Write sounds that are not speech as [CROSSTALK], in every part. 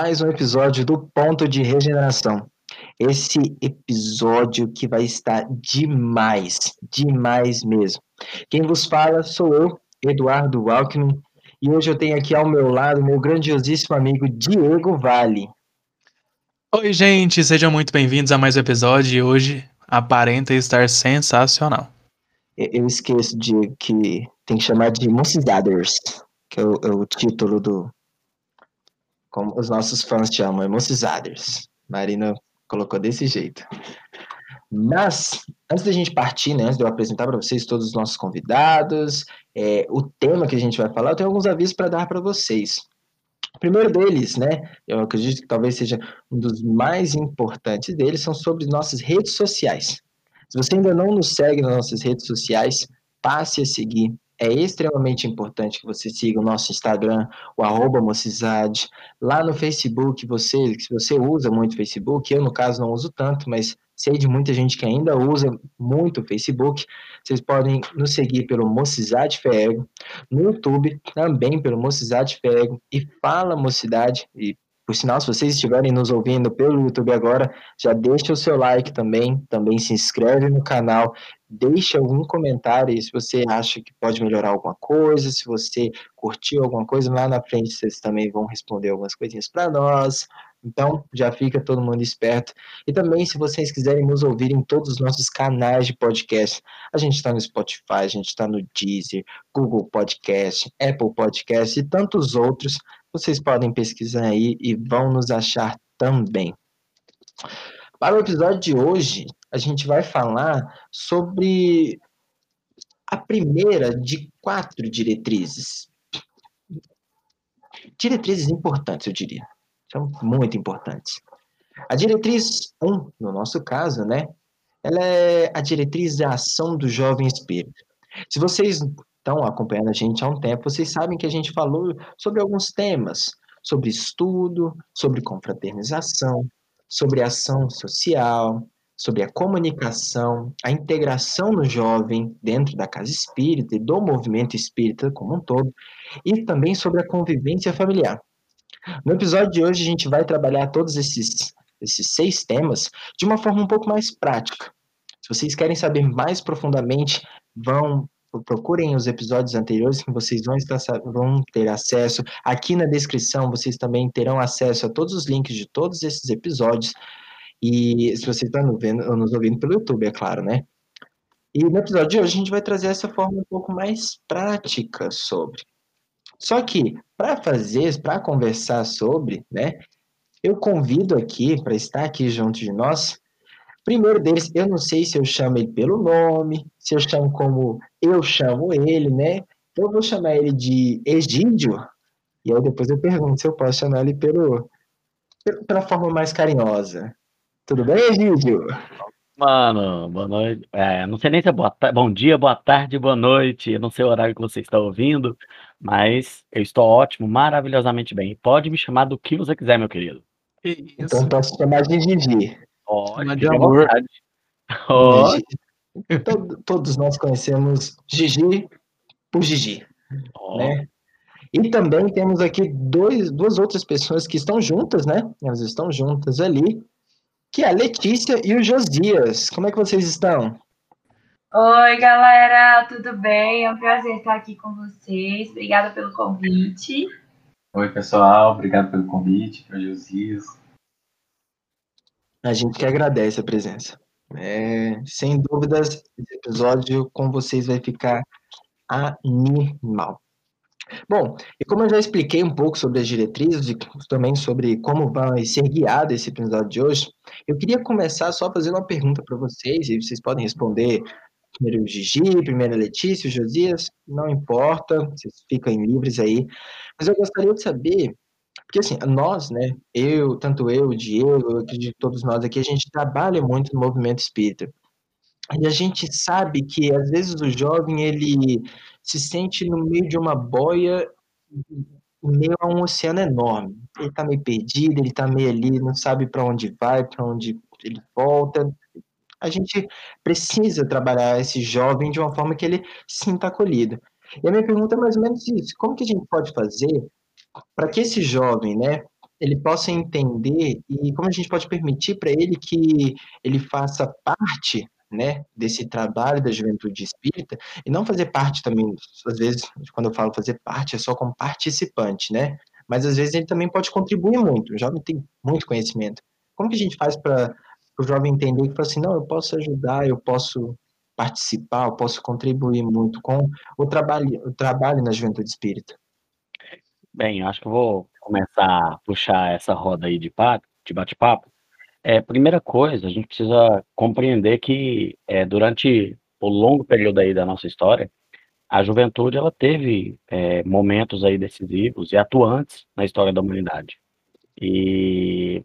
mais um episódio do Ponto de Regeneração. Esse episódio que vai estar demais, demais mesmo. Quem vos fala sou eu, Eduardo Alckmin, e hoje eu tenho aqui ao meu lado meu grandiosíssimo amigo Diego Vale. Oi, gente, sejam muito bem-vindos a mais um episódio e hoje aparenta estar sensacional. Eu esqueço de que tem que chamar de Mocidaders, que é o, é o, título do. Como os nossos fãs chamam, Mocidaders. Marina colocou desse jeito. Mas, antes da gente partir, né, antes de eu apresentar para vocês todos os nossos convidados, é, o tema que a gente vai falar, eu tenho alguns avisos para dar para vocês. O primeiro deles, né, eu acredito que talvez seja um dos mais importantes deles, são sobre nossas redes sociais. Se você ainda não nos segue nas nossas redes sociais, passe a seguir. É extremamente importante que você siga o nosso Instagram, o arroba Mocizade. Lá no Facebook, você, se você usa muito Facebook, eu no caso não uso tanto, mas sei de muita gente que ainda usa muito Facebook. Vocês podem nos seguir pelo Mocidade Fergo, no YouTube também pelo Mocidade Fergo e Fala Mocidade. E por sinal, se vocês estiverem nos ouvindo pelo YouTube agora, já deixa o seu like também, também se inscreve no canal, deixa algum comentário se você acha que pode melhorar alguma coisa, se você curtiu alguma coisa, lá na frente vocês também vão responder algumas coisinhas para nós. Então, já fica todo mundo esperto. E também, se vocês quiserem nos ouvir em todos os nossos canais de podcast, a gente está no Spotify, a gente está no Deezer, Google Podcast, Apple Podcast e tantos outros. Vocês podem pesquisar aí e vão nos achar também. Para o episódio de hoje, a gente vai falar sobre a primeira de quatro diretrizes. Diretrizes importantes, eu diria. São muito importantes. A diretriz 1, um, no nosso caso, né? Ela é a diretriz da ação do jovem espírito. Se vocês estão acompanhando a gente há um tempo, vocês sabem que a gente falou sobre alguns temas, sobre estudo, sobre confraternização, sobre ação social, sobre a comunicação, a integração no jovem dentro da casa espírita e do movimento espírita como um todo, e também sobre a convivência familiar. No episódio de hoje, a gente vai trabalhar todos esses, esses seis temas de uma forma um pouco mais prática. Se vocês querem saber mais profundamente, vão procurem os episódios anteriores que vocês vão, estar, vão ter acesso. Aqui na descrição vocês também terão acesso a todos os links de todos esses episódios. E se você está nos ouvindo pelo YouTube, é claro, né? E no episódio de hoje a gente vai trazer essa forma um pouco mais prática sobre. Só que, para fazer, para conversar sobre, né, eu convido aqui, para estar aqui junto de nós, primeiro deles, eu não sei se eu chamo ele pelo nome, se eu chamo como eu chamo ele, né? Então eu vou chamar ele de Egídio, e aí depois eu pergunto se eu posso chamar ele pelo, pela forma mais carinhosa. Tudo bem, Egídio? Mano, boa noite. É, não sei nem se é boa bom dia, boa tarde, boa noite. Eu não sei o horário que você está ouvindo, mas eu estou ótimo, maravilhosamente bem. Pode me chamar do que você quiser, meu querido. Então posso chamar de Gigi. Pode, de amor. Oh. [LAUGHS] Todo, todos nós conhecemos Gigi por Gigi. Oh. Né? E também temos aqui dois, duas outras pessoas que estão juntas, né? Elas estão juntas ali, que é a Letícia e o Josias. Como é que vocês estão? Oi, galera, tudo bem? É um prazer estar aqui com vocês. Obrigada pelo convite. Oi, pessoal, obrigado pelo convite, para Josias. A gente que agradece a presença. É, sem dúvidas, esse episódio com vocês vai ficar animal. Bom, e como eu já expliquei um pouco sobre as diretrizes e também sobre como vai ser guiado esse episódio de hoje, eu queria começar só fazendo uma pergunta para vocês, e vocês podem responder primeiro o Gigi, primeiro a Letícia, o Josias, não importa, vocês ficam livres aí. Mas eu gostaria de saber, porque assim, nós, né, eu, tanto eu, o Diego, eu acredito que todos nós aqui, a gente trabalha muito no movimento espírita. E a gente sabe que às vezes o jovem ele se sente no meio de uma boia, meio a um oceano enorme. Ele está meio perdido, ele está meio ali, não sabe para onde vai, para onde ele volta. A gente precisa trabalhar esse jovem de uma forma que ele sinta acolhido. E a minha pergunta é mais ou menos isso: como que a gente pode fazer para que esse jovem, né, ele possa entender e como a gente pode permitir para ele que ele faça parte né, desse trabalho da juventude espírita e não fazer parte também, às vezes, quando eu falo fazer parte, é só como participante, né? Mas às vezes ele também pode contribuir muito. O jovem tem muito conhecimento. Como que a gente faz para o jovem entender que fala assim, não, eu posso ajudar, eu posso participar, eu posso contribuir muito com o trabalho, o trabalho na juventude espírita? Bem, acho que vou começar a puxar essa roda aí de, de bate-papo. É, primeira coisa, a gente precisa compreender que é, durante o longo período aí da nossa história, a juventude ela teve é, momentos aí decisivos e atuantes na história da humanidade. E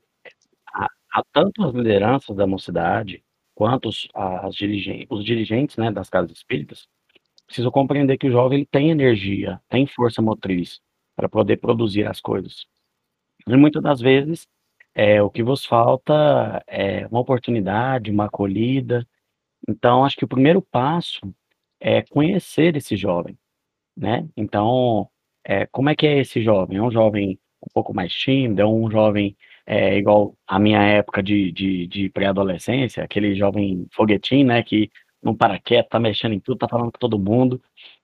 há, tanto as lideranças da mocidade quanto os, as dirigentes, os dirigentes né, das casas espíritas precisam compreender que o jovem ele tem energia, tem força motriz, para poder produzir as coisas. E muitas das vezes, é, o que vos falta é uma oportunidade, uma acolhida. Então, acho que o primeiro passo é conhecer esse jovem, né? Então, é, como é que é esse jovem? É um jovem um pouco mais tímido, é um jovem é, igual a minha época de, de, de pré-adolescência, aquele jovem foguetinho, né, que não para quieto, tá mexendo em tudo, tá falando com todo mundo.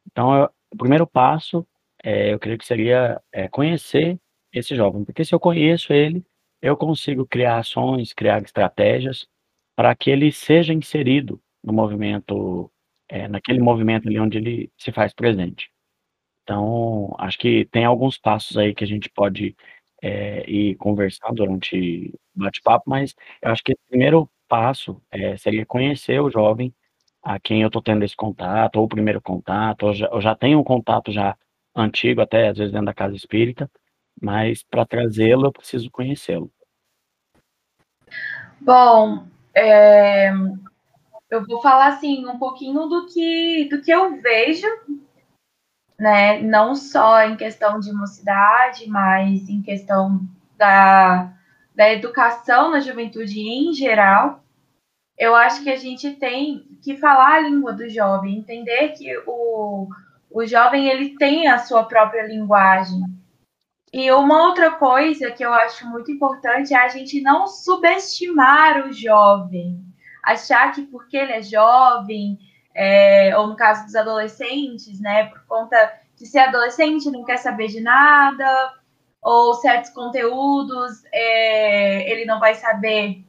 Então, eu, o primeiro passo é, eu creio que seria é, conhecer esse jovem, porque se eu conheço ele, eu consigo criar ações, criar estratégias para que ele seja inserido no movimento, é, naquele movimento ali onde ele se faz presente. Então, acho que tem alguns passos aí que a gente pode é, ir conversando durante o bate-papo, mas eu acho que o primeiro passo é, seria conhecer o jovem a quem eu estou tendo esse contato, ou o primeiro contato, ou já, eu já tenho um contato já antigo, até às vezes dentro da casa espírita, mas para trazê-lo eu preciso conhecê-lo. Bom, é, eu vou falar assim um pouquinho do que do que eu vejo, né? Não só em questão de mocidade, mas em questão da, da educação na juventude em geral. Eu acho que a gente tem que falar a língua do jovem, entender que o, o jovem ele tem a sua própria linguagem. E uma outra coisa que eu acho muito importante é a gente não subestimar o jovem. Achar que porque ele é jovem, é, ou no caso dos adolescentes, né, por conta de ser adolescente, não quer saber de nada, ou certos conteúdos é, ele não vai saber.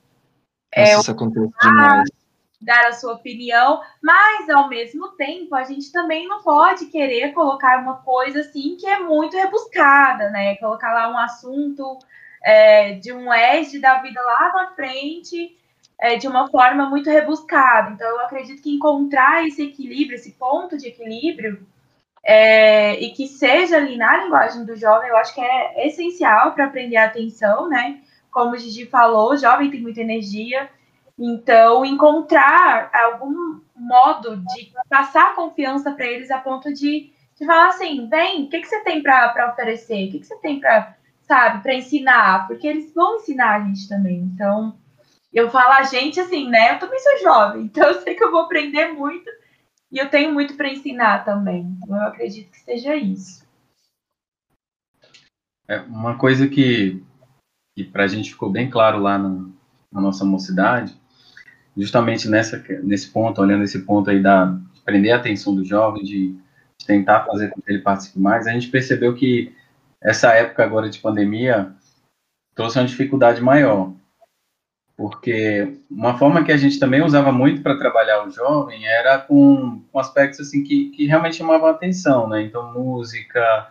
É, isso acontece demais dar a sua opinião, mas ao mesmo tempo a gente também não pode querer colocar uma coisa assim que é muito rebuscada, né? Colocar lá um assunto é, de um edge da vida lá na frente é, de uma forma muito rebuscada. Então eu acredito que encontrar esse equilíbrio, esse ponto de equilíbrio é, e que seja ali na linguagem do jovem, eu acho que é essencial para aprender a atenção, né? Como o Gigi falou, o jovem tem muita energia então, encontrar algum modo de passar confiança para eles a ponto de, de falar assim: vem, o que, que você tem para oferecer? O que, que você tem para, sabe, para ensinar? Porque eles vão ensinar a gente também. Então, eu falo a gente assim, né? Eu também sou jovem, [LAUGHS] então eu sei que eu vou aprender muito e eu tenho muito para ensinar também. Então, eu acredito que seja isso. É uma coisa que, que para a gente ficou bem claro lá no, na nossa mocidade justamente nessa, nesse ponto, olhando esse ponto aí da de prender a atenção do jovem, de, de tentar fazer com que ele participe mais, a gente percebeu que essa época agora de pandemia trouxe uma dificuldade maior, porque uma forma que a gente também usava muito para trabalhar o jovem era com, com aspectos assim que, que realmente chamavam atenção, né? Então música,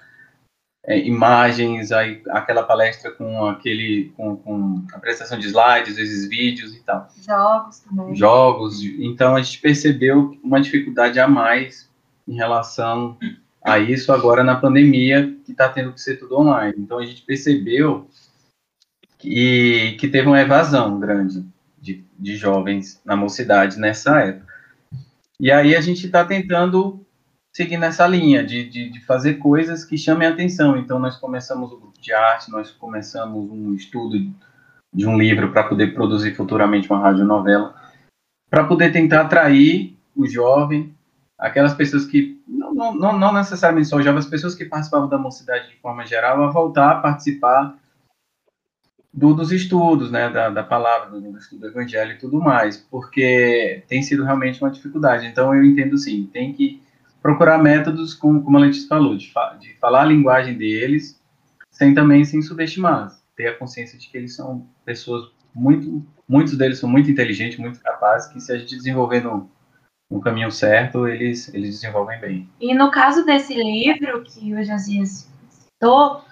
é, imagens, aí, aquela palestra com aquele com, com a prestação de slides, às vezes vídeos e tal. Jogos também. Jogos. Então a gente percebeu uma dificuldade a mais em relação a isso agora na pandemia, que está tendo que ser tudo online. Então a gente percebeu que, que teve uma evasão grande de, de jovens na mocidade nessa época. E aí a gente está tentando seguir nessa linha de, de, de, fazer coisas que chamem a atenção. Então, nós começamos o grupo de arte, nós começamos um estudo de um livro para poder produzir futuramente uma radionovela, para poder tentar atrair o jovem, aquelas pessoas que não, não, não, necessariamente só jovens, as pessoas que participavam da mocidade de forma geral, a voltar a participar do, dos estudos, né, da, da palavra, do, estudo do evangelho e tudo mais, porque tem sido realmente uma dificuldade. Então, eu entendo sim, tem que procurar métodos, como, como a Letícia falou, de, fa de falar a linguagem deles, sem também sem subestimar, ter a consciência de que eles são pessoas muito, muitos deles são muito inteligentes, muito capazes, que se a gente desenvolver no, no caminho certo, eles, eles desenvolvem bem. E no caso desse livro que o Josias citou,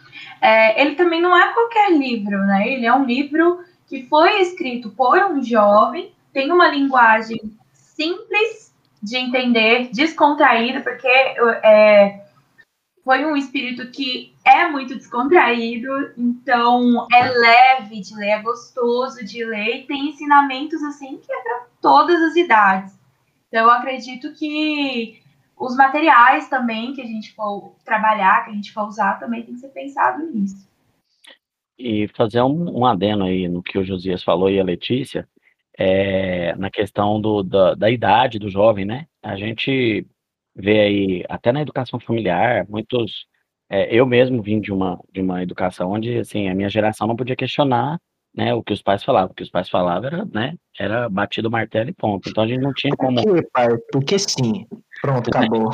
é, ele também não é qualquer livro, né? Ele é um livro que foi escrito por um jovem, tem uma linguagem simples de entender, descontraída, porque é, foi um espírito que é muito descontraído, então é leve de ler, é gostoso de ler e tem ensinamentos assim que é para todas as idades. Então eu acredito que os materiais também que a gente for trabalhar, que a gente for usar, também tem que ser pensado nisso. E fazer um, um aí no que o Josias falou e a Letícia, é, na questão do, da, da idade do jovem, né? A gente vê aí, até na educação familiar, muitos. É, eu mesmo vim de uma, de uma educação onde, assim, a minha geração não podia questionar né, o que os pais falavam. O que os pais falavam era, né, era batido o martelo e ponto. Então a gente não tinha como. Por quê, pai? Porque sim. Pronto, acabou.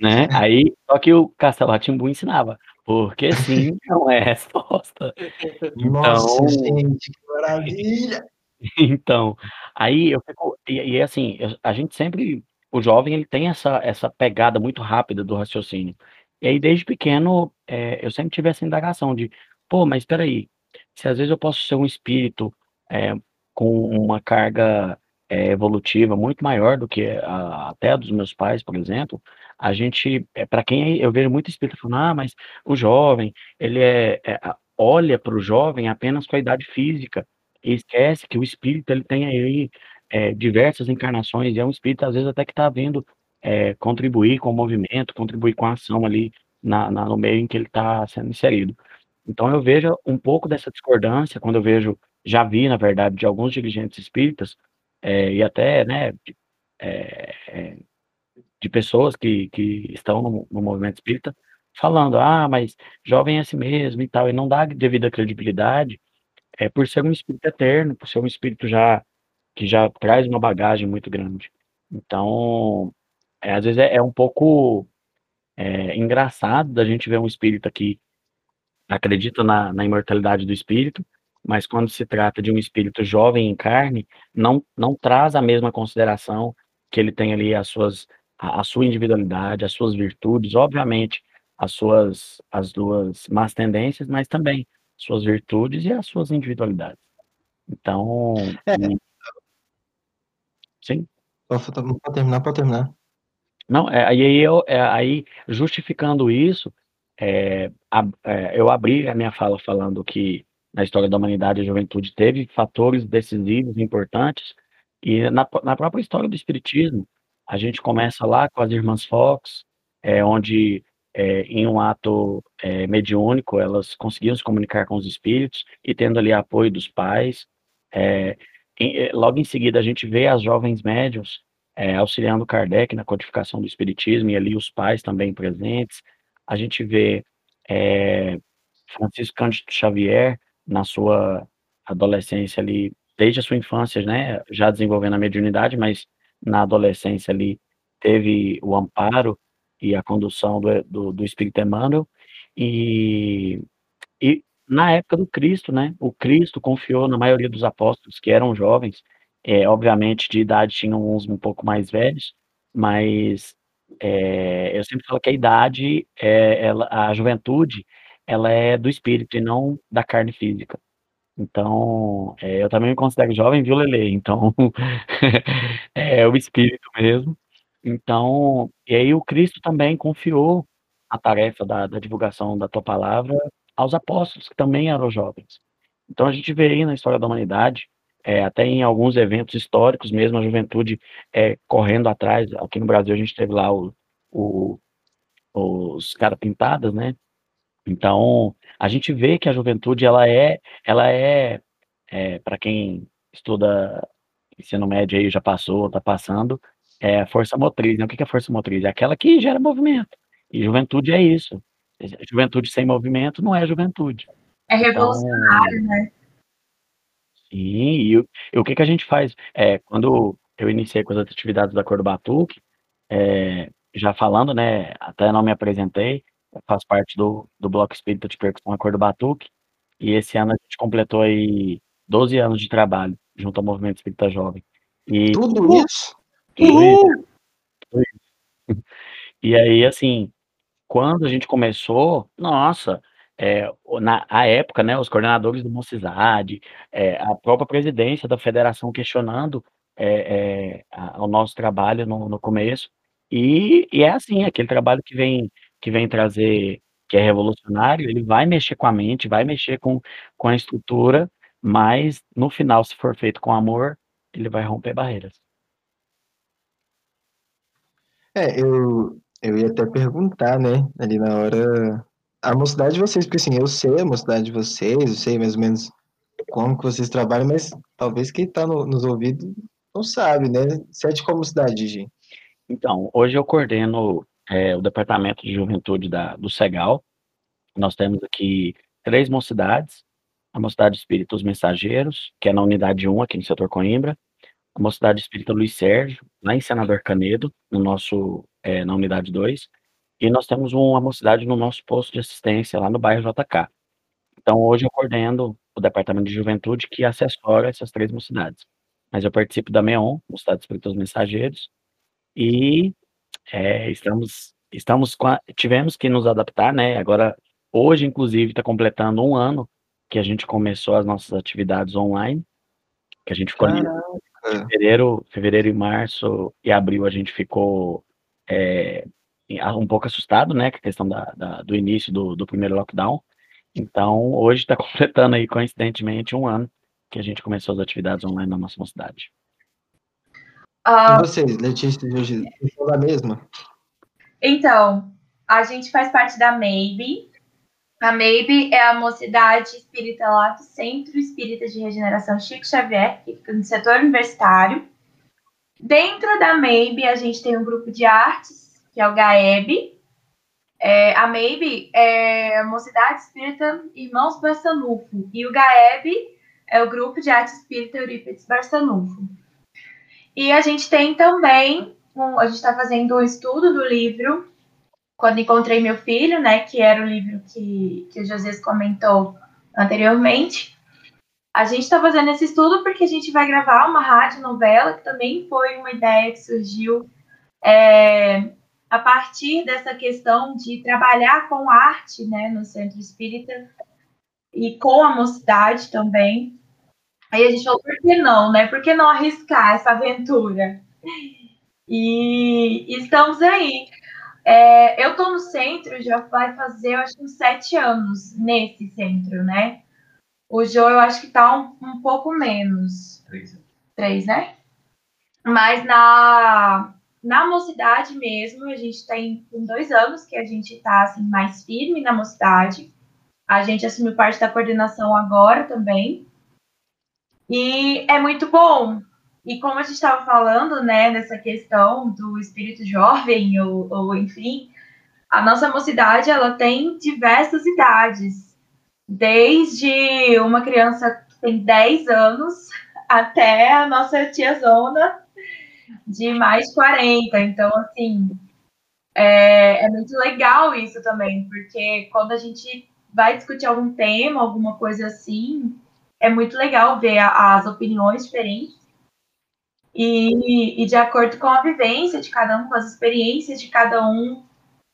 né? Aí, só que o Castelo Ratimbu ensinava. Porque sim não é resposta. [LAUGHS] Nossa, então, gente, que maravilha! [LAUGHS] Então, aí eu fico. E, e assim, a gente sempre. O jovem ele tem essa, essa pegada muito rápida do raciocínio. E aí, desde pequeno, é, eu sempre tive essa indagação de, pô, mas espera aí, se às vezes eu posso ser um espírito é, com uma carga é, evolutiva muito maior do que a, até a dos meus pais, por exemplo, a gente, é, para quem eu vejo muito espírito falando, ah, mas o jovem, ele é, é olha para o jovem apenas com a idade física e esquece que o espírito ele tem aí é, diversas encarnações e é um espírito às vezes até que está vindo é, contribuir com o movimento, contribuir com a ação ali na, na no meio em que ele está sendo inserido. Então eu vejo um pouco dessa discordância quando eu vejo, já vi, na verdade, de alguns dirigentes espíritas, é, e até, né, de, é, de pessoas que, que estão no, no, movimento espírita, falando, ah, mas jovem é assim mesmo e tal, e não dá devida credibilidade, é por ser um espírito eterno, por ser um espírito já que já traz uma bagagem muito grande. Então, é, às vezes é, é um pouco é, engraçado da gente ver um espírito aqui acredita na, na imortalidade do espírito, mas quando se trata de um espírito jovem em carne, não, não traz a mesma consideração que ele tem ali as suas, a, a sua individualidade, as suas virtudes, obviamente, as suas as duas más tendências, mas também suas virtudes e as suas individualidades. Então, é. sim. Pode terminar, pode terminar. Não, é, aí, eu, é, aí justificando isso, é, a, é, eu abri a minha fala falando que na história da humanidade a juventude teve fatores decisivos importantes, e na, na própria história do Espiritismo, a gente começa lá com as irmãs Fox, é, onde é, em um ato é, mediúnico elas conseguiam se comunicar com os espíritos e tendo ali apoio dos pais. É, em, logo em seguida a gente vê as jovens médios é, auxiliando Kardec na codificação do Espiritismo e ali os pais também presentes a gente vê Francisco Cândido Xavier na sua adolescência ali, desde a sua infância, né, já desenvolvendo a mediunidade, mas na adolescência ali teve o amparo e a condução do, do, do Espírito Emmanuel, e, e na época do Cristo, né, o Cristo confiou na maioria dos apóstolos, que eram jovens, é, obviamente de idade tinham uns um pouco mais velhos, mas é, eu sempre falo que a idade, é, ela, a juventude, ela é do espírito e não da carne física. Então, é, eu também me considero jovem, viu, Lele? Então, [LAUGHS] é o espírito mesmo. Então, e aí o Cristo também confiou a tarefa da, da divulgação da tua palavra aos apóstolos, que também eram jovens. Então, a gente vê aí na história da humanidade é, até em alguns eventos históricos mesmo, a juventude é, correndo atrás. Aqui no Brasil a gente teve lá o, o, os cara pintadas, né? Então a gente vê que a juventude ela é, ela é, é para quem estuda ensino médio aí já passou, está passando, é a força motriz, né. O que que é força motriz? É aquela que gera movimento, e juventude é isso. Juventude sem movimento não é juventude. É revolucionário, Então né. Sim, e o e o que que a gente faz? Eh, quando eu iniciei com as atividades da Cor do Batuque, eh, já falando, né, até não me apresentei, eu faço parte do do Bloco Espírita de Percussão A Cor do Batuque, e esse ano a gente completou aí 12 anos de trabalho junto ao Movimento Espírita Jovem. E Tudo isso? E aí, assim, quando a gente começou, nossa, o na a época, né, os coordenadores do Mocidade, eh, a própria presidência da federação questionando, eh eh, a o nosso trabalho no no começo, e e é assim, aquele trabalho que vem que vem trazer que é revolucionário, ele vai mexer com a mente, vai mexer com com a estrutura, mas no final, se for feito com amor, ele vai romper barreiras. É, eu eu ia até perguntar, né, ali na hora, a mocidade de vocês, porque assim, eu sei a mocidade de vocês, eu sei mais ou menos como que vocês trabalham, mas talvez quem tá no nos ouvindo não sabe, né. Você é de qual mocidade, Gi? Então, hoje eu coordeno, eh, o departamento de juventude da do Cegal. Nós temos aqui 3 mocidades, a Mocidade Espírita Os Mensageiros, que é na unidade 1, aqui no setor Coimbra, a Mocidade Espírita Luiz Sérgio, lá em Senador Canedo, no nosso eh, na unidade 2, e nós temos uma mocidade no nosso posto de assistência, lá no bairro JK. Então hoje eu coordeno o departamento de juventude que assessora essas 3 mocidades. Mas eu participo da MEON, Mocidade Espírita Os Mensageiros, e, eh, estamos estamos a tivemos que nos adaptar, né, agora hoje inclusive tá completando 1 ano que a gente começou as nossas atividades online, que a gente ficou ali fevereiro fevereiro e março e abril a gente ficou, a um pouco assustado, né, com a questão da da do início do do primeiro lockdown. Então hoje tá [LAUGHS] completando aí coincidentemente 1 ano que a gente começou as atividades online na nossa mocidade. E Hã vocês, Letícia e vocês são da mesma? Então, a gente faz parte da MEIB. A MEIB é a Mocidade Espírita Lato Centro Espírita de Regeneração Chico Xavier, que fica no setor universitário. Dentro da MEIB, a gente tem um grupo de artes, que é o GAEB. Eh, a MEIB é a Mocidade Espírita Irmãos Barçanufo, e o GAEB é o Grupo de Arte Espírita Eurípides Barçanufo. E a gente tem também um a gente tá fazendo um estudo do livro Quando Encontrei Meu Filho, né, que era o livro que que o Josias comentou anteriormente. A gente tá fazendo esse estudo, porque a gente vai gravar uma radionovela, que também foi uma ideia que surgiu, eh, a partir dessa questão de trabalhar com arte, né, no centro espírita, e com a mocidade também. Aí a gente falou: "Por que não, né, por que não arriscar essa aventura?". E estamos aí. Eh, eu tô no centro já vai fazer eu acho uns 7 anos, nesse centro, né. O Jô eu acho que tá um um pouco menos. 3 anos. 3, né. Mas na na mocidade mesmo, a gente tem com 2 anos que a gente tá, assim, mais firme na mocidade. A gente assumiu parte da coordenação agora também. E é muito bom. E como a gente estava falando, né, nessa questão do espírito jovem ou ou enfim, a nossa mocidade ela tem diversas idades, desde uma criança que tem 10 anos, até a nossa tiazona de mais de 40. Então, assim, eh, é muito legal isso também, porque quando a gente vai discutir algum tema, alguma coisa assim, é muito legal ver as opiniões diferentes. E e de acordo com a vivência de cada um, com as experiências de cada um,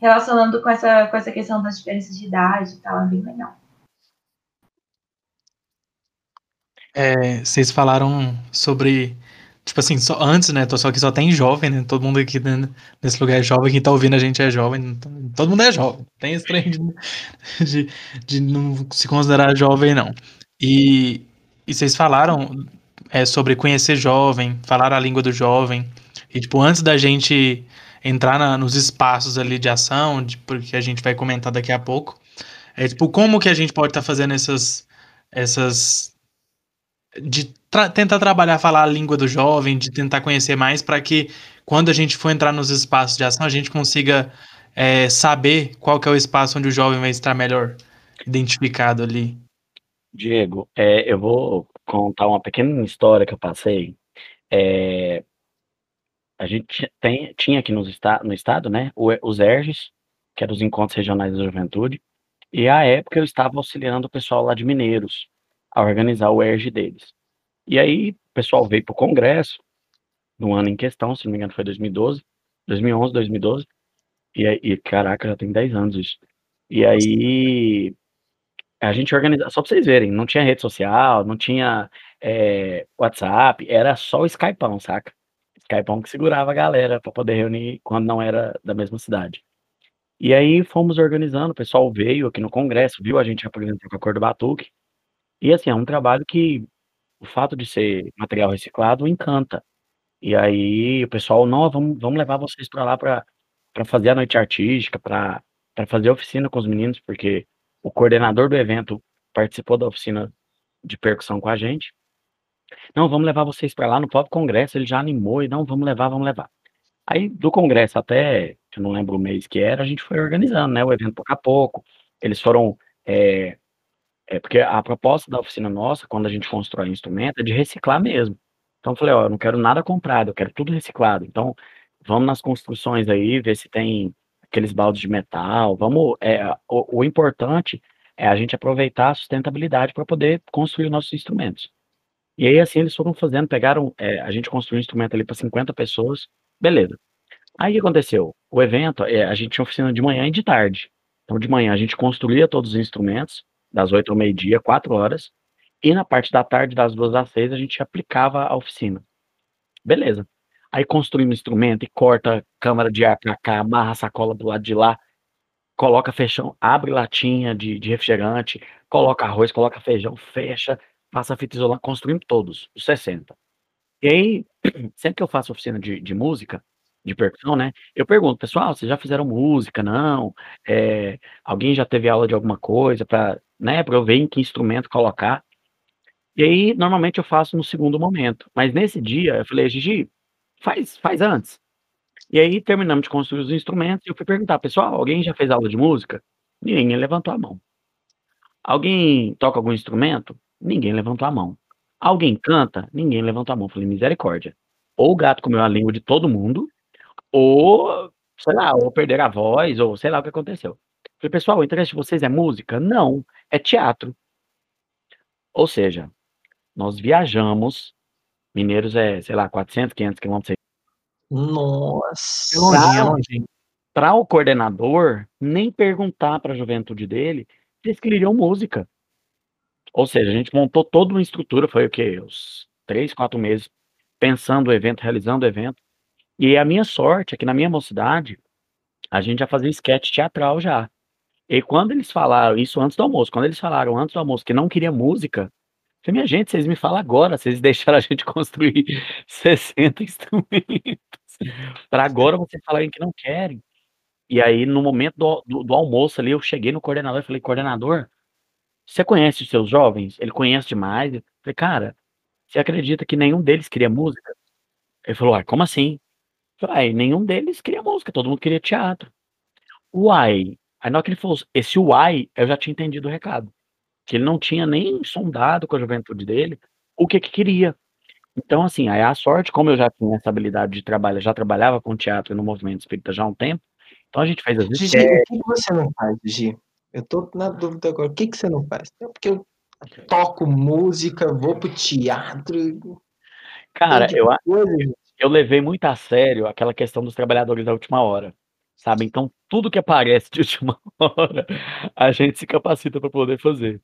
relacionando com essa com essa questão das diferenças de idade e tal, é bem legal. Eh, vocês falaram sobre, tipo assim, só antes, né, só que só tem jovem, né, todo mundo aqui ne nesse lugar é jovem, quem tá ouvindo a gente é jovem, então todo mundo é jovem, tem esse trem de de de não se considerar jovem não. E e vocês falaram, eh, sobre conhecer jovem, falar a língua do jovem, e tipo, antes da gente entrar na nos espaços ali de ação, de porque a gente vai comentar daqui a pouco, é tipo, como que a gente pode estar fazendo essas essas de tra tentar trabalhar, falar a língua do jovem, de tentar conhecer mais, pra que quando a gente for entrar nos espaços de ação, a gente consiga é, saber qual que é o espaço onde o jovem vai estar melhor identificado ali. Diego, é, eu vou contar uma pequena história que eu passei. É, a gente tem, tinha aqui nos esta, no estado, né, os ERGs, que eram os Encontros Regionais da Juventude, e à época eu estava auxiliando o pessoal lá de Mineiros a organizar o ERG deles. E aí o pessoal veio para o congresso, no ano em questão, se não me engano foi 2012, 2011, 2012, e, e caraca, já tem 10 anos isso. E aí a gente organizava, só para vocês verem, não tinha rede social, não tinha é, WhatsApp, era só o Skypeão, saca? Skypeão que segurava a galera para poder reunir quando não era da mesma cidade. E aí fomos organizando, o pessoal veio aqui no congresso, viu a gente apresentar com a cor do batuque. E assim, é um trabalho que o fato de ser material reciclado encanta. E aí o pessoal, não, vamos, vamos levar vocês para lá para fazer a noite artística, para fazer oficina com os meninos, porque o coordenador do evento participou da oficina de percussão com a gente. Não, vamos levar vocês para lá no próprio congresso, ele já animou, e não, vamos levar, vamos levar. Aí, do congresso até, eu não lembro o mês que era, a gente foi organizando, né, o evento pouco a pouco. Eles foram, é, é porque a proposta da oficina nossa, quando a gente constrói instrumento, é de reciclar mesmo. Então, eu falei, ó, eu não quero nada comprado, eu quero tudo reciclado. Então, vamos nas construções aí, ver se tem aqueles baldes de metal, vamos, é, o, o importante é a gente aproveitar a sustentabilidade para poder construir nossos instrumentos. E aí, assim, eles foram fazendo, pegaram, é, a gente construiu um instrumento ali para 50 pessoas, beleza. Aí o que aconteceu? O evento, é, a gente tinha oficina de manhã e de tarde. Então, de manhã a gente construía todos os instrumentos, das 8 ao meio-dia, 4 horas, e na parte da tarde, das 2 às 6, a gente aplicava a oficina. Beleza. Aí construímos instrumento e corta câmara de ar para cá, amarra a sacola do lado de lá, coloca feijão, abre latinha de, de refrigerante, coloca arroz, coloca feijão, fecha, passa fita isolante, construímos todos, os 60. E aí, [CLEARS THROAT] sempre que eu faço oficina de, de música, de percussão, né, eu pergunto, pessoal, vocês já fizeram música? Não? É, alguém já teve aula de alguma coisa para, né, para eu ver em que instrumento colocar? E aí, normalmente eu faço no segundo momento. Mas nesse dia, eu falei, Gigi, faz, faz antes. E aí, terminamos de construir os instrumentos, e eu fui perguntar, pessoal, alguém já fez aula de música? Ninguém levantou a mão. Alguém toca algum instrumento? Ninguém levantou a mão. Alguém canta? Ninguém levantou a mão. Falei, misericórdia. Ou o gato comeu a língua de todo mundo, ou, sei lá, ou perderam a voz, ou sei lá o que aconteceu. Falei, pessoal, o interesse de vocês é música? Não, é teatro. Ou seja, nós viajamos, Mineiros é, sei lá, 400, 500 quilômetros. Nossa! Para o coordenador, nem perguntar para a juventude dele se eles queriam música. Ou seja, a gente montou toda uma estrutura, foi o quê? Uns três, quatro meses pensando o evento, realizando o evento. E a minha sorte é que na minha mocidade, a gente já fazia sketch teatral já. E quando eles falaram, isso antes do almoço, quando eles falaram antes do almoço que não queria música, falei, minha gente, vocês me falam agora, vocês deixaram a gente [LAUGHS] construir 60 instrumentos. Para agora vocês falarem que não querem. E aí, no momento do, do, do almoço ali, eu cheguei no coordenador e falei, coordenador, você conhece os seus jovens? Ele conhece demais. Eu falei, cara, você acredita que nenhum deles queria música? Ele falou, uai, como assim? Eu falei, nenhum deles queria música, todo mundo queria teatro. Uai. Aí na hora que ele falou esse uai, eu já tinha entendido o recado. Que ele não tinha nem sondado com a juventude dele o que que queria. Então, assim, aí a sorte, como eu já tinha essa habilidade de trabalho, já trabalhava com teatro e no movimento espírita já há um tempo, então a gente fez as Gigi, o que você não faz, Gigi? Eu tô na dúvida agora. O que, que você não faz? É porque eu toco música, vou pro teatro. Cara, eu, eu levei muito a sério aquela questão dos trabalhadores da última hora. Sabe? Então, tudo que aparece de [LAUGHS] última hora, a gente se capacita para poder fazer.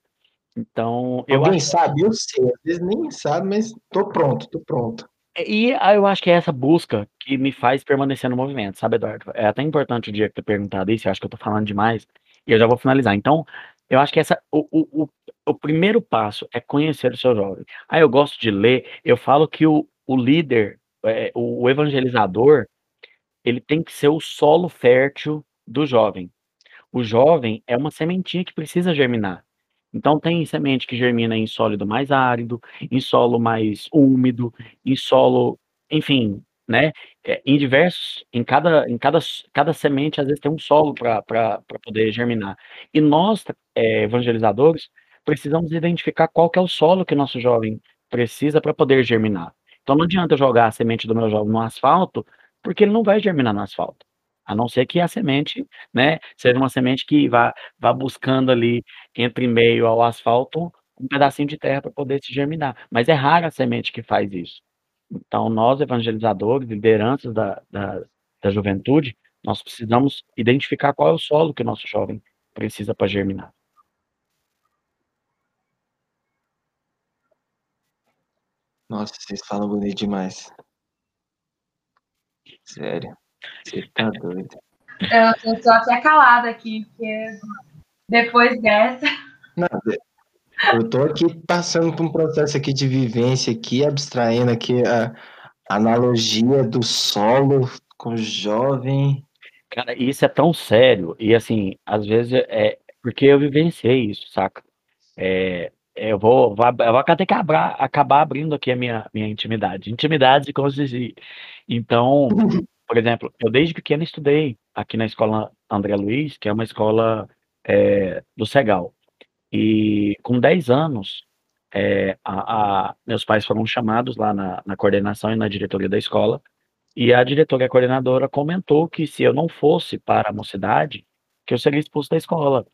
Então, eu Alguém acho... sabe, eu sei, às vezes nem sabe, mas tô pronto, tô pronto. E eu acho que é essa busca que me faz permanecer no movimento, sabe, Eduardo? É até importante o dia que ter perguntado isso, eu acho que eu tô falando demais, e eu já vou finalizar. Então, eu acho que essa, o, o, o, o primeiro passo é conhecer o seu jovem. Ah, eu gosto de ler. Eu falo que o, o líder, é, o evangelizador, ele tem que ser o solo fértil do jovem. O jovem é uma sementinha que precisa germinar. Então tem semente que germina em sólido mais árido, em solo mais úmido, em solo, enfim, né, eh, em diversos em cada em cada cada semente, às vezes, tem um solo pra poder germinar. E nós, eh, evangelizadores, precisamos identificar qual que é o solo que nosso jovem precisa pra poder germinar. Então não adianta jogar a semente do meu jovem no asfalto, porque ele não vai germinar no asfalto, a não ser que a semente, né, seja uma semente que vá vá buscando ali, entre meio ao asfalto, um pedacinho de terra pra poder se germinar, mas é rara a semente que faz isso. Então nós evangelizadores, lideranças da da da juventude, nós precisamos identificar qual é o solo que o nosso jovem precisa pra germinar. Nossa, vocês falam bonito demais. Sério, você tá doido. Eu eu tô até calada aqui, porque depois dessa Nada, eu tô aqui passando por um processo aqui de vivência aqui, abstraindo aqui a analogia do solo com o jovem. Cara, isso é tão sério e, assim, às vezes, é porque eu vivenciei isso, saca. Eh, eu vou eu vou até que abrar acabar abrindo aqui a minha minha intimidade, intimidade com Gigi. Então, [LAUGHS] por exemplo, eu desde pequeno estudei aqui na escola André Luiz, que é uma escola, eh, do Cegal. E com 10 anos, eh, a a meus pais foram chamados lá na na coordenação e na diretoria da escola, e a diretora e a coordenadora comentou que se eu não fosse para a mocidade, que eu seria expulso da escola.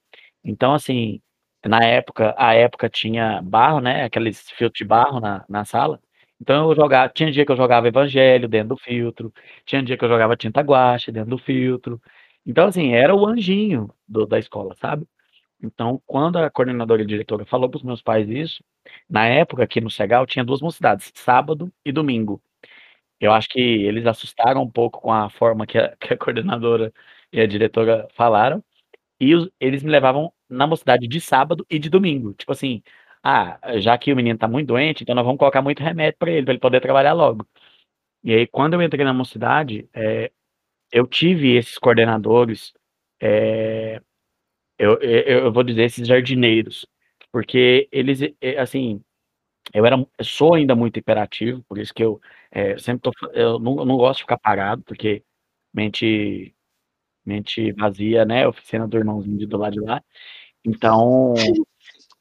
Então, assim, na época a época tinha barro, né, aqueles filtro de barro na na sala, então eu jogava tinha dia que eu jogava evangelho dentro do filtro, tinha dia que eu jogava tinta guache dentro do filtro. Então, assim, era o anjinho do da escola, sabe. Então, quando a coordenadora e diretora falou para os meus pais isso, na época aqui no Cegal tinha 2 mocidades, sábado e domingo. Eu acho que eles assustaram um pouco com a forma que a [LAUGHS] que a coordenadora e a diretora falaram, e os eles me levavam na mocidade de sábado e de domingo, tipo assim: "Ah, já que o menino tá muito doente, então nós vamos colocar muito remédio pra ele, pra ele poder trabalhar logo". E aí quando eu entrei na mocidade, eh, eu tive esses coordenadores, eh, eu eu eu vou dizer esses jardineiros, porque eles, eh, assim, eu era sou ainda muito hiperativo, por isso que eu, eh, sempre tô eu não eu não gosto de ficar parado, porque mente mente vazia, né, oficina do irmãozinho do lado de lá. Então,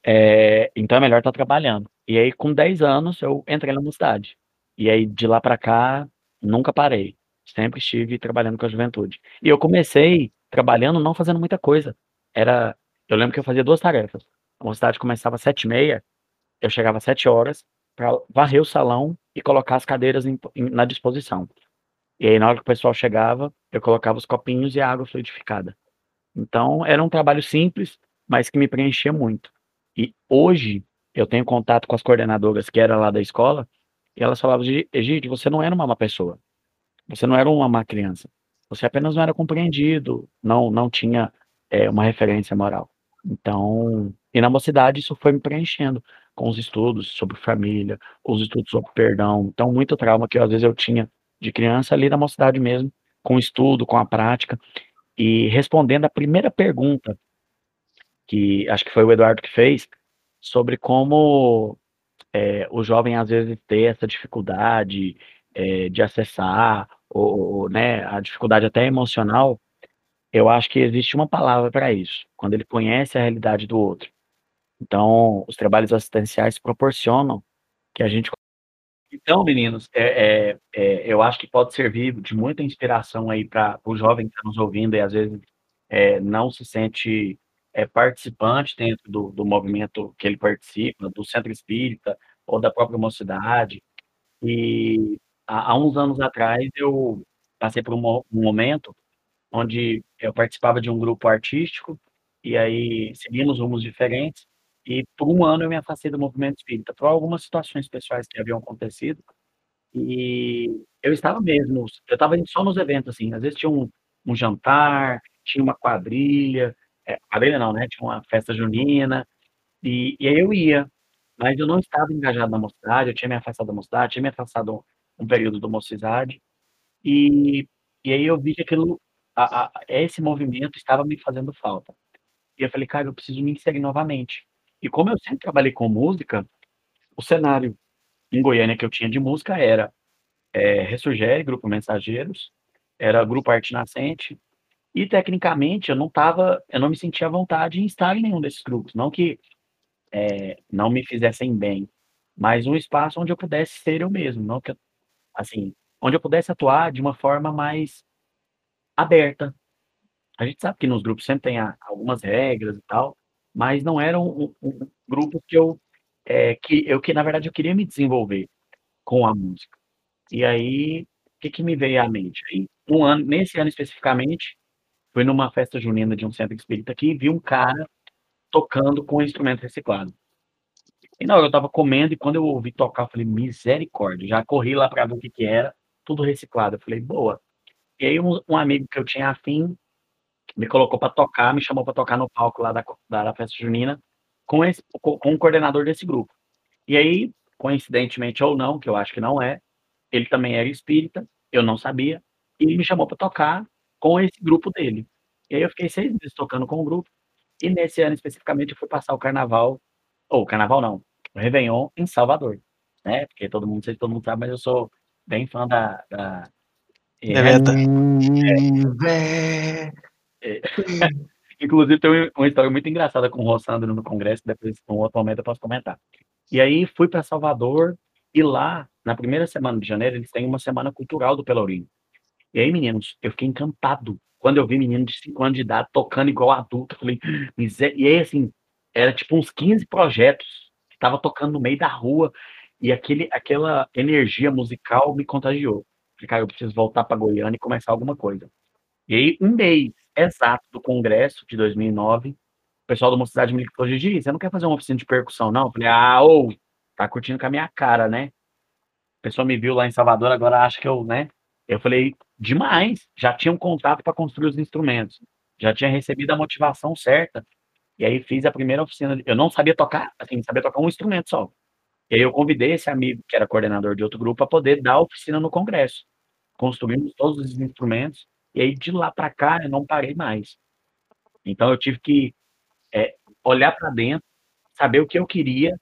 eh, então é melhor estar trabalhando. E aí com 10 anos eu entrei na mocidade. E aí de lá pra cá, nunca parei, sempre estive trabalhando com a juventude. E eu comecei trabalhando não fazendo muita coisa, era eu lembro que eu fazia 2 tarefas, a mocidade começava às 7h30, eu chegava às 7h pra varrer o salão e colocar as cadeiras em em na disposição. E aí na hora que o pessoal chegava, eu colocava os copinhos e a água fluidificada. Então era um trabalho simples, mas que me preenchia muito. E hoje eu tenho contato com as coordenadoras que era lá da escola, e elas falavam: "Gi Egídio, você não era uma má pessoa, você não era uma má criança, você apenas não era compreendido, não não tinha, eh, uma referência moral". Então e na mocidade isso foi me preenchendo, com os estudos sobre família, os estudos sobre perdão, então muito trauma que às vezes eu tinha de criança ali na mocidade mesmo, com estudo, com a prática. E respondendo a primeira pergunta, que acho que foi o Eduardo que fez, sobre como, eh, o jovem às vezes ter essa dificuldade, eh, de acessar, ou ou, né, a dificuldade até emocional, eu acho que existe uma palavra pra isso, quando ele conhece a realidade do outro. Então, os trabalhos assistenciais proporcionam que a gente então meninos, eh eh eh, eu acho que pode servir de muita inspiração aí para o jovem que tá nos ouvindo e às vezes, eh, não se sente, eh, participante dentro do do movimento que ele participa, do centro espírita, ou da própria mocidade. E há há uns anos atrás eu passei por um um momento, onde eu participava de um grupo artístico, e aí seguimos rumos diferentes, e por 1 ano eu me afastei do movimento espírita, por algumas situações pessoais que haviam acontecido, e eu estava mesmo eu estava só nos eventos, assim, às vezes tinha um um jantar, tinha uma quadrilha, eh, quadrilha não, né, tinha uma festa junina, e e aí eu ia, mas eu não estava engajado na mocidade, eu tinha me afastado da mocidade, tinha me afastado um período do mocidade, e e aí eu vi que aquilo a a esse movimento estava me fazendo falta. E eu falei: "Cara, eu preciso me inserir novamente". E como eu sempre trabalhei com música, o cenário em Goiânia que eu tinha de música era é, Ressurgere, Grupo Mensageiros, era Grupo Arte Nascente, e tecnicamente eu não tava, eu não me sentia à vontade em estar em nenhum desses grupos, não que é, não me fizessem bem, mas um espaço onde eu pudesse ser eu mesmo, não que eu- assim, onde eu pudesse atuar de uma forma mais aberta. A gente sabe que nos grupos sempre tem algumas regras e tal, mas não eram um, um grupo que eu é, que eu que na verdade eu queria me desenvolver com a música. E aí, o que que me veio à mente? Aí, um ano, nesse ano especificamente, fui numa festa junina de um centro espírita aqui e vi um cara tocando com instrumento reciclado. E na hora eu estava comendo e quando eu ouvi tocar, eu falei, misericórdia. Já corri lá para ver o que que era, tudo reciclado. Eu falei, boa. E aí um, um amigo que eu tinha afim me colocou para tocar, me chamou para tocar no palco lá da, da, da festa junina com, esse, com, com o coordenador desse grupo. E aí, coincidentemente ou não, que eu acho que não é, ele também era espírita, eu não sabia, e ele me chamou para tocar com esse grupo dele. E aí eu fiquei seis meses tocando com o grupo, e nesse ano especificamente eu fui passar o carnaval, ou carnaval não, o Réveillon em Salvador, né? Porque todo mundo, sei se todo mundo sabe, mas eu sou bem fã da. da É verdade. Viver. [LAUGHS] Inclusive, tem um- uma história muito engraçada com o Rossandro no congresso, depois, em um outro momento, eu posso comentar. E aí, fui para Salvador, e lá, na primeira semana de janeiro, eles têm uma semana cultural do Pelourinho. E aí, meninos, eu fiquei encantado. Quando eu vi menino de 5 anos de idade tocando igual adulto, eu falei, e aí, assim, era tipo uns 15 projetos que tava tocando no meio da rua, e aquele, aquela energia musical me contagiou. Falei, cara, eu preciso voltar para Goiânia e começar alguma coisa. E aí, um mês exato do congresso de 2009, o pessoal da Mocidade me ligou, Gigi, você não quer fazer uma oficina de percussão, não? Eu falei, ah, ô, tá curtindo com a minha cara, né? A pessoa me viu lá em Salvador, agora acha que eu, né? Eu falei, demais. Já tinha um contato para construir os instrumentos. Já tinha recebido a motivação certa. E aí fiz a primeira oficina. Eu não sabia tocar, assim, sabia tocar um instrumento só. E aí eu convidei esse amigo, que era coordenador de outro grupo, para poder dar a oficina no congresso. Construímos todos os instrumentos. E aí de lá para cá eu não parei mais. Então eu tive que é, olhar para dentro, saber o que eu queria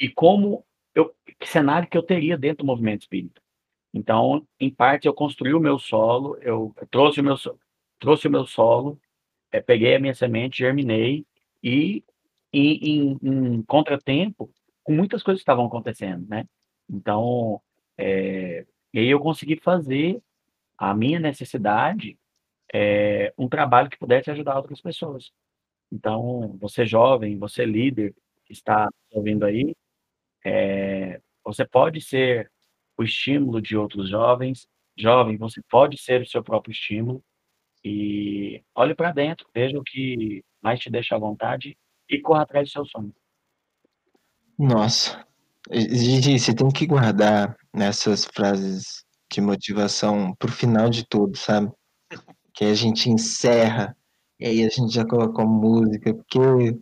e como eu, que cenário que eu teria dentro do movimento espírita. Então, em parte, eu construí o meu solo, eu trouxe o meu, trouxe o meu solo, eh, peguei a minha semente, germinei, e em, em- em contratempo, com muitas coisas que estavam acontecendo, né? Então, eh, e aí eu consegui fazer a minha necessidade eh, um trabalho que pudesse ajudar outras pessoas. Então, você jovem, você líder, que está ouvindo aí, eh, você pode ser o estímulo de outros jovens. Jovem, você pode ser o seu próprio estímulo. E olhe para dentro, veja o que mais te deixa à vontade e corra atrás do seu sonho. Nossa. Gigi, você tem que guardar nessas frases de motivação pro final de tudo, sabe? Que a gente encerra e aí a gente já colocou música, porque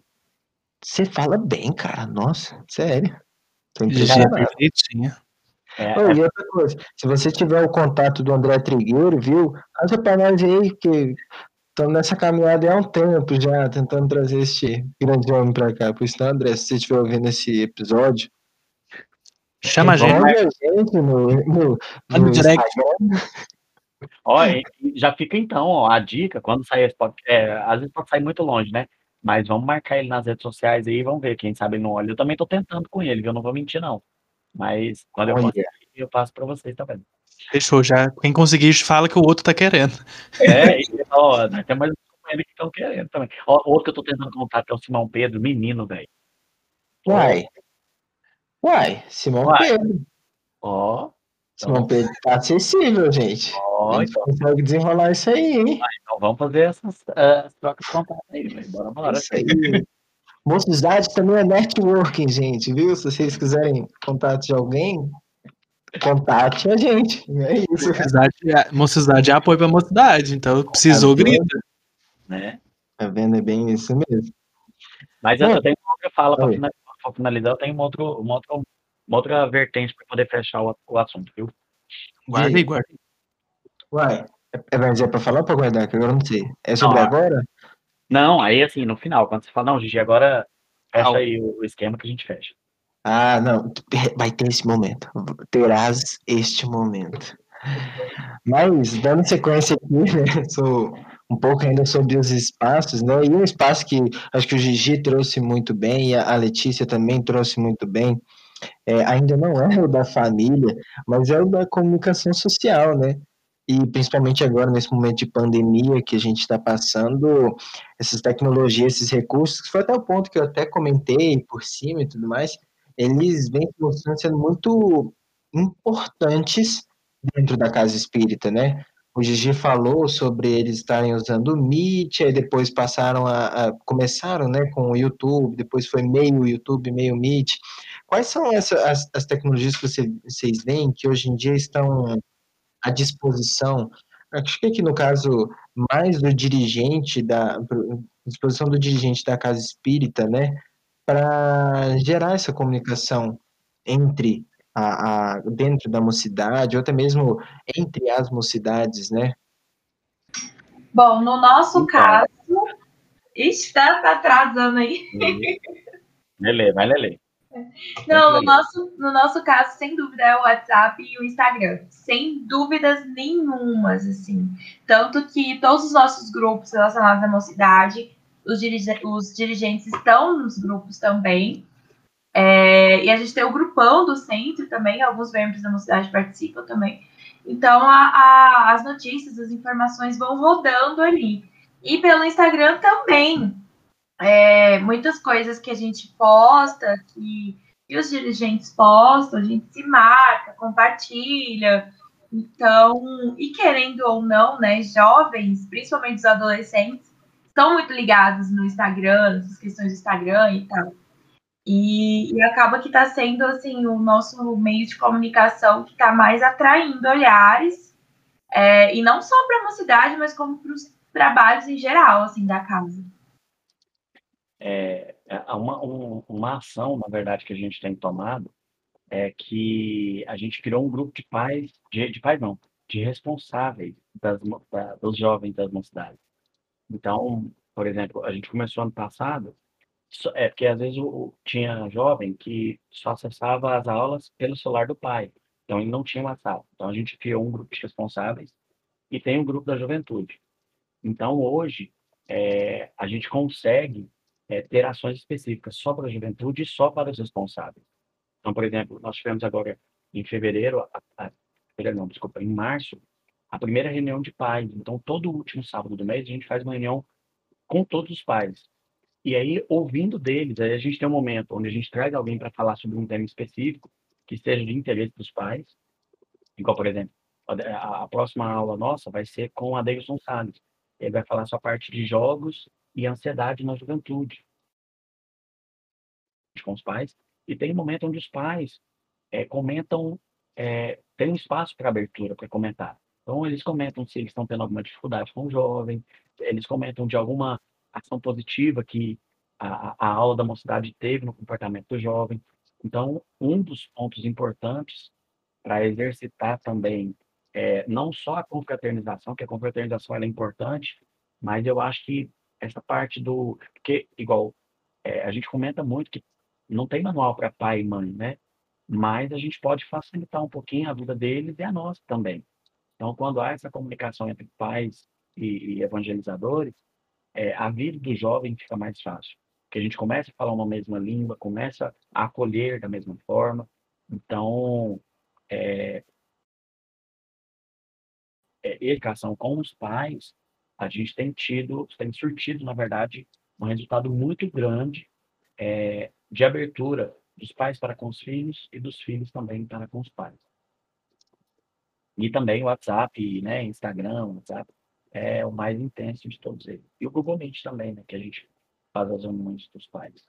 você fala bem, cara. Nossa, sério. Tô Gigi é perfeitinha. É, Oh, e outra coisa, se você tiver o contato do André Trigueiro, viu? Passa pra nós aí, porque estamos nessa caminhada há um tempo já, tentando trazer este grande homem pra cá. Por isso, André, se você estiver ouvindo esse episódio, Chama a gente. gente no, no, no um direct. Ó, já fica então, ó, a dica, quando sair esse podcast, é, às vezes pode sair muito longe, né? Mas vamos marcar ele nas redes sociais aí, vamos ver, quem sabe ele não olha. Eu também tô tentando com ele? Eu não vou mentir, não. Mas quando eu Olha. conseguir, eu passo pra vocês também. Fechou já. Quem conseguir, fala que o outro tá querendo. É, e, ó, nós temos mais um companheiro que estão querendo também. Ó, outro que eu tô tentando contato é o Simão Pedro, menino, velho. Uai. Uai, Simão Uai. Pedro. Ó, Simão Pedro tá acessível, gente. ó, A gente então, consegue desenrolar isso aí, hein? então vamos fazer essas ah, trocas de contato aí, velho. Bora, bora. isso aí. Mocidade também é networking, gente, viu? Se vocês quiserem contato de alguém, contate a gente. É isso. Mocidade, é- mocidade é apoio pra mocidade. Então, precisou, grita. Né? Tá vendo? É bem isso mesmo. Mas eu, Bom. eu tenho uma outra fala para finalizar, pra finalizar, eu tenho uma outra, uma outra, uma outra vertente para poder fechar o, o assunto, viu? Guarda aí, guarda aí. Uai, é, mas é pra falar ou pra guardar? Que agora eu não sei. É sobre Não, agora? Não, aí assim, no final, quando você fala, não, Gigi, agora fecha aí o, o esquema que a gente fecha. Ah, não, vai ter esse momento. Terás este momento. Mas, dando sequência aqui, [LAUGHS] né, sou um pouco ainda sobre os espaços, né? E um espaço que acho que o Gigi trouxe muito bem, e a Letícia também trouxe muito bem, é, ainda não é o da família, mas é o da comunicação social, né? E principalmente agora, nesse momento de pandemia que a gente está passando, essas tecnologias, esses recursos, que foi até o ponto que eu até comentei por cima e tudo mais, eles vêm mostrando sendo muito importantes dentro da casa espírita, né? O Gigi falou sobre eles estarem usando o Meet, aí depois passaram a, a, começaram, né, com o YouTube, depois foi meio YouTube, meio Meet. Quais são essa, as, as tecnologias que você, vocês veem que hoje em dia estão à disposição? Acho que aqui no caso mais do dirigente da disposição do dirigente da casa espírita, né, para gerar essa comunicação entre a, a, dentro da mocidade, ou até mesmo entre as mocidades, né? Bom, no nosso então, caso, está tá atrasando aí. [LAUGHS] Lele, vai Lele. [LAUGHS] Não, no nosso, no nosso caso, sem dúvida, é o WhatsApp e o Instagram. Sem dúvidas nenhumas, assim. Tanto que todos os nossos grupos relacionados à mocidade, os, os dirigentes estão nos grupos também. É, e a gente tem o grupão do centro também, alguns membros da mocidade participam também. Então, a, a, as notícias, as informações vão rodando ali. E pelo Instagram também. É, muitas coisas que a gente posta, que, que os dirigentes postam, a gente se marca, compartilha. Então, e querendo ou não, né, jovens, principalmente os adolescentes, estão muito ligados no Instagram, nas questões do Instagram e tal. E, e acaba que está sendo assim o nosso meio de comunicação que está mais atraindo olhares, é, e não só para a mocidade, mas como para os trabalhos em geral assim da casa. É, é uma, um, uma ação, na verdade, que a gente tem tomado é que a gente criou um grupo de pais, de, de pais não, de responsáveis das, da, dos jovens das mocidades. Então, por exemplo, a gente começou ano passado é, porque às vezes o, tinha jovem que só acessava as aulas pelo celular do pai, então ele não tinha WhatsApp. Então a gente criou um grupo de responsáveis e tem um grupo da juventude. Então hoje é, a gente consegue é, ter ações específicas só para a juventude e só para os responsáveis. Então, por exemplo, nós tivemos agora em fevereiro, a, a, não, desculpa, em março, a primeira reunião de pais. Então, todo último sábado do mês, a gente faz uma reunião com todos os pais. E aí, ouvindo deles, aí a gente tem um momento onde a gente traz alguém para falar sobre um tema específico que seja de interesse dos pais. Igual, por exemplo, a, a próxima aula nossa vai ser com a Deilson Salles. Ele vai falar só a parte de jogos e ansiedade na juventude com os pais. E tem um momento onde os pais é, comentam, é, tem um espaço para abertura, para comentar. Então, eles comentam se eles estão tendo alguma dificuldade com o jovem, eles comentam de alguma ação positiva que a, a aula da mocidade teve no comportamento do jovem. Então, um dos pontos importantes para exercitar também é, não só a confraternização, que a confraternização é importante, mas eu acho que essa parte do. Porque, igual, é, a gente comenta muito que não tem manual para pai e mãe, né? Mas a gente pode facilitar um pouquinho a vida deles e a nossa também. Então, quando há essa comunicação entre pais e, e evangelizadores, é, a vida do jovem fica mais fácil. Porque a gente começa a falar uma mesma língua, começa a acolher da mesma forma. Então, é, é, educação com os pais, a gente tem tido, tem surtido, na verdade, um resultado muito grande é, de abertura dos pais para com os filhos e dos filhos também para com os pais. E também o WhatsApp, né, Instagram, WhatsApp, é o mais intenso de todos eles. E o Google Meet também, né, que a gente faz as reuniões dos pais.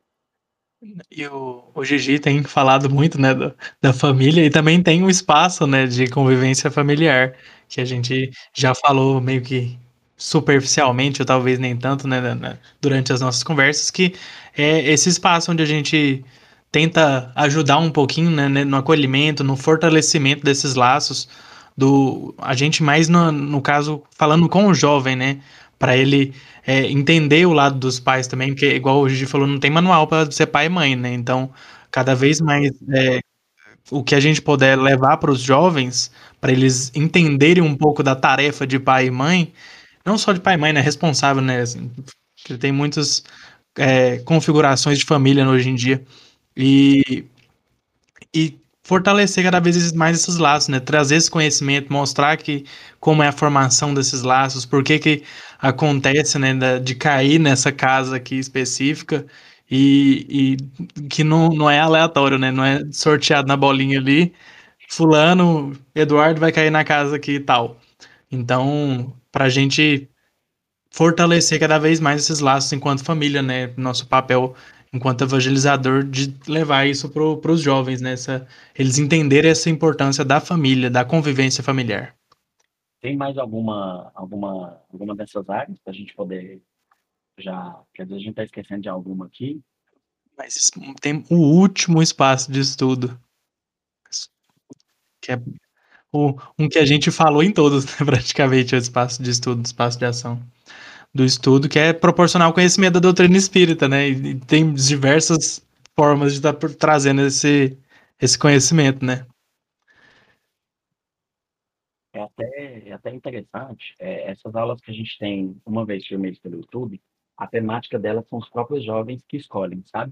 E o, o Gigi tem falado muito, né, da, da família e também tem um espaço, né, de convivência familiar, que a gente já falou meio que superficialmente, ou talvez nem tanto, né, durante as nossas conversas, que é esse espaço onde a gente tenta ajudar um pouquinho, né, né no acolhimento, no fortalecimento desses laços, do a gente mais no, no caso falando com o jovem, né, para ele é, entender o lado dos pais também, porque igual o Gigi falou, não tem manual para ser pai e mãe, né? Então cada vez mais é, o que a gente puder levar para os jovens, para eles entenderem um pouco da tarefa de pai e mãe, não só de pai e mãe, né? Responsável, né? Assim, tem muitas é, configurações de família hoje em dia. E, e fortalecer cada vez mais esses laços, né? Trazer esse conhecimento, mostrar que como é a formação desses laços, por que que acontece, né, de cair nessa casa aqui específica e, e que não, não é aleatório, né? Não é sorteado na bolinha ali, fulano, Eduardo vai cair na casa aqui e tal. Então, pra gente fortalecer cada vez mais esses laços enquanto família, né? Nosso papel enquanto evangelizador de levar isso para os jovens, né? Essa, eles entenderem essa importância da família, da convivência familiar. Tem mais alguma alguma alguma dessas áreas para a gente poder já, quer dizer, a gente está esquecendo de alguma aqui? Mas tem o último espaço de estudo, que é o, um que a gente falou em todos, né, [LAUGHS] praticamente, o espaço de estudo, o espaço de ação do estudo, que é proporcionar o conhecimento da doutrina espírita, né? E, tem diversas formas de estar tá trazendo esse, esse conhecimento, né? É até, é até interessante, é, essas aulas que a gente tem uma vez por mês pelo YouTube, a temática delas são os próprios jovens que escolhem, sabe?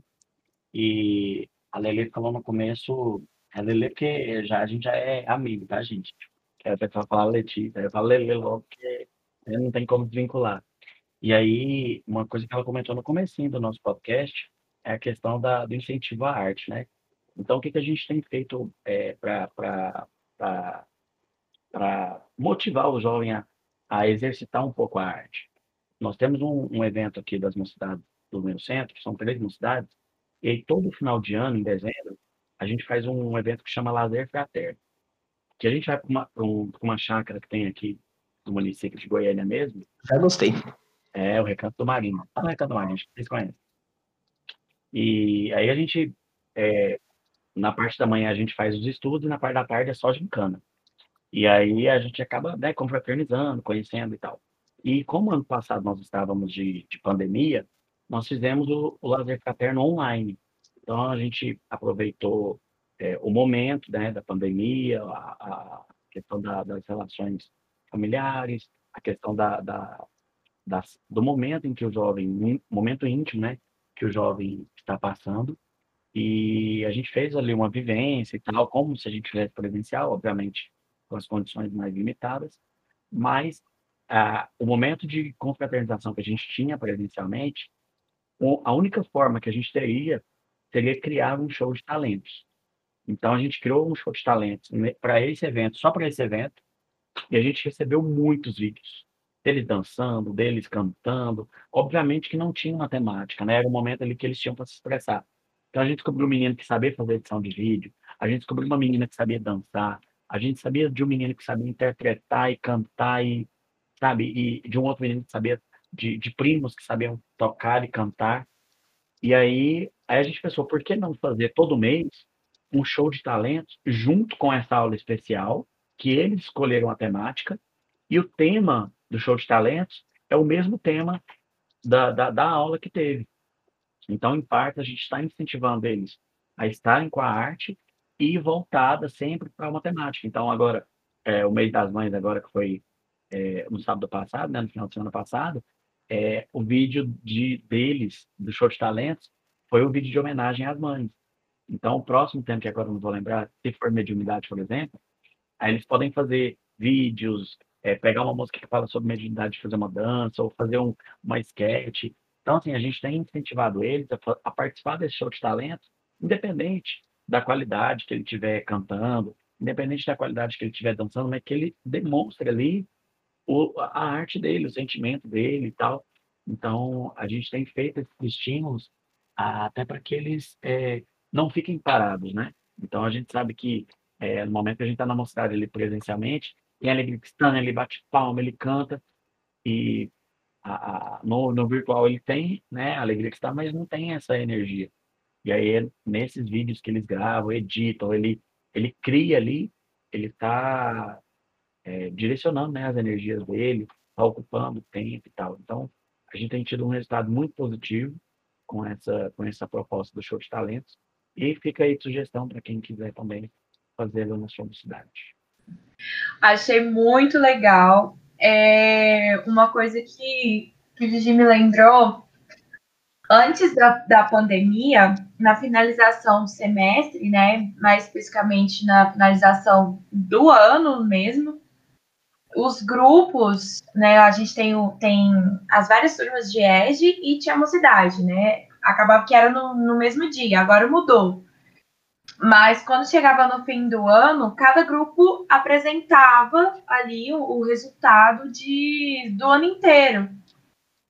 E a Lele falou no começo, a Lele que já, a gente já é amigo, tá, gente? Que a pessoa fala Letícia, eu falo Lele logo, porque não tem como desvincular. E aí, uma coisa que ela comentou no comecinho do nosso podcast é a questão da, do incentivo à arte, né? Então, o que, que a gente tem feito é, para motivar o jovem a, a, exercitar um pouco a arte? Nós temos um, um evento aqui das mocidades do meu centro, que são três mocidades, e aí, todo final de ano, em dezembro, a gente faz um evento que chama Lazer Fraterno, que a gente vai para uma, um, uma chácara que tem aqui no município de Goiânia mesmo. Já gostei. É, o Recanto do Marinho. Ah, o Recanto do Marinho, vocês conhecem. E aí a gente, é, na parte da manhã a gente faz os estudos e na parte da tarde é só gincana. E aí a gente acaba né, confraternizando, conhecendo e tal. E como ano passado nós estávamos de, de pandemia, nós fizemos o, o lazer fraterno online. Então a gente aproveitou é, o momento né, da pandemia, a, a questão da, das relações familiares, a questão da, da, do momento em que o jovem, momento íntimo, né, que o jovem está passando. E a gente fez ali uma vivência e tal, como se a gente tivesse presencial, obviamente, com as condições mais limitadas, mas ah, o momento de confraternização que a gente tinha presencialmente, a única forma que a gente teria seria criar um show de talentos. Então a gente criou um show de talentos para esse evento, só para esse evento, e a gente recebeu muitos vídeos deles dançando, deles cantando. Obviamente que não tinha uma temática, né? Era o momento ali que eles tinham para se expressar. Então a gente descobriu um menino que sabia fazer edição de vídeo, a gente descobriu uma menina que sabia dançar, a gente sabia de um menino que sabia interpretar e cantar e sabe, e de um outro menino que sabia de, de primos que sabiam tocar e cantar. E aí, aí a gente pensou, por que não fazer todo mês um show de talentos junto com essa aula especial, que eles escolheram a temática, e o tema do show de talentos é o mesmo tema da, da, da aula que teve. Então, em parte, a gente está incentivando eles a estarem com a arte e voltada sempre para a matemática. Então, agora, é, o mês das mães, agora que foi é, no sábado passado, né, no final de semana passado, é, o vídeo de, deles, do show de talentos, foi o vídeo de homenagem às mães. Então, o próximo tema, que agora não vou lembrar, se for mediunidade, por exemplo, aí eles podem fazer vídeos, é, pegar uma música que fala sobre mediunidade, fazer uma dança, ou fazer um, uma sketch. Então, assim, a gente tem incentivado eles a, a participar desse show de talentos, independente da qualidade que ele estiver cantando, independente da qualidade que ele estiver dançando, mas que ele demonstre ali o, a arte dele, o sentimento dele e tal. Então, a gente tem feito esses estímulos até para que eles é, não fiquem parados, né? Então, a gente sabe que é, no momento que a gente está na mostrada ali presencialmente, tem alegria cristã, ele bate palma, ele canta, e a, a, no, no virtual ele tem né, a alegria cristã, mas não tem essa energia. E aí, nesses vídeos que eles gravam, editam, ele, ele cria ali, ele está é, direcionando né, as energias dele, está ocupando tempo e tal. Então, a gente tem tido um resultado muito positivo com essa, com essa proposta do show de talentos. E fica aí sugestão para quem quiser também na sua cidade. Achei muito legal. É uma coisa que, que o Gigi me lembrou, antes da, da pandemia, na finalização do semestre, né, mais especificamente na finalização do ano mesmo, os grupos, né, a gente tem, tem as várias turmas de EGE e tinha mocidade, né, acabava que era no, no mesmo dia, agora mudou. Mas quando chegava no fim do ano, cada grupo apresentava ali o, o resultado de, do ano inteiro.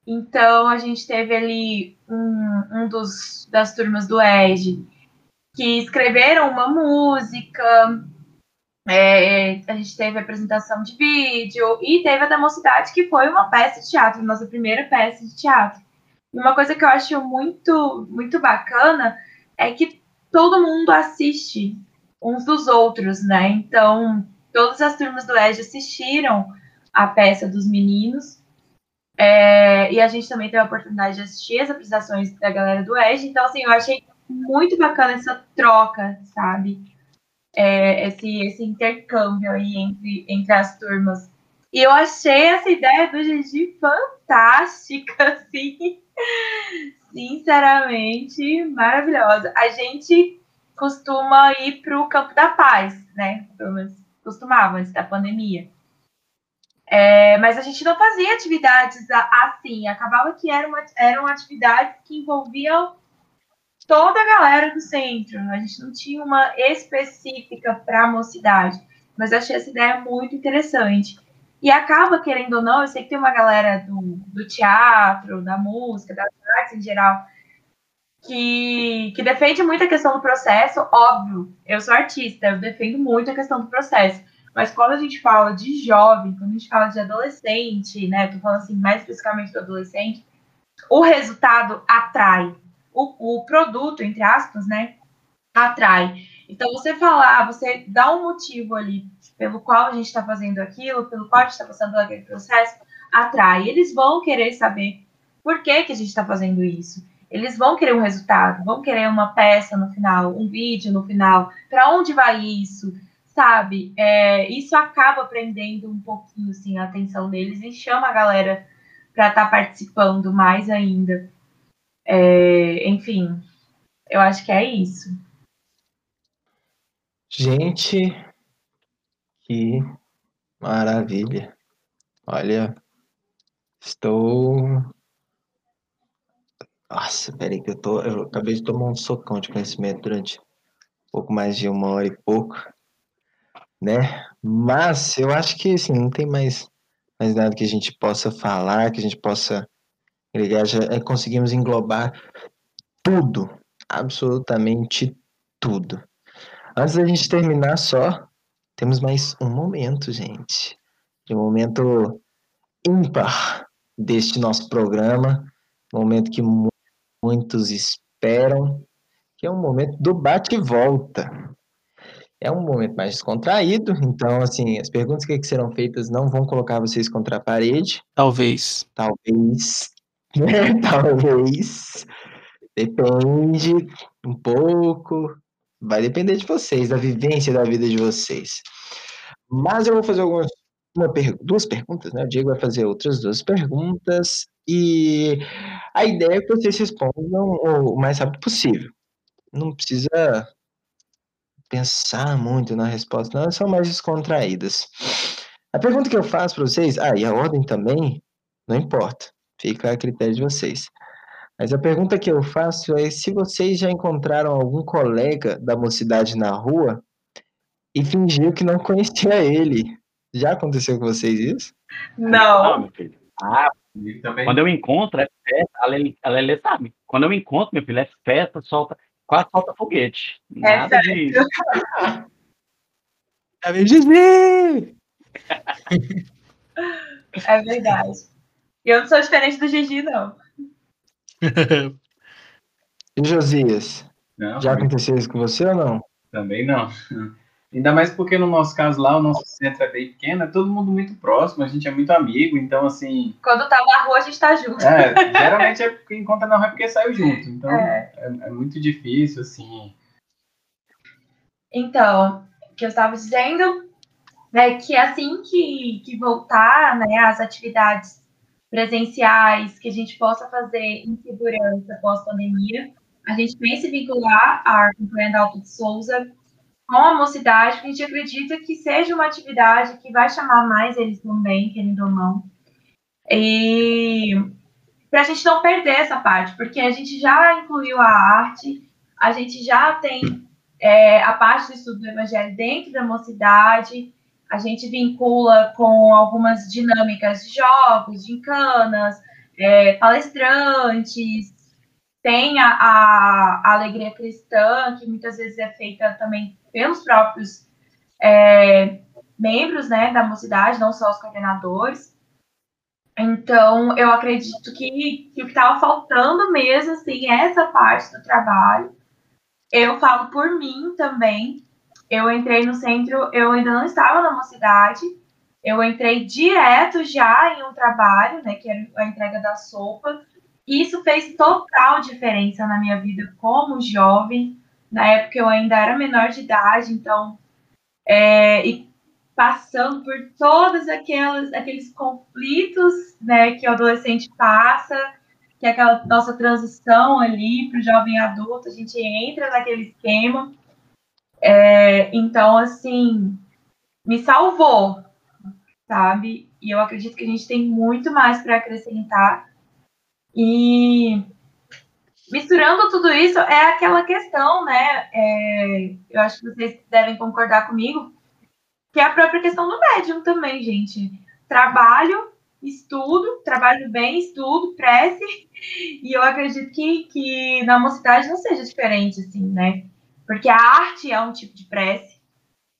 Então a gente teve ali um, um dos das turmas do EG que escreveram uma música, é, a gente teve apresentação de vídeo e teve a da mocidade, que foi uma peça de teatro, nossa primeira peça de teatro. E uma coisa que eu acho muito, muito bacana é que todo mundo assiste uns dos outros, né? Então, todas as turmas do EG assistiram a peça dos meninos. É, e a gente também teve a oportunidade de assistir as apresentações da galera do EG. Então, assim, eu achei muito bacana essa troca, sabe? É, esse, esse intercâmbio aí entre, entre as turmas. E eu achei essa ideia do Gigi fantástica, [LAUGHS] assim sinceramente maravilhosa. A gente costuma ir para o Campo da Paz, né? Costumava antes da pandemia. É, mas a gente não fazia atividades assim. Acabava que era uma, eram atividades que envolviam toda a galera do centro. A gente não tinha uma específica para a mocidade. Mas achei essa ideia muito interessante. E acaba, querendo ou não, eu sei que tem uma galera do, do teatro, da música, das artes em geral, que, que defende muito a questão do processo. Óbvio, eu sou artista, eu defendo muito a questão do processo. Mas quando a gente fala de jovem, quando a gente fala de adolescente, né? Tô falando assim, mais especificamente do adolescente, o resultado atrai. O, o produto, entre aspas, né? Atrai. Então, você falar, você dá um motivo ali pelo qual a gente está fazendo aquilo, pelo qual a gente está passando aquele processo, atrai. Eles vão querer saber por que, que a gente está fazendo isso. Eles vão querer um resultado, vão querer uma peça no final, um vídeo no final. Para onde vai isso? Sabe? É, isso acaba prendendo um pouquinho assim, a atenção deles e chama a galera para estar tá participando mais ainda. É, enfim, eu acho que é isso. Gente, que maravilha. Olha, estou. Nossa, peraí que eu tô. Eu acabei de tomar um socão de conhecimento durante um pouco mais de uma hora e pouco, né? Mas eu acho que assim, não tem mais, mais nada que a gente possa falar, que a gente possa Já é, conseguimos englobar tudo, absolutamente tudo. Antes da gente terminar, só temos mais um momento, gente. Um momento ímpar deste nosso programa. Um momento que muitos esperam, que é um momento do bate-volta. É um momento mais descontraído, então, assim, as perguntas que serão feitas não vão colocar vocês contra a parede. Talvez. Talvez. [LAUGHS] Né? Talvez. Depende um pouco Vai depender de vocês, da vivência da vida de vocês. Mas eu vou fazer algumas duas perguntas, né? O Diego vai fazer outras duas perguntas e a ideia é que vocês respondam o mais rápido possível. Não precisa pensar muito na resposta, não, são mais descontraídas. A pergunta que eu faço para vocês, ah, e a ordem também, não importa, fica a critério de vocês. Mas a pergunta que eu faço é se vocês já encontraram algum colega da mocidade na rua e fingiu que não conhecia ele. Já aconteceu com vocês isso? Não. Não, meu filho. Ah, quando eu encontro, é festa. A Lelê, sabe. Quando eu encontro, meu filho, é festa, solta, quase solta foguete. É Nada é de. É! [LAUGHS] É verdade. Eu não sou diferente do Gigi, não. [LAUGHS] e Josias? Não, já aconteceu isso com você ou não? Também não. Ainda mais porque no nosso caso lá, o nosso centro é bem pequeno, é todo mundo muito próximo, a gente é muito amigo, então assim. Quando tá na rua, a gente tá junto. É, geralmente é porque encontra na rua é porque saiu junto. Então é, é, é muito difícil, assim. Então, o que eu estava dizendo é que assim que, que voltar né, às atividades presenciais, que a gente possa fazer em segurança pós-pandemia, a gente pensa em vincular a campanha da Alto de Souza com a mocidade, a gente acredita que seja uma atividade que vai chamar mais eles também, querendo ou não. E para a gente não perder essa parte, porque a gente já incluiu a arte, a gente já tem é, a parte do estudo do evangelho dentro da mocidade, a gente vincula com algumas dinâmicas de jogos, de encanas, é, palestrantes, tem a, a, a, alegria cristã, que muitas vezes é feita também pelos próprios é, membros né, da mocidade, não só os coordenadores. Então, eu acredito que, que o que estava faltando mesmo, assim, é essa parte do trabalho. Eu falo por mim também. Eu entrei no centro, eu ainda não estava na mocidade. Eu entrei direto já em um trabalho, né, que era a entrega da sopa. E isso fez total diferença na minha vida como jovem. Na época eu ainda era menor de idade, então é, e passando por todos aqueles, aqueles conflitos né, que o adolescente passa, que é aquela nossa transição ali para o jovem adulto, a gente entra naquele esquema. É, então, assim, me salvou, sabe? E eu acredito que a gente tem muito mais para acrescentar. E misturando tudo isso é aquela questão, né? É, eu acho que vocês devem concordar comigo, que é a própria questão do médium também, gente. Trabalho, estudo, trabalho bem, estudo, prece, [LAUGHS] e eu acredito que, que na mocidade não seja diferente, assim, né? Porque a arte é um tipo de prece,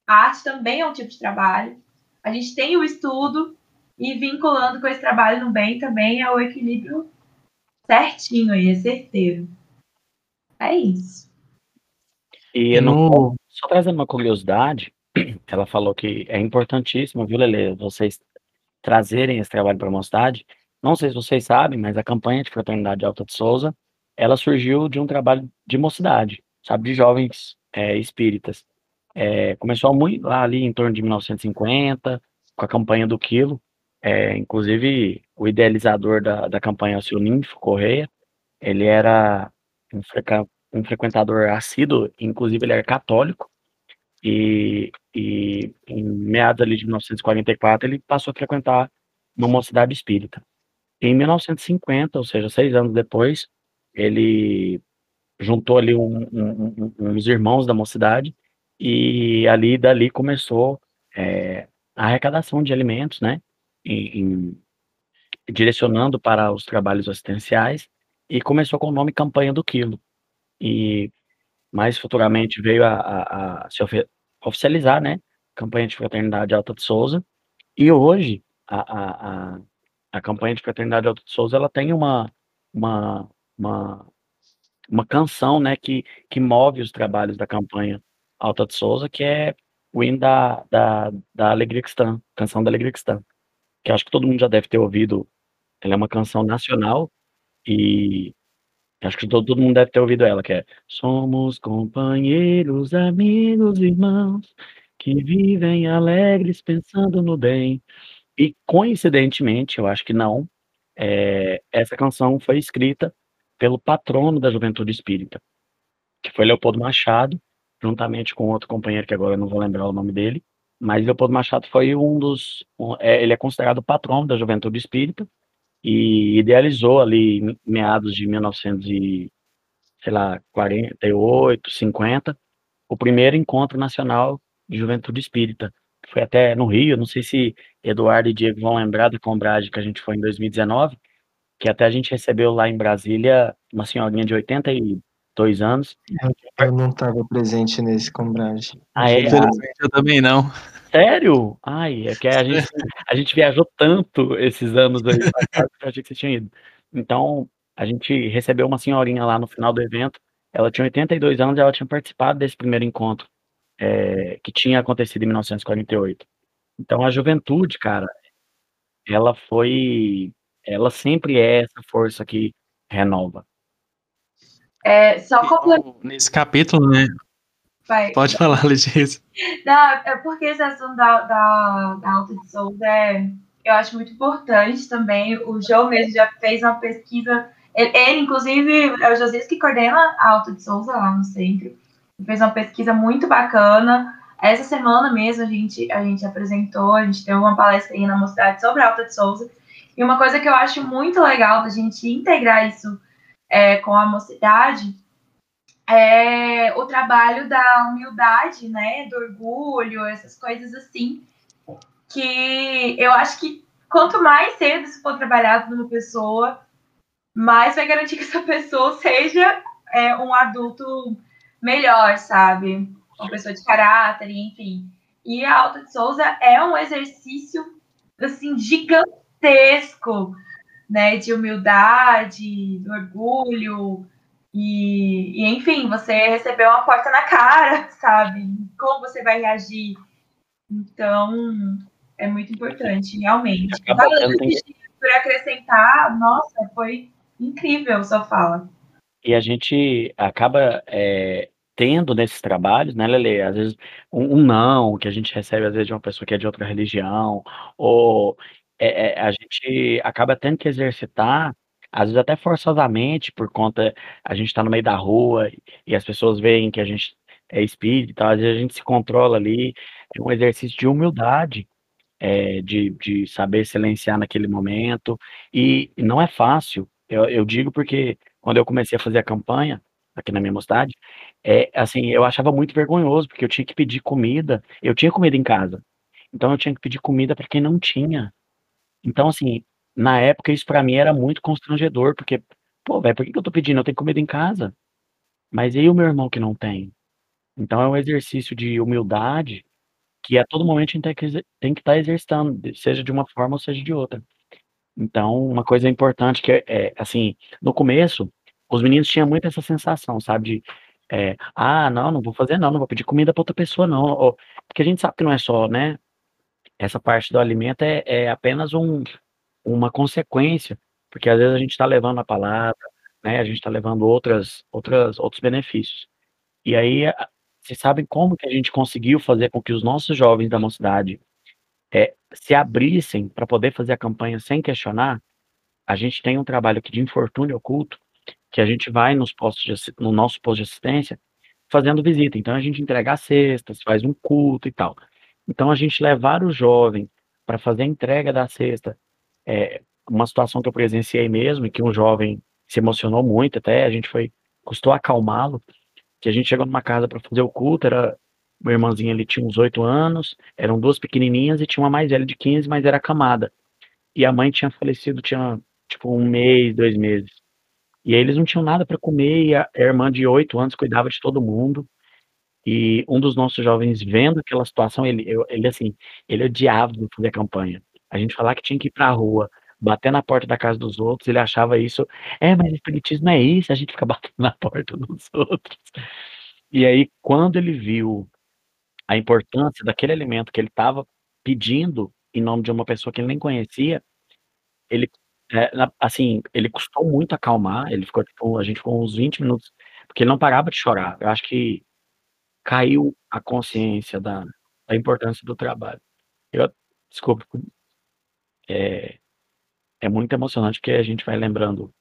a arte também é um tipo de trabalho. A gente tem o estudo, e vinculando com esse trabalho no bem também é o equilíbrio certinho aí, é certeiro. É isso. E no... só trazendo uma curiosidade, [CLEARS THROAT] ela falou que é importantíssimo, viu, Lele, vocês trazerem esse trabalho para a mocidade. Não sei se vocês sabem, mas a campanha de Fraternidade Alta de Souza, ela surgiu de um trabalho de mocidade, sabe, de jovens é, espíritas. É, começou muito lá ali em torno de 1950, com a campanha do quilo. É, inclusive, o idealizador da, da campanha, o seu Ninfo Correia, ele era um, um frequentador assíduo, inclusive ele era católico, e, e em meados ali de 1944 ele passou a frequentar uma mocidade espírita. Em 1950, ou seja, seis anos depois, ele juntou ali um, um, um, uns irmãos da mocidade e ali dali começou é, a arrecadação de alimentos, né, em, em, direcionando para os trabalhos assistenciais e começou com o nome Campanha do Quilo. E mais futuramente veio a, a, a se oficializar, né? Campanha de Fraternidade Alta de Souza. E hoje, a, a, a, a campanha de Fraternidade Alta de Souza, ela tem uma, uma, uma, uma canção, né, que, que move os trabalhos da campanha Alta de Souza, que é o hino da, da, da Alegria Cristã, Canção da Alegria Cristã, que acho que todo mundo já deve ter ouvido. Ela é uma canção nacional e Acho que todo, todo mundo deve ter ouvido ela, que é Somos companheiros, amigos, irmãos, que vivem alegres pensando no bem. E coincidentemente, eu acho que não, é, essa canção foi escrita pelo patrono da juventude espírita, que foi Leopoldo Machado, juntamente com outro companheiro que agora eu não vou lembrar o nome dele, mas Leopoldo Machado foi um dos, um, é, ele é considerado o patrono da juventude espírita, e idealizou ali meados de 1948, 50, o primeiro encontro nacional de juventude espírita. Foi até no Rio, não sei se Eduardo e Diego vão lembrar da combragem que a gente foi em 2019, que até a gente recebeu lá em Brasília uma senhorinha de 82 anos. Eu não estava presente nesse combragem. Ah, é? Eu também não. Sério? Ai, é que a gente, a gente viajou tanto esses anos aí, [LAUGHS] eu achei que você tinha ido. Então, a gente recebeu uma senhorinha lá no final do evento, ela tinha 82 anos e ela tinha participado desse primeiro encontro, é, que tinha acontecido em 1948. Então, a juventude, cara, ela foi, ela sempre é essa força que renova. É, só Nesse capítulo, né? Vai. Pode falar, Letícia. Não, é porque esse assunto da, da, da Alta de Souza é, eu acho muito importante também. O João mesmo já fez uma pesquisa. Ele, ele, inclusive, é o Josias que coordena a Alta de Souza lá no centro. Ele fez uma pesquisa muito bacana. Essa semana mesmo a gente, a gente apresentou, a gente deu uma palestra aí na Mocidade sobre a Alta de Souza. E uma coisa que eu acho muito legal da gente integrar isso é, com a mocidade é o trabalho da humildade, né, do orgulho, essas coisas assim, que eu acho que quanto mais cedo isso for trabalhado numa pessoa, mais vai garantir que essa pessoa seja é, um adulto melhor, sabe? Uma pessoa de caráter, enfim. E a Alta de Souza é um exercício assim gigantesco, né, de humildade, do orgulho, e, e, enfim, você recebeu uma porta na cara, [LAUGHS] sabe? Como você vai reagir? Então, é muito importante, realmente. Valeu, por acrescentar, nossa, foi incrível sua fala. E a gente acaba é, tendo nesses trabalhos, né, Lele? Às vezes um, um, não que a gente recebe, às vezes, de uma pessoa que é de outra religião, ou é, é, a gente acaba tendo que exercitar às vezes até forçosamente, por conta a gente está no meio da rua e as pessoas veem que a gente é espírita, às vezes a gente se controla ali, é um exercício de humildade, é, de, de saber silenciar naquele momento, e, e não é fácil, eu, eu digo porque quando eu comecei a fazer a campanha, aqui na minha mocidade, é, assim, eu achava muito vergonhoso, porque eu tinha que pedir comida, eu tinha comida em casa, então eu tinha que pedir comida para quem não tinha. Então, assim, na época isso para mim era muito constrangedor, porque, pô, velho, por que que eu tô pedindo? Eu tenho comida em casa. Mas e o meu irmão que não tem? Então é um exercício de humildade que a todo momento a gente tem que tem que estar tá exercitando, seja de uma forma ou seja de outra. Então, uma coisa importante que é, é assim, no começo, os meninos tinham muito essa sensação, sabe, de é, ah, não, não vou fazer não, não vou pedir comida para outra pessoa não, ou, porque a gente sabe que não é só, né? Essa parte do alimento é, é apenas um, uma consequência, porque às vezes a gente está levando a palavra, né, a gente está levando outras, outras, outros benefícios. E aí, vocês sabem como que a gente conseguiu fazer com que os nossos jovens da mocidade é, se abrissem para poder fazer a campanha sem questionar? A gente tem um trabalho aqui de infortúnio oculto, que a gente vai nos postos de, no nosso posto de assistência fazendo visita. Então a gente entrega cestas, faz um culto e tal. Então a gente levar o jovem para fazer a entrega da cesta é, uma situação que eu presenciei mesmo, que um jovem se emocionou muito, até a gente foi, custou acalmá-lo, que a gente chegou numa casa para fazer o culto, era, meu irmãozinho ele tinha uns oito anos, eram duas pequenininhas e tinha uma mais velha de 15, mas era camada. E a mãe tinha falecido, tinha tipo um mês, dois meses. E aí eles não tinham nada para comer e a irmã de oito anos cuidava de todo mundo. E um dos nossos jovens vendo aquela situação, ele, ele assim, ele odiava fazer campanha. A gente falar que tinha que ir pra rua, bater na porta da casa dos outros, ele achava isso, é, mas espiritismo é isso, a gente fica [LAUGHS] batendo na porta dos outros. E aí, quando ele viu a importância daquele alimento que ele estava pedindo em nome de uma pessoa que ele nem conhecia, ele, é, assim, ele custou muito acalmar, ele ficou, tipo, a gente ficou uns 20 minutos, porque ele não parava de chorar. Eu acho que caiu a consciência da, da importância do trabalho. Eu, desculpa, é, é muito emocionante porque a gente vai lembrando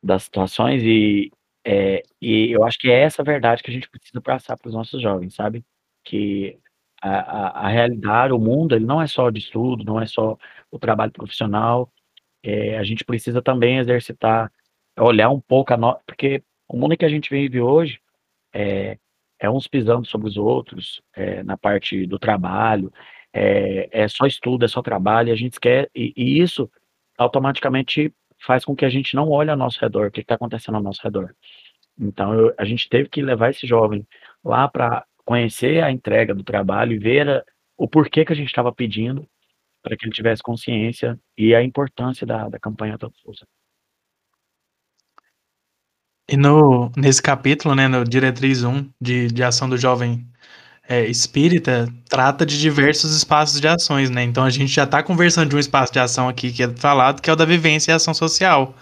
das situações e, é, e eu acho que é essa verdade que a gente precisa passar para os nossos jovens, sabe? Que a, a, a, realidade, o mundo, ele não é só de estudo, não é só o trabalho profissional, é, a gente precisa também exercitar, olhar um pouco a nós, porque o mundo que a gente vive hoje é, é uns pisando sobre os outros, é, na parte do trabalho, é, é só estudo, é só trabalho, e a gente quer, e, e isso automaticamente faz com que a gente não olhe ao nosso redor, o que está acontecendo ao nosso redor. Então, eu, a gente teve que levar esse jovem lá para conhecer a entrega do trabalho e ver a, o porquê que a gente estava pedindo, para que ele tivesse consciência e a importância da, da campanha Toda Força. E no, nesse capítulo, né, no Diretriz 1 de, de Ação do Jovem é, espírita trata de diversos espaços de ações, né? Então a gente já está conversando de um espaço de ação aqui que é falado, que é o da vivência e ação social,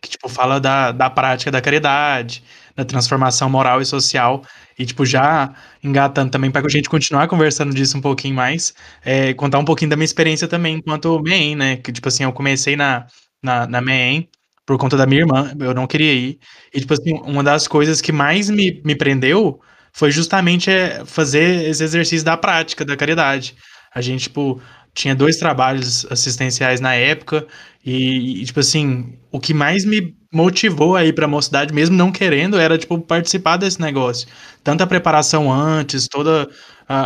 que, tipo, fala da, da prática da caridade, da transformação moral e social. E, tipo, já engatando também para a gente continuar conversando disso um pouquinho mais, é, contar um pouquinho da minha experiência também enquanto MEM, né? Que, tipo assim, eu comecei na, na, na MEM por conta da minha irmã, eu não queria ir. E, tipo assim, uma das coisas que mais me, me prendeu foi justamente é, fazer esse exercício da prática, da caridade. A gente, tipo, tinha dois trabalhos assistenciais na época e, e, tipo assim, o que mais me motivou a ir pra mocidade, mesmo não querendo, era, tipo, participar desse negócio. Tanto a preparação antes, todo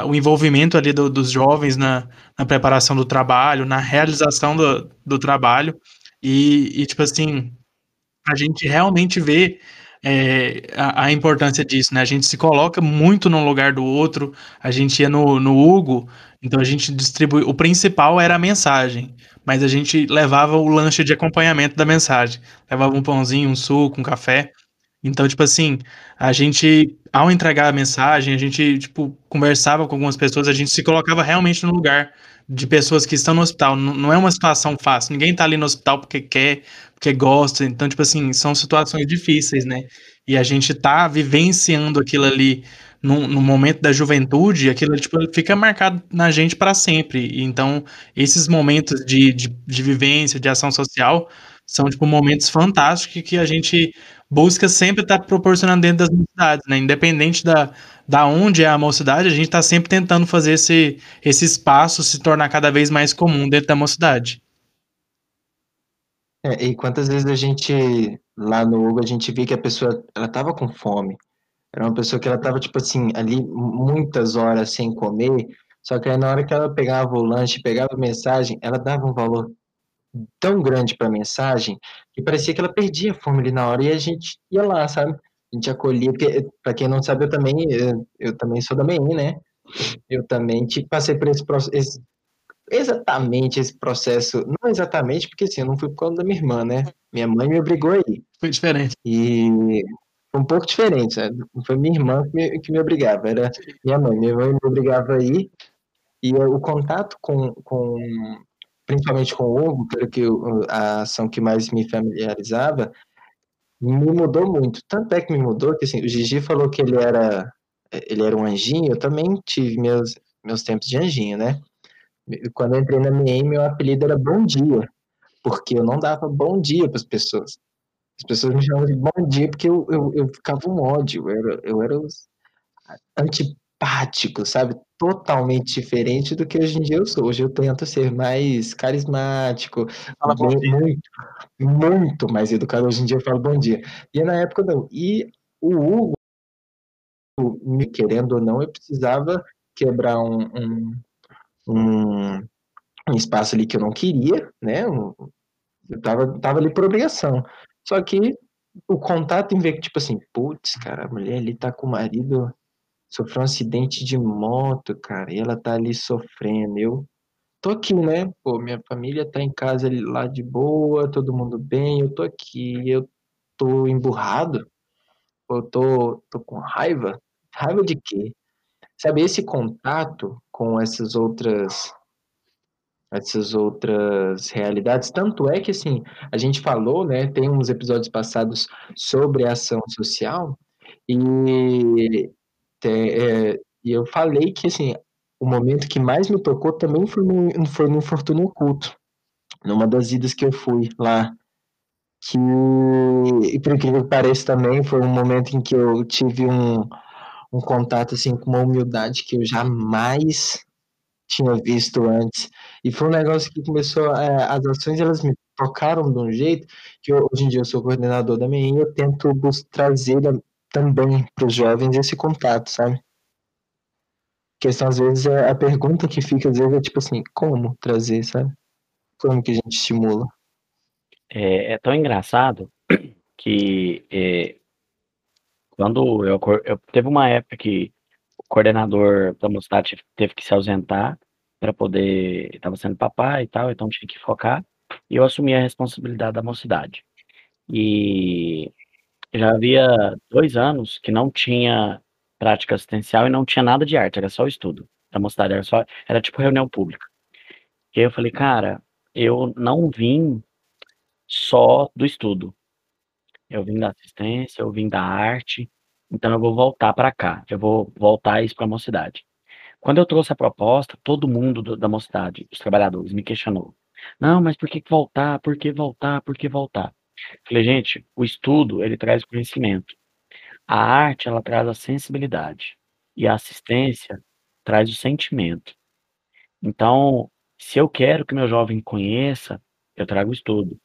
o envolvimento ali do, dos jovens na, na, preparação do trabalho, na realização do, do trabalho. E, e, tipo assim, a gente realmente vê é, a, a, importância disso, né? A gente se coloca muito no lugar do outro, a gente ia no, no Hugo, então a gente distribui. O principal era a mensagem, mas a gente levava o lanche de acompanhamento da mensagem. Levava um pãozinho, um suco, um café. Então, tipo assim, a gente, ao entregar a mensagem, a gente, tipo, conversava com algumas pessoas, a gente se colocava realmente no lugar de pessoas que estão no hospital. Não é uma situação fácil. Ninguém tá ali no hospital porque quer, porque gosta. Então, tipo assim, são situações difíceis, né? E a gente tá vivenciando aquilo ali no, no momento da juventude, aquilo tipo, fica marcado na gente para sempre. Então, esses momentos de, de, de vivência, de ação social, são tipo momentos fantásticos que a gente busca sempre estar tá proporcionando dentro das mocidades, né? Independente da, da onde é a mocidade, a gente está sempre tentando fazer esse, esse espaço se tornar cada vez mais comum dentro da mocidade. É, e quantas vezes a gente, lá no Hugo, a gente via que a pessoa, ela tava com fome. Era uma pessoa que ela tava, tipo assim, ali muitas horas sem comer, só que aí na hora que ela pegava o lanche, pegava a mensagem, ela dava um valor tão grande para a mensagem que parecia que ela perdia a fome ali na hora e a gente ia lá, sabe? A gente acolhia, para quem não sabe, eu também, eu, eu também sou da MEI, né? Eu também tipo, passei por esse processo, exatamente esse processo, não exatamente, porque assim, eu não fui por causa da minha irmã, né? Minha mãe me obrigou a ir. Foi diferente. E foi um pouco diferente, né? Não foi minha irmã que me, que me obrigava, era minha mãe. Minha mãe me obrigava a ir. E o contato com, com principalmente com o Hugo, que a ação que mais me familiarizava, me mudou muito. Tanto é que me mudou que assim, o Gigi falou que ele era ele era um anjinho, eu também tive meus, meus tempos de anjinho, né? Quando eu entrei na minha meu apelido era Bom Dia, porque eu não dava bom dia para as pessoas. As pessoas me chamavam de Bom Dia porque eu, eu, eu ficava um ódio, eu era, eu era antipático, sabe? totalmente diferente do que hoje em dia eu sou. Hoje eu tento ser mais carismático, bem, muito, muito mais educado. Hoje em dia eu falo bom dia. E na época não. E o Hugo, me querendo ou não, eu precisava quebrar um, um, um, um espaço ali que eu não queria, né? Eu tava, tava ali por obrigação. Só que o contato em ver que, tipo assim, putz, cara, a mulher ali tá com o marido sofreu um acidente de moto, cara, e ela tá ali sofrendo. Eu tô aqui, né? Pô, minha família tá em casa lá de boa, todo mundo bem, eu tô aqui, eu tô emburrado, eu tô, tô com raiva. Raiva de quê? Sabe, esse contato com essas outras essas outras realidades, tanto é que assim, a gente falou, né, tem uns episódios passados sobre ação social, e é, e eu falei que, assim, o momento que mais me tocou também foi no, foi no Infortúnio Oculto, numa das idas que eu fui lá. Que, e por incrível que pareça também, foi um momento em que eu tive um, um contato, assim, com uma humildade que eu jamais tinha visto antes. E foi um negócio que começou, é, as ações, elas me tocaram de um jeito que eu, hoje em dia eu sou coordenador da MEI e eu tento trazer também para os jovens esse contato, sabe? A questão, às vezes, é a pergunta que fica, às vezes, é tipo assim, como trazer, sabe? Como que a gente estimula? É, é tão engraçado que é, quando eu, eu, teve uma época que o coordenador da mocidade teve que se ausentar para poder estava sendo papai e tal, então tinha que focar e eu assumi a responsabilidade da mocidade. E já havia dois anos que não tinha prática assistencial e não tinha nada de arte, era só o estudo. Da mocidade era só, era tipo reunião pública. E aí eu falei, cara, eu não vim só do estudo. eu vim da assistência, eu vim da arte, então eu vou voltar para cá, eu vou voltar isso para a mocidade. Quando eu trouxe a proposta, todo mundo do, da mocidade, os trabalhadores, me questionou. Não, mas por que voltar? Por que voltar? Por que voltar? Falei, gente, o estudo, ele traz conhecimento. A arte, ela traz a sensibilidade. E a assistência traz o sentimento. Então, se eu quero que meu jovem conheça, eu trago o estudo.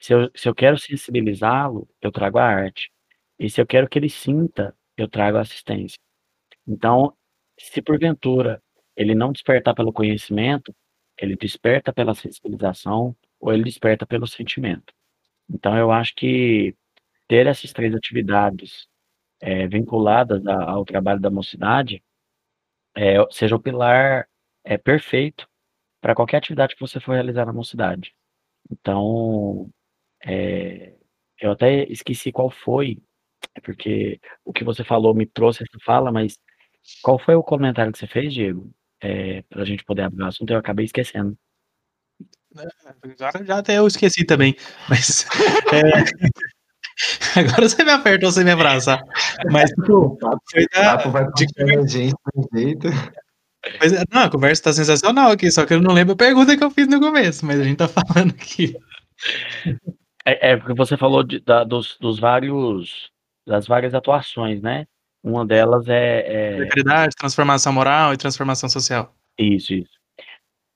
Se eu, se eu quero sensibilizá-lo, eu trago a arte. E se eu quero que ele sinta, eu trago a assistência. Então, se porventura ele não despertar pelo conhecimento, ele desperta pela sensibilização ou ele desperta pelo sentimento. Então, eu acho que ter essas três atividades é, vinculadas a, ao trabalho da mocidade é, seja o pilar é, perfeito para qualquer atividade que você for realizar na mocidade. Então, é, eu até esqueci qual foi, é porque o que você falou me trouxe essa fala, mas qual foi o comentário que você fez, Diego? É, para a gente poder abrir o assunto, eu acabei esquecendo. Agora já até eu esqueci também, mas [LAUGHS] é, [LAUGHS] agora você me apertou sem me abraçar. Mas tipo, foi da, vai de gente jeito. Mas, não, a conversa tá sensacional aqui, só que eu não lembro a pergunta que eu fiz no começo, mas a gente tá [LAUGHS] falando aqui. É, é porque você falou de, da, dos, dos vários das várias atuações, né? Uma delas é, é... transformação moral e transformação social. Isso, isso.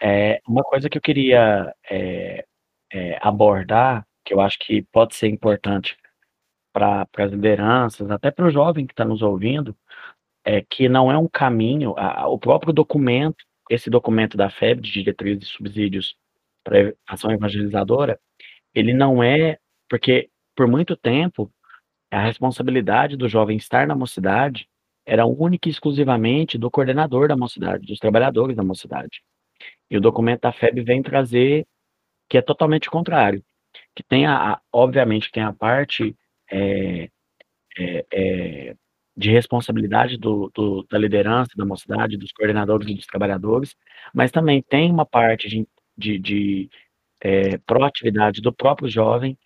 É, uma coisa que eu queria é, é, abordar, que eu acho que pode ser importante para as lideranças, até para o jovem que está nos ouvindo, é que não é um caminho, a, o próprio documento, esse documento da FEB, de diretrizes e subsídios para ação evangelizadora, ele não é, porque por muito tempo a responsabilidade do jovem estar na mocidade era única e exclusivamente do coordenador da mocidade, dos trabalhadores da mocidade. E o documento da FEB vem trazer que é totalmente contrário, que tem a, obviamente tem a parte é, é, é, de responsabilidade do, do, da liderança da mocidade, dos coordenadores e dos trabalhadores, mas também tem uma parte de, de, de é, proatividade do próprio jovem,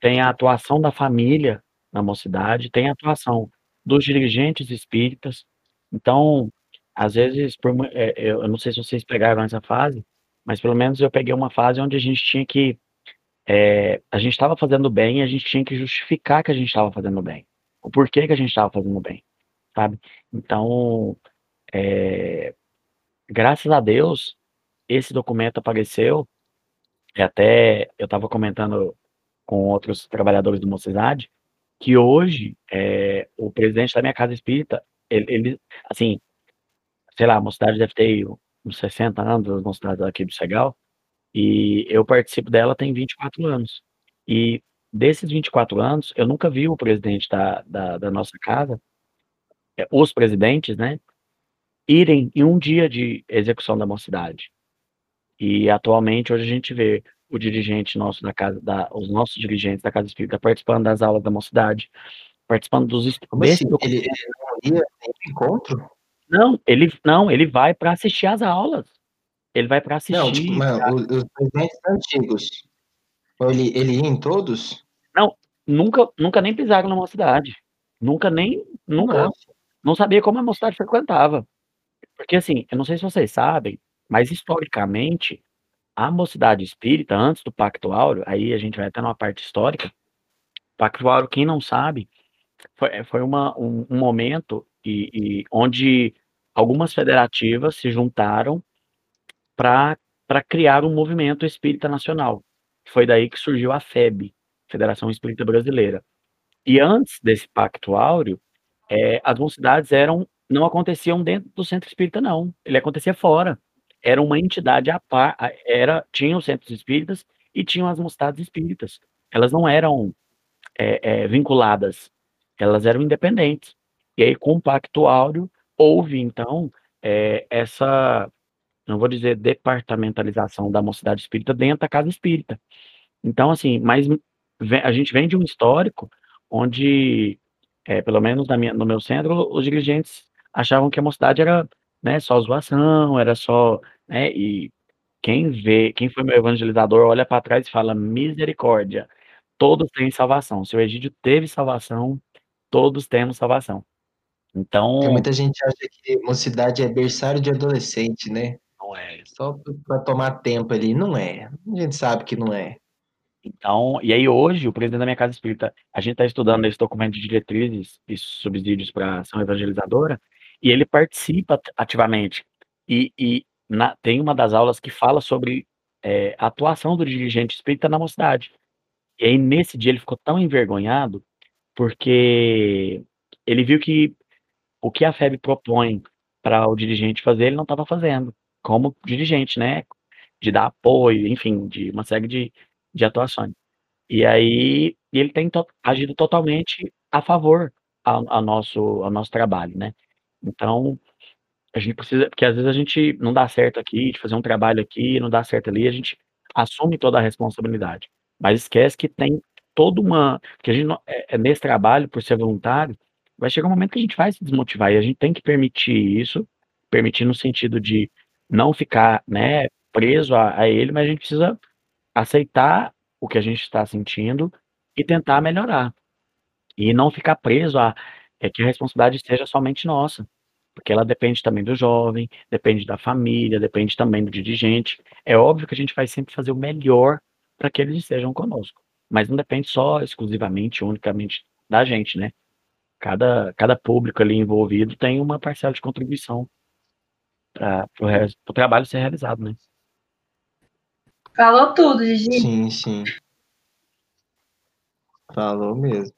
tem a atuação da família na mocidade, tem a atuação dos dirigentes espíritas. Então, às vezes, por, é, eu não sei se vocês pegaram essa fase, mas pelo menos eu peguei uma fase onde a gente tinha que. É, a gente estava fazendo bem e a gente tinha que justificar que a gente estava fazendo bem. O porquê que a gente estava fazendo bem, sabe? Então, é, graças a Deus, esse documento apareceu. E até eu estava comentando com outros trabalhadores do Mocidade, que hoje o presidente da minha casa espírita, ele, ele, assim, sei lá, a mocidade deve ter uns 60 anos, a mocidade aqui do Segal, e eu participo dela tem 24 anos. E desses 24 anos, eu nunca vi o presidente da, da, da nossa casa, é, os presidentes, né, irem em um dia de execução da mocidade. E atualmente, hoje a gente vê o dirigente nosso da casa, da, os nossos dirigentes da Casa Espírita participando das aulas da mocidade, participando dos Como assim? Ele, ele não ia em encontro? Não, ele não, ele vai para assistir às aulas. Ele vai para assistir. Não, tipo, mano, os, os presidentes antigos. Ele, ele ia em todos? Não, nunca, nunca nem pisaram na mocidade. Nunca nem, nunca, Nossa. não sabia como a mocidade frequentava. Porque assim, eu não sei se vocês sabem, mas historicamente a mocidade espírita, antes do Pacto Áureo, aí a gente vai até numa parte histórica, Pacto Áureo, quem não sabe, foi, foi uma, um, um momento e, e, onde algumas federativas se juntaram para criar um movimento espírita nacional. Foi daí que surgiu a FEB, Federação Espírita Brasileira. E antes desse Pacto Áureo, é, as mocidades eram não aconteciam dentro do centro espírita, não. Ele acontecia fora era uma entidade a par, era, tinha os centros espíritas e tinham as mocidades espíritas. Elas não eram é, é, vinculadas, elas eram independentes. E aí, com o Pacto Áureo, houve, então, é, essa, não vou dizer departamentalização da mocidade espírita dentro da casa espírita. Então, assim, mas a gente vem de um histórico onde, é, pelo menos na minha, no meu centro, os dirigentes achavam que a mocidade era né, só zoação, era só né? E quem vê, quem foi meu evangelizador, olha para trás e fala misericórdia. todos têm salvação. Se o Egídio teve salvação, todos temos salvação. Então. Tem muita gente acha que mocidade é berçário de adolescente, né? Não é. Só para tomar tempo ali. Não é. A gente sabe que não é. Então, e aí hoje, o presidente da minha casa espírita, a gente está estudando esse documento de diretrizes e subsídios para ação evangelizadora, e ele participa ativamente. E, e na, tem uma das aulas que fala sobre é, a atuação do dirigente espírita na mocidade. E aí, nesse dia, ele ficou tão envergonhado, porque ele viu que o que a FEB propõe para o dirigente fazer, ele não estava fazendo, como dirigente, né? De dar apoio, enfim, de uma série de, de atuações. E aí ele tem to agido totalmente a favor ao, ao, nosso, ao nosso trabalho, né? Então, a gente precisa, porque às vezes a gente não dá certo aqui, de fazer um trabalho aqui, não dá certo ali, a gente assume toda a responsabilidade. Mas esquece que tem toda uma. que a gente é, é nesse trabalho, por ser voluntário, vai chegar um momento que a gente vai se desmotivar e a gente tem que permitir isso, permitir no sentido de não ficar né, preso a, a ele, mas a gente precisa aceitar o que a gente está sentindo e tentar melhorar. E não ficar preso a é que a responsabilidade seja somente nossa, porque ela depende também do jovem, depende da família, depende também do dirigente. É óbvio que a gente vai sempre fazer o melhor para que eles estejam conosco, mas não depende só exclusivamente, unicamente da gente, né? Cada, cada público ali envolvido tem uma parcela de contribuição para o trabalho ser realizado, né? Falou tudo, Gigi. Sim, sim. Falou mesmo.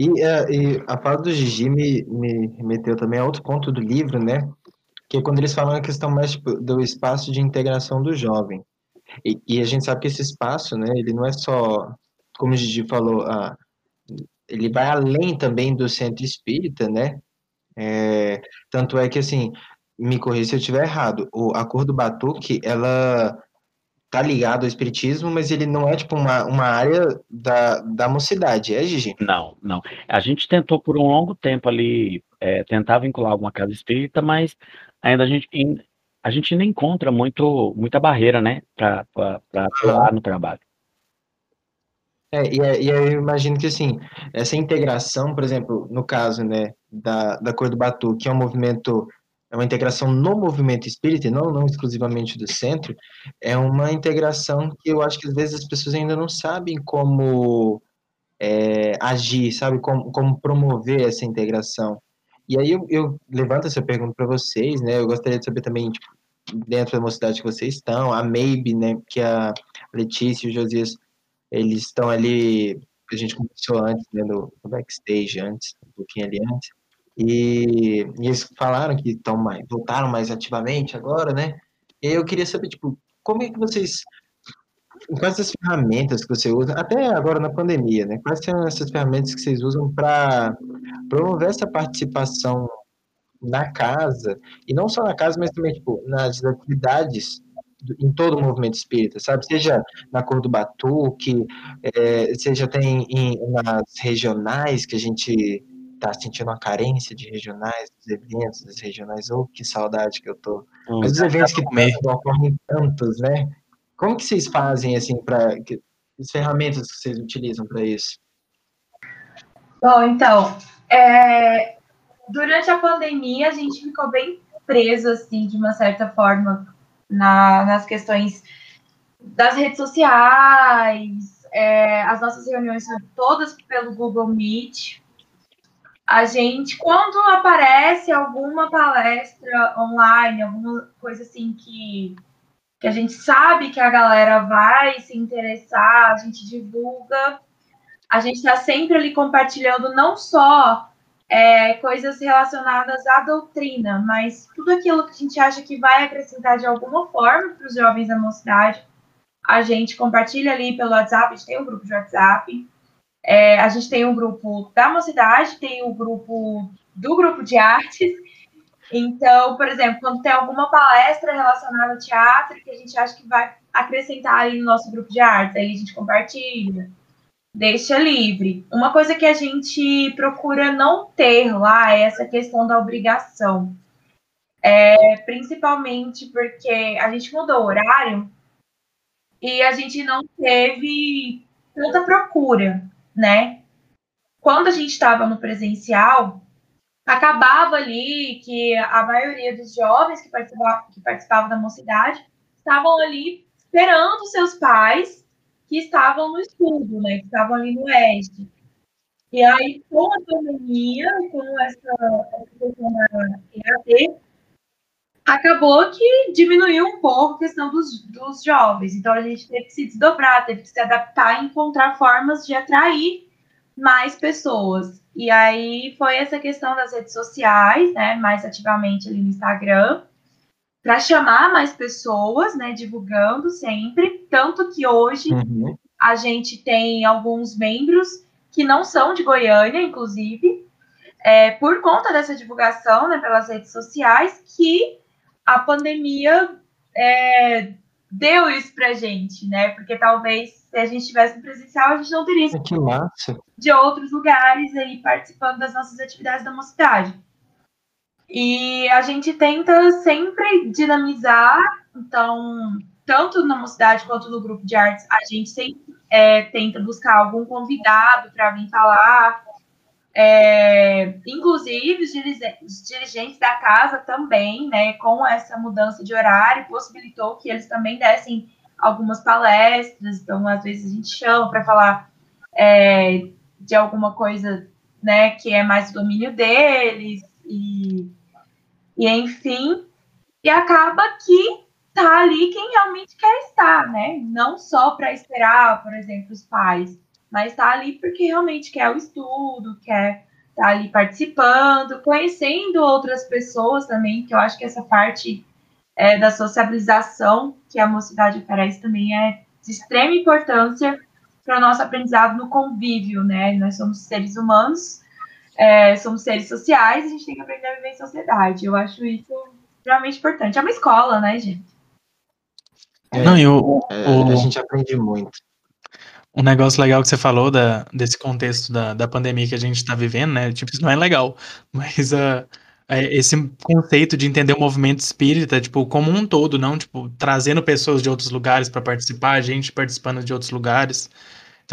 E, uh, e a fala do Gigi me, me meteu também a outro ponto do livro, né? Que é quando eles falam a questão mais tipo, do espaço de integração do jovem. E, e, a gente sabe que esse espaço, né, ele não é só, como o Gigi falou, uh, ele vai além também do centro espírita, né? É, tanto é que, assim, me corrija se eu estiver errado, o, a cor do batuque, ela tá ligado ao espiritismo, mas ele não é tipo uma, uma área da, da mocidade, é, Gigi? Não, não. A gente tentou por um longo tempo ali é, tentar vincular alguma casa espírita, mas ainda a gente, a gente ainda encontra muito, muita barreira, né, para atuar no trabalho. É, e, e eu imagino que, assim, essa integração, por exemplo, no caso, né, da, da Cor do Batu, que é um movimento é uma integração no movimento espírita, não, não exclusivamente do centro, é uma integração que eu acho que às vezes as pessoas ainda não sabem como é, agir, sabe, como, como promover essa integração. E aí eu, eu levanto essa pergunta para vocês, né, eu gostaria de saber também, tipo, dentro da mocidade que vocês estão, a Maybe, né, que a Letícia e o Josias, eles estão ali, a gente conversou antes, né, no, backstage antes, um pouquinho ali antes, e, e eles falaram que estão mais, voltaram mais ativamente agora, né? E eu queria saber, tipo, como é que vocês quais as ferramentas que você usa, até agora na pandemia, né? Quais são essas ferramentas que vocês usam para promover essa participação na casa, e não só na casa, mas também tipo, nas atividades em todo o movimento espírita, sabe? Seja na cor do batuque, é, seja tem em, nas regionais que a gente tá sentindo uma carência de regionais, dos eventos dos regionais, ou oh, que saudade que eu tô. Hum, Mas os eventos que ocorrem tantos, né? Como que vocês fazem, assim, para as ferramentas que vocês utilizam para isso? Bom, então, é, durante a pandemia a gente ficou bem preso, assim, de uma certa forma, na, nas questões das redes sociais, é, as nossas reuniões são todas pelo Google Meet, a gente, quando aparece alguma palestra online, alguma coisa assim que, que a gente sabe que a galera vai se interessar, a gente divulga. A gente está sempre ali compartilhando não só é, coisas relacionadas à doutrina, mas tudo aquilo que a gente acha que vai acrescentar de alguma forma para os jovens da mocidade. A gente compartilha ali pelo WhatsApp, a gente tem um grupo de WhatsApp. É, a gente tem um grupo da mocidade, tem o um grupo do grupo de artes. Então, por exemplo, quando tem alguma palestra relacionada ao teatro que a gente acha que vai acrescentar ali no nosso grupo de artes, aí a gente compartilha, deixa livre. Uma coisa que a gente procura não ter lá é essa questão da obrigação. É, principalmente porque a gente mudou o horário e a gente não teve tanta procura, né? Quando a gente estava no presencial, acabava ali que a maioria dos jovens que participavam, que participavam da mocidade estavam ali esperando seus pais que estavam no estudo, né? Que estavam ali no oeste. E aí, com a pandemia, com essa questão da EAD, acabou que diminuiu um pouco a questão dos, dos jovens. Então, a gente teve que se desdobrar, teve que se adaptar e encontrar formas de atrair mais pessoas. E aí foi essa questão das redes sociais, né, mais ativamente ali no Instagram, para chamar mais pessoas, né, divulgando sempre, tanto que hoje uhum. a gente tem alguns membros que não são de Goiânia, inclusive, é, por conta dessa divulgação, né, pelas redes sociais, que a pandemia é, deu isso pra gente, né? Porque talvez se a gente estivesse no presencial, a gente não teria que massa. de outros lugares aí participando das nossas atividades da mocidade. E a gente tenta sempre dinamizar, então, tanto na mocidade quanto no grupo de artes, a gente sempre é, tenta buscar algum convidado para vir falar, é, inclusive, os dirigentes da casa também, né, com essa mudança de horário, possibilitou que eles também dessem algumas palestras. Então, às vezes, a gente chama para falar é, de alguma coisa né, que é mais domínio deles, e, e enfim. E acaba que tá ali quem realmente quer estar, né? Não só para esperar, por exemplo, os pais mas está ali porque realmente quer o estudo, quer tá ali participando, conhecendo outras pessoas também, que eu acho que essa parte é, da sociabilização que a mocidade oferece também é de extrema importância para o nosso aprendizado no convívio, né? Nós somos seres humanos, é, somos seres sociais, a gente tem que aprender a viver em sociedade. Eu acho isso realmente importante. É uma escola, né, gente? É, Não, eu, é, a gente aprende muito. Um negócio legal que você falou da, desse contexto da, da pandemia que a gente está vivendo, né? Tipo, isso não é legal, [LAUGHS] mas uh, esse conceito de entender o movimento espírita, tipo, como um todo, não, tipo, trazendo pessoas de outros lugares para participar, gente participando de outros lugares.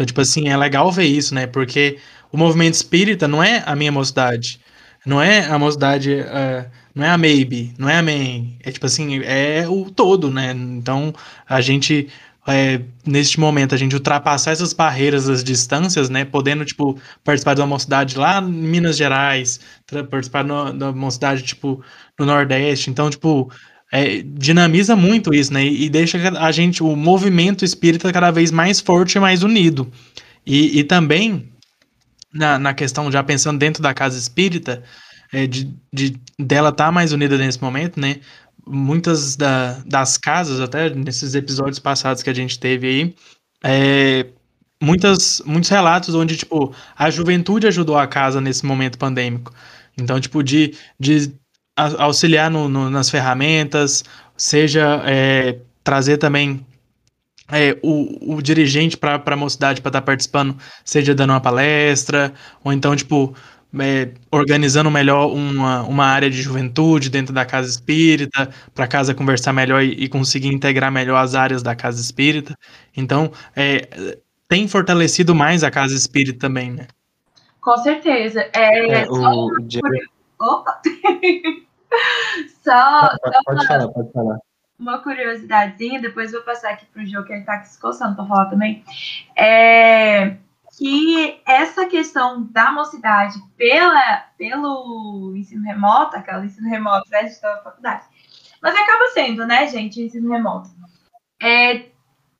Então, tipo assim, é legal ver isso, né? Porque o movimento espírita não é a minha mocidade, não é a mocidade, uh, não é a Maybe, não é a Main, é tipo assim, é o todo, né? Então, a gente é, neste momento, a gente ultrapassar essas barreiras, as distâncias, né? Podendo, tipo, participar de uma mocidade lá em Minas Gerais, participar no, da mocidade, tipo, no Nordeste. Então, tipo, é, dinamiza muito isso, né? E, deixa a gente, o movimento espírita cada vez mais forte e mais unido. E, e também, na, na questão, já pensando dentro da casa espírita, é, de, de dela estar tá mais unida nesse momento, né? muitas da, das casas, até nesses episódios passados que a gente teve aí, é, muitas, muitos relatos onde, tipo, a juventude ajudou a casa nesse momento pandêmico. Então, tipo, de, de auxiliar no, no, nas ferramentas, seja é, trazer também é, o, o dirigente para a mocidade para estar tá participando, seja dando uma palestra, ou então, tipo, é, organizando melhor uma, uma área de juventude dentro da casa espírita, para a casa conversar melhor e, e, conseguir integrar melhor as áreas da casa espírita. Então, é, tem fortalecido mais a casa espírita também, né? Com certeza. É, é o... Opa! [LAUGHS] [LAUGHS] só, só pode falar, pode falar. Uma curiosidadezinha, depois vou passar aqui para o João, que ele está se coçando para falar também. É, que essa questão da mocidade pela, pelo ensino remoto, aquela ensino remoto, né, de toda a faculdade, mas acaba sendo, né, gente, ensino remoto, é,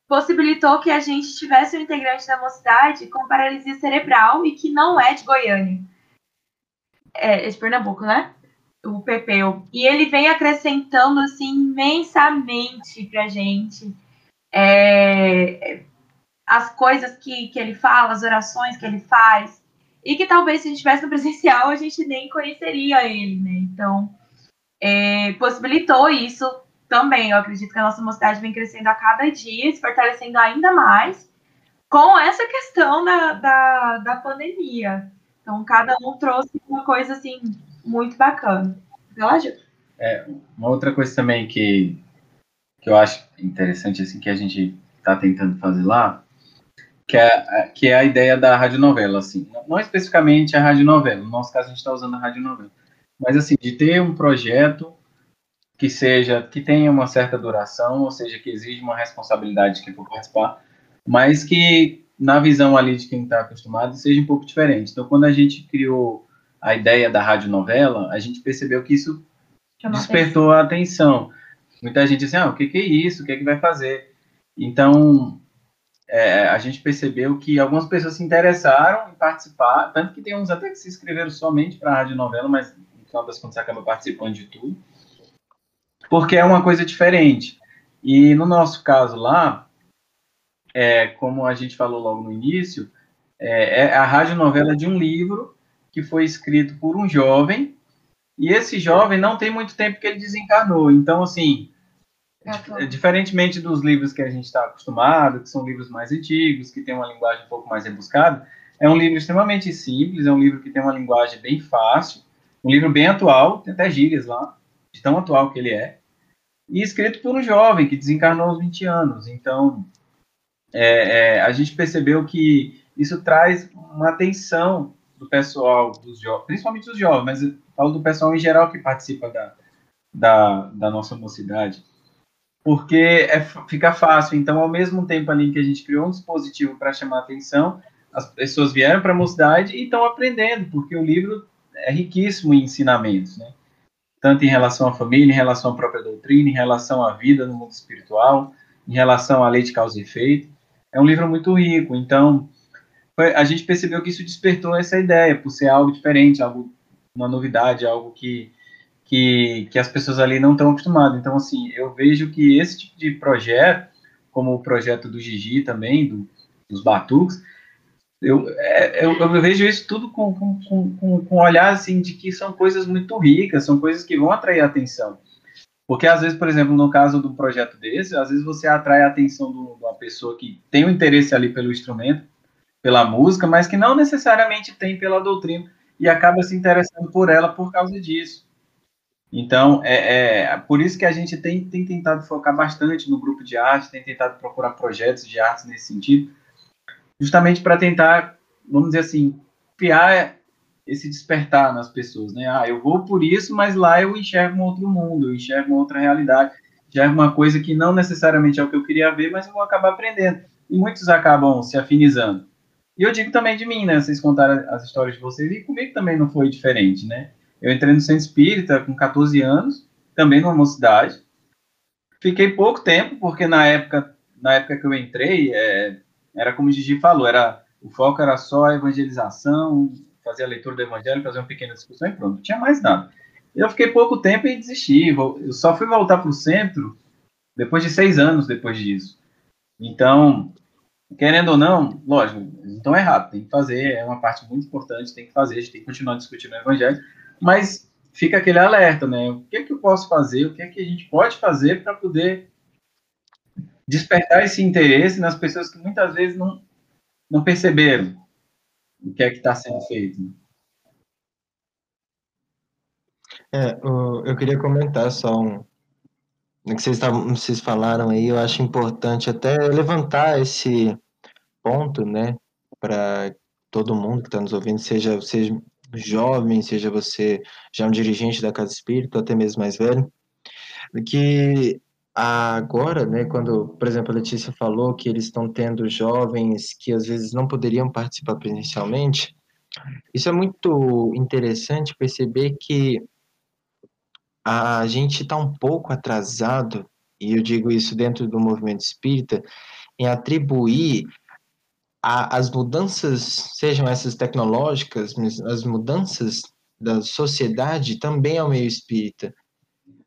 possibilitou que a gente tivesse um integrante da mocidade com paralisia cerebral e que não é de Goiânia. É, é de Pernambuco, né? O Pepeu. E ele vem acrescentando, assim, imensamente pra gente. É, as coisas que, que ele fala, as orações que ele faz, e que talvez se a gente estivesse no presencial a gente nem conheceria ele, né? Então, é, possibilitou isso também. Eu acredito que a nossa mocidade vem crescendo a cada dia, se fortalecendo ainda mais com essa questão da, da, da pandemia. Então, cada um trouxe uma coisa assim muito bacana. Relógio? É, uma outra coisa também que, que eu acho interessante assim que a gente está tentando fazer lá que é, que é a ideia da radionovela, assim. Não especificamente a radionovela, no nosso caso a gente está usando a radionovela. Mas, assim, de ter um projeto que seja, que tenha uma certa duração, ou seja, que exige uma responsabilidade de quem for participar, mas que, na visão ali de quem está acostumado, seja um pouco diferente. Então, quando a gente criou a ideia da radionovela, a gente percebeu que isso despertou a atenção. Muita gente assim, ah, o que, que é isso? O que é que vai fazer? Então, é, a gente percebeu que algumas pessoas se interessaram em participar, tanto que tem uns até que se inscreveram somente para a rádio novela, mas no final das contas acaba participando de tudo, porque é uma coisa diferente. E no nosso caso lá, é, como a gente falou logo no início, é, é a rádio novela de um livro que foi escrito por um jovem, e esse jovem não tem muito tempo que ele desencarnou. Então, assim, é, diferentemente dos livros que a gente está acostumado, que são livros mais antigos, que tem uma linguagem um pouco mais rebuscada, é um livro extremamente simples, é um livro que tem uma linguagem bem fácil, um livro bem atual, tem até gírias lá, de tão atual que ele é, e escrito por um jovem que desencarnou aos 20 anos. Então, é, é, a gente percebeu que isso traz uma atenção do pessoal, dos principalmente dos jovens, mas falo do pessoal em geral que participa da, da, da nossa mocidade porque é, fica fácil. Então, ao mesmo tempo ali que a gente criou um dispositivo para chamar atenção, as pessoas vieram para a mocidade e estão aprendendo, porque o livro é riquíssimo em ensinamentos, né? Tanto em relação à família, em relação à própria doutrina, em relação à vida no mundo espiritual, em relação à lei de causa e efeito. É um livro muito rico. Então, foi, a gente percebeu que isso despertou essa ideia, por ser algo diferente, algo, uma novidade, algo que que, que as pessoas ali não estão acostumadas. Então, assim, eu vejo que esse tipo de projeto, como o projeto do Gigi também, do, dos Batuques, eu, é, eu, eu, vejo isso tudo com, com, com, com um olhar assim, de que são coisas muito ricas, são coisas que vão atrair atenção. Porque às vezes, por exemplo, no caso do projeto desse, às vezes você atrai a atenção de uma pessoa que tem um interesse ali pelo instrumento, pela música, mas que não necessariamente tem pela doutrina e acaba se interessando por ela por causa disso. Então, é, é, por isso que a gente tem, tem tentado focar bastante no grupo de arte, tem tentado procurar projetos de arte nesse sentido, justamente para tentar, vamos dizer assim, criar esse despertar nas pessoas, né? Ah, eu vou por isso, mas lá eu enxergo um outro mundo, eu enxergo uma outra realidade, enxergo uma coisa que não necessariamente é o que eu queria ver, mas eu vou acabar aprendendo. E muitos acabam se afinizando. E eu digo também de mim, né? Vocês contaram as histórias de vocês, e comigo também não foi diferente, né? Eu entrei no centro espírita com 14 anos, também numa mocidade. Fiquei pouco tempo, porque na época, na época que eu entrei, é, era como o Gigi falou, era, o foco era só a evangelização, fazer a leitura do evangelho, fazer uma pequena discussão e pronto, não tinha mais nada. Eu fiquei pouco tempo e desisti. Eu só fui voltar para o centro depois de seis anos depois disso. Então, querendo ou não, lógico, então é errado, tem que fazer, é uma parte muito importante, tem que fazer, a gente tem que continuar discutindo o evangelho, mas fica aquele alerta, né? O que é que eu posso fazer? O que é que a gente pode fazer para poder despertar esse interesse nas pessoas que muitas vezes não, não perceberam o que é que está sendo feito. É, eu queria comentar só um, que vocês, estavam, vocês falaram aí, eu acho importante até levantar esse ponto, né, para todo mundo que está nos ouvindo, seja, seja jovem, seja você já um dirigente da Casa Espírita, até mesmo mais velho, que agora, né, quando, por exemplo, a Letícia falou que eles estão tendo jovens que às vezes não poderiam participar presencialmente, isso é muito interessante perceber que a gente está um pouco atrasado, e eu digo isso dentro do movimento espírita, em atribuir a, as mudanças, sejam essas tecnológicas, as mudanças da sociedade também ao meio espírita.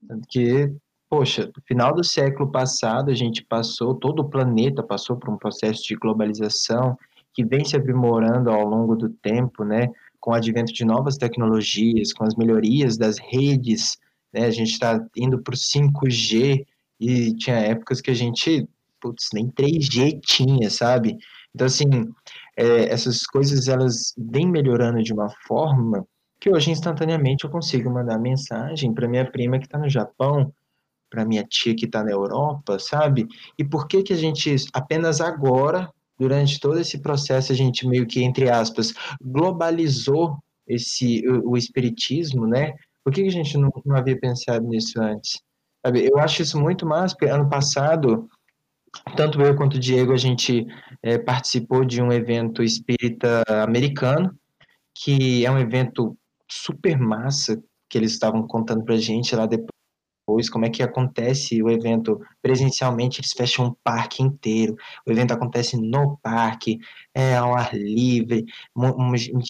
Porque, poxa, no final do século passado, a gente passou, todo o planeta passou por um processo de globalização que vem se aprimorando ao longo do tempo, né? Com o advento de novas tecnologias, com as melhorias das redes, né? A gente está indo para o 5G e tinha épocas que a gente, putz, nem 3G tinha, sabe? Então, assim, é, essas coisas elas vêm melhorando de uma forma que hoje instantaneamente eu consigo mandar mensagem para minha prima que está no Japão, para minha tia que está na Europa, sabe? E por que que a gente apenas agora durante todo esse processo a gente meio que, entre aspas, globalizou esse, o, o espiritismo, né? Por que a gente não, não havia pensado nisso antes? Sabe, eu acho isso muito massa, porque ano passado, tanto eu quanto o Diego, a gente é, participou de um evento espírita americano, que é um evento super massa, que eles estavam contando pra gente lá depois depois, como é que acontece o evento presencialmente, eles fecham um parque inteiro, o evento acontece no parque, é ao ar livre,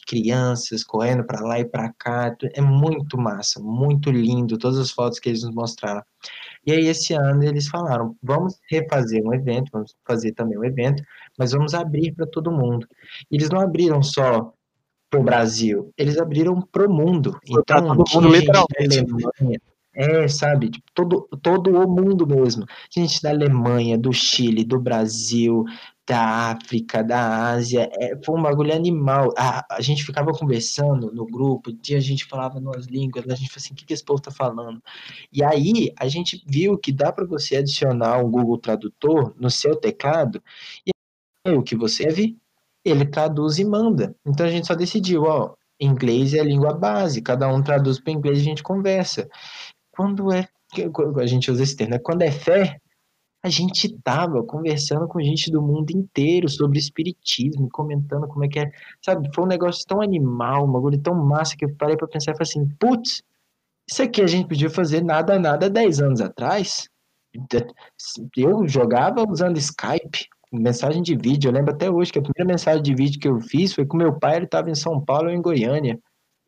crianças correndo para lá e para cá, é muito massa, muito lindo, todas as fotos que eles nos mostraram. E aí esse ano eles falaram, vamos refazer um evento, vamos fazer também um evento, mas vamos abrir para todo mundo. E eles não abriram só para o Brasil, eles abriram para o mundo. Então, todo mundo, literalmente. É, sabe, tipo, todo, todo o mundo mesmo. Gente da Alemanha, do Chile, do Brasil, da África, da Ásia, é, foi um bagulho animal. A, a gente ficava conversando no grupo, dia a gente falava nas línguas, a gente falava assim, o que, que esse povo tá falando? E aí, a gente viu que dá para você adicionar o Google Tradutor no seu teclado, e o que você vê, ele traduz e manda. Então a gente só decidiu, ó, inglês é a língua base, cada um traduz para inglês e a gente conversa quando é. A gente usa esse termo, né? Quando é fé, a gente tava conversando com gente do mundo inteiro sobre espiritismo, comentando como é que é. Sabe, foi um negócio tão animal, um bagulho tão massa que eu parei pra pensar e falei assim: putz, isso aqui a gente podia fazer nada, nada 10 anos atrás. Eu jogava usando Skype, mensagem de vídeo. Eu lembro até hoje que a primeira mensagem de vídeo que eu fiz foi com meu pai, ele estava em São Paulo, ou em Goiânia.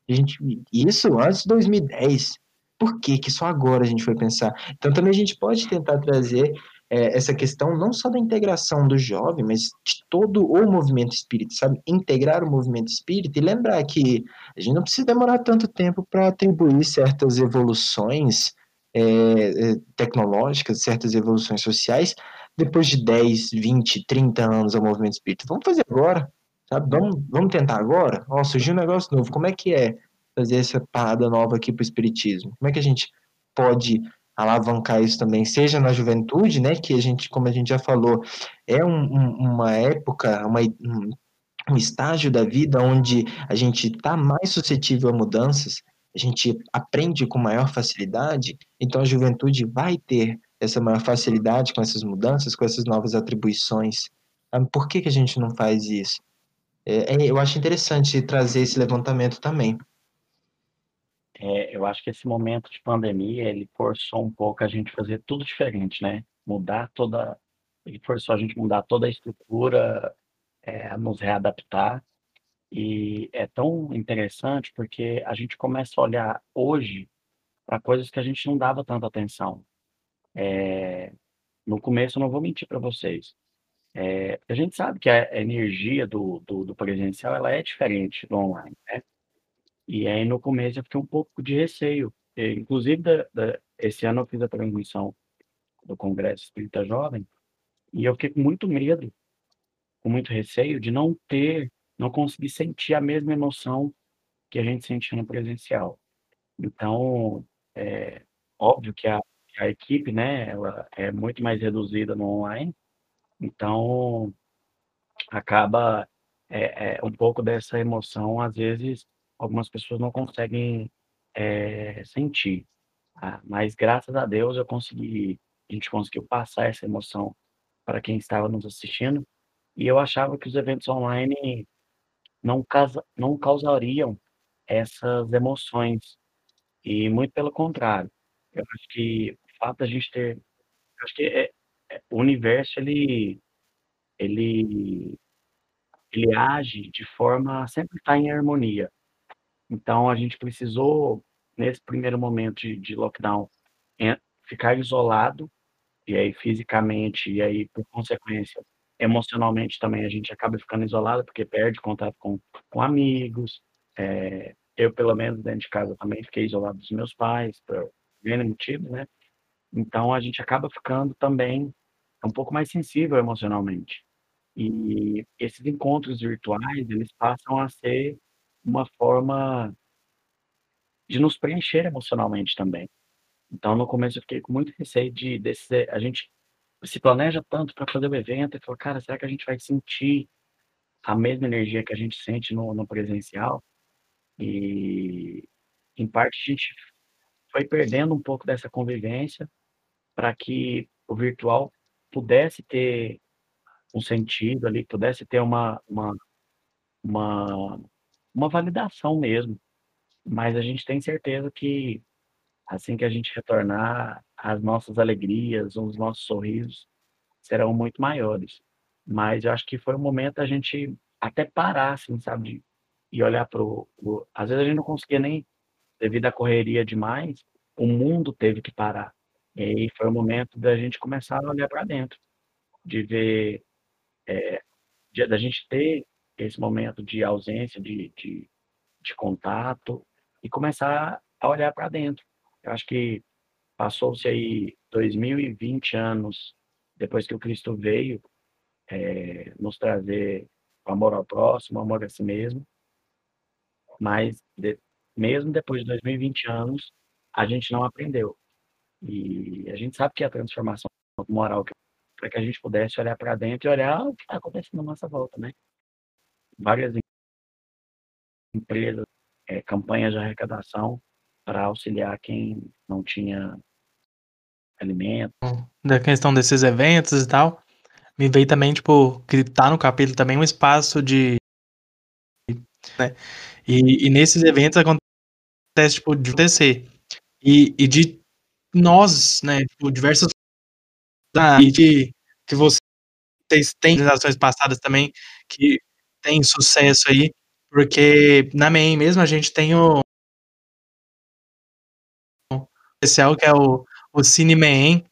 A gente, isso antes de 2010. Por que, que só agora a gente foi pensar? Então também a gente pode tentar trazer é, essa questão não só da integração do jovem, mas de todo o movimento espírita, sabe? Integrar o movimento espírita e lembrar que a gente não precisa demorar tanto tempo para atribuir certas evoluções é, é, tecnológicas, certas evoluções sociais, depois de 10, 20, 30 anos ao movimento espírita. Vamos fazer agora, sabe? Vamos, vamos tentar agora? Ó, surgiu um negócio novo, como é que é? Trazer essa parada nova aqui para o espiritismo? Como é que a gente pode alavancar isso também, seja na juventude, né, que a gente, como a gente já falou, é um, um, uma época, uma, um, um estágio da vida onde a gente está mais suscetível a mudanças, a gente aprende com maior facilidade, então a juventude vai ter essa maior facilidade com essas mudanças, com essas novas atribuições. Por que, que a gente não faz isso? É, é eu acho interessante trazer esse levantamento também. É, eu acho que esse momento de pandemia, ele forçou um pouco a gente fazer tudo diferente, né? Mudar toda, ele forçou a gente mudar toda a estrutura, é, nos readaptar. E é tão interessante porque a gente começa a olhar hoje para coisas que a gente não dava tanta atenção. É, no começo, não vou mentir para vocês. É, a gente sabe que a energia do, do, do presencial ela é diferente do online, né? E aí no começo eu fiquei um pouco de receio. E, inclusive, da, da, esse ano eu fiz a transmissão do Congresso Espírita Jovem e eu fiquei com muito medo, com muito receio de não ter, não conseguir sentir a mesma emoção que a gente sentia no presencial. Então, é óbvio que a, a equipe, né, ela é muito mais reduzida no online, então acaba é, é, um pouco dessa emoção, às vezes, algumas pessoas não conseguem é, sentir. Ah, mas graças a Deus eu consegui, a gente conseguiu passar essa emoção para quem estava nos assistindo. E eu achava que os eventos online não, casa, não causariam essas emoções. E muito pelo contrário. Eu acho que o fato da gente ter. Eu acho que é, é, o universo ele, ele, ele age de forma a sempre estar em harmonia. Então, a gente precisou, nesse primeiro momento de, de lockdown, ficar isolado, e aí fisicamente, e aí, por consequência, emocionalmente também a gente acaba ficando isolado, porque perde contato com, com amigos. É, eu, pelo menos, dentro de casa também fiquei isolado dos meus pais, por N motivos, né? Então, a gente acaba ficando também um pouco mais sensível emocionalmente. E esses encontros virtuais, eles passam a ser uma forma de nos preencher emocionalmente também. Então, no começo eu fiquei com muito receio de desse, a gente se planeja tanto para fazer o evento e fala, cara, será que a gente vai sentir a mesma energia que a gente sente no, no presencial? E, em parte, a gente foi perdendo um pouco dessa convivência para que o virtual pudesse ter um sentido ali, pudesse ter uma, uma, uma, uma validação mesmo. Mas a gente tem certeza que assim que a gente retornar, as nossas alegrias, os nossos sorrisos serão muito maiores. Mas eu acho que foi um momento a gente até parar, assim, sabe? E olhar para o. Às vezes a gente não conseguia nem, devido à correria demais, o mundo teve que parar. E aí foi o momento da gente começar a olhar para dentro, de ver, é, de, da gente ter esse momento de ausência, de, de, de contato, e começar a olhar para dentro. Eu acho que passou-se aí 2020 anos depois que o Cristo veio é, nos trazer o amor ao próximo, o amor a si mesmo. Mas de, mesmo depois de 2020 anos, a gente não aprendeu. E a gente sabe que a transformação moral para que a gente pudesse olhar para dentro e olhar o que está acontecendo na nossa volta, né? Várias empresas, é, campanhas de arrecadação para auxiliar quem não tinha alimento. Da questão desses eventos e tal, me veio também, tipo, que tá no capítulo também um espaço de. Né? E, e nesses eventos acontece, tipo, de acontecer. E, e de nós, né, tipo, diversas. E de que vocês têm gerações passadas também que tem sucesso aí, porque na MEI mesmo a gente tem o especial que é o, o Cineman.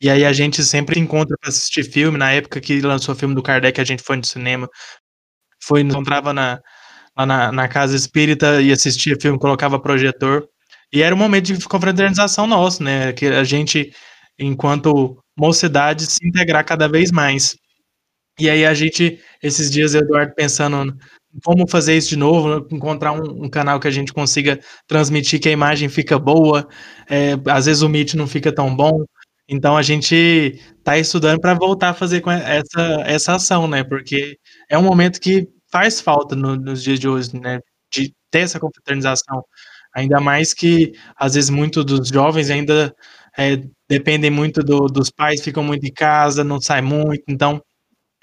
E aí a gente sempre encontra para assistir filme. Na época que lançou o filme do Kardec, a gente foi no cinema. Foi, encontrava na, lá na, na casa espírita e assistia filme, colocava projetor. E era um momento de confraternização nosso, né? Que a gente, enquanto mocidade, se integrar cada vez mais. E aí a gente, esses dias, Eduardo, pensando como fazer isso de novo, encontrar um, um, canal que a gente consiga transmitir que a imagem fica boa, é, às vezes o Meet não fica tão bom, então a gente está estudando para voltar a fazer essa, essa ação, né? Porque é um momento que faz falta no, nos dias de hoje, né? De ter essa confraternização. Ainda mais que, às vezes, muitos dos jovens ainda é, dependem muito do, dos pais, ficam muito em casa, não saem muito, então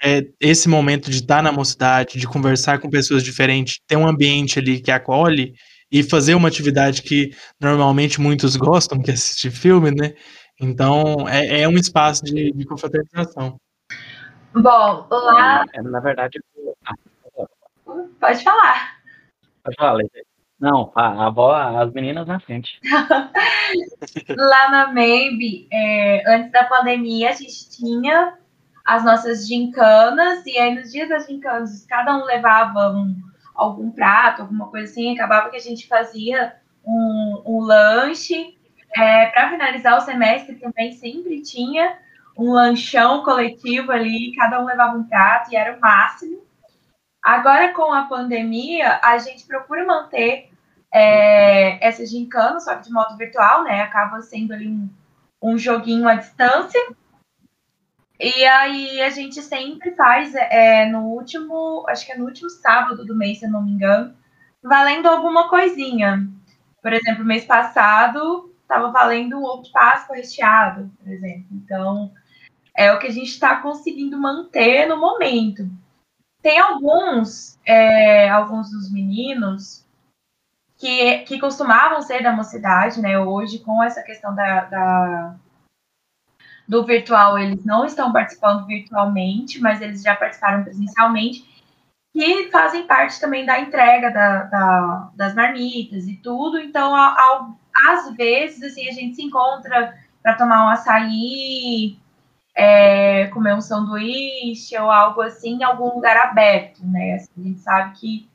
é, esse momento de estar na mocidade, de conversar com pessoas diferentes, ter um ambiente ali que acolhe e fazer uma atividade que normalmente muitos gostam, que é assistir filme, né? Então, é, é um espaço de, de confraternização. Bom, lá. É, na verdade. Pode falar. Pode falar, Leite. Não, a, avó, as meninas na frente. [LAUGHS] lá na Maybe, é, antes da pandemia, a gente tinha as nossas gincanas, e aí nos dias das gincanas, cada um levava um, algum prato, alguma coisa assim, acabava que a gente fazia um, um lanche. É, Para finalizar o semestre também sempre tinha um lanchão coletivo ali, cada um levava um prato e era o máximo. Agora, com a pandemia, a gente procura manter é, essa gincana, só que de modo virtual, né? Acaba sendo ali um, um joguinho à distância. E aí a gente sempre faz é, no último, acho que é no último sábado do mês, se eu não me engano, valendo alguma coisinha. Por exemplo, mês passado estava valendo um ovo de Páscoa recheado, por exemplo. Então, é o que a gente está conseguindo manter no momento. Tem alguns, é, alguns dos meninos que, que costumavam ser da mocidade, né? Hoje, com essa questão da, da do virtual, eles não estão participando virtualmente, mas eles já participaram presencialmente, que fazem parte também da entrega da, da, das marmitas e tudo. Então, ao, às vezes, assim, a gente se encontra para tomar um açaí, é, comer um sanduíche ou algo assim em algum lugar aberto, né? Assim, a gente sabe que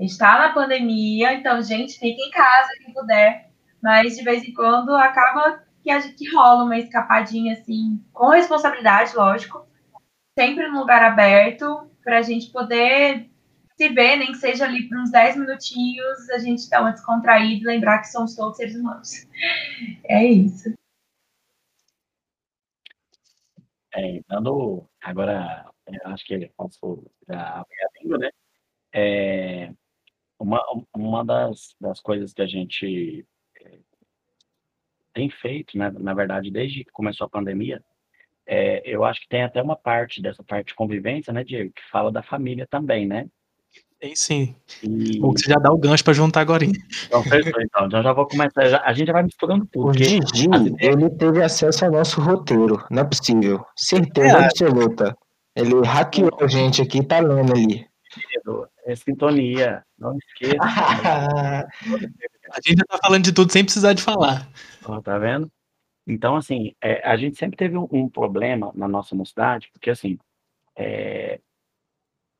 está na pandemia, então, gente, fica em casa quem puder, mas de vez em quando acaba que, a, que rola uma escapadinha assim, com responsabilidade, lógico, sempre num lugar aberto, para a gente poder se ver, nem que seja ali por uns 10 minutinhos, a gente dá uma descontraída e lembrar que somos todos seres humanos. [LAUGHS] É isso. é, dando agora, eu acho que ele posso já abrir a língua, né? É, uma, uma das, das coisas que a gente tem feito, né, na verdade, desde que começou a pandemia, é, eu acho que tem até uma parte dessa parte de convivência, né, Diego, que fala da família também, né? Tem sim. E, Ou você já dá o gancho pra juntar agora. então, fechou, então. Então já vou começar. já- a gente já vai misturando tudo. O as ideias- ele teve acesso ao nosso roteiro. Não é possível. Certeza É. absoluta. Ele hackeou a gente aqui, tá lendo ali. É sintonia. Não esqueça. [LAUGHS] A gente já tá falando de tudo sem precisar de falar. Ó, tá vendo? Então, assim, é, a gente sempre teve um, um problema na nossa mocidade, porque, assim, é,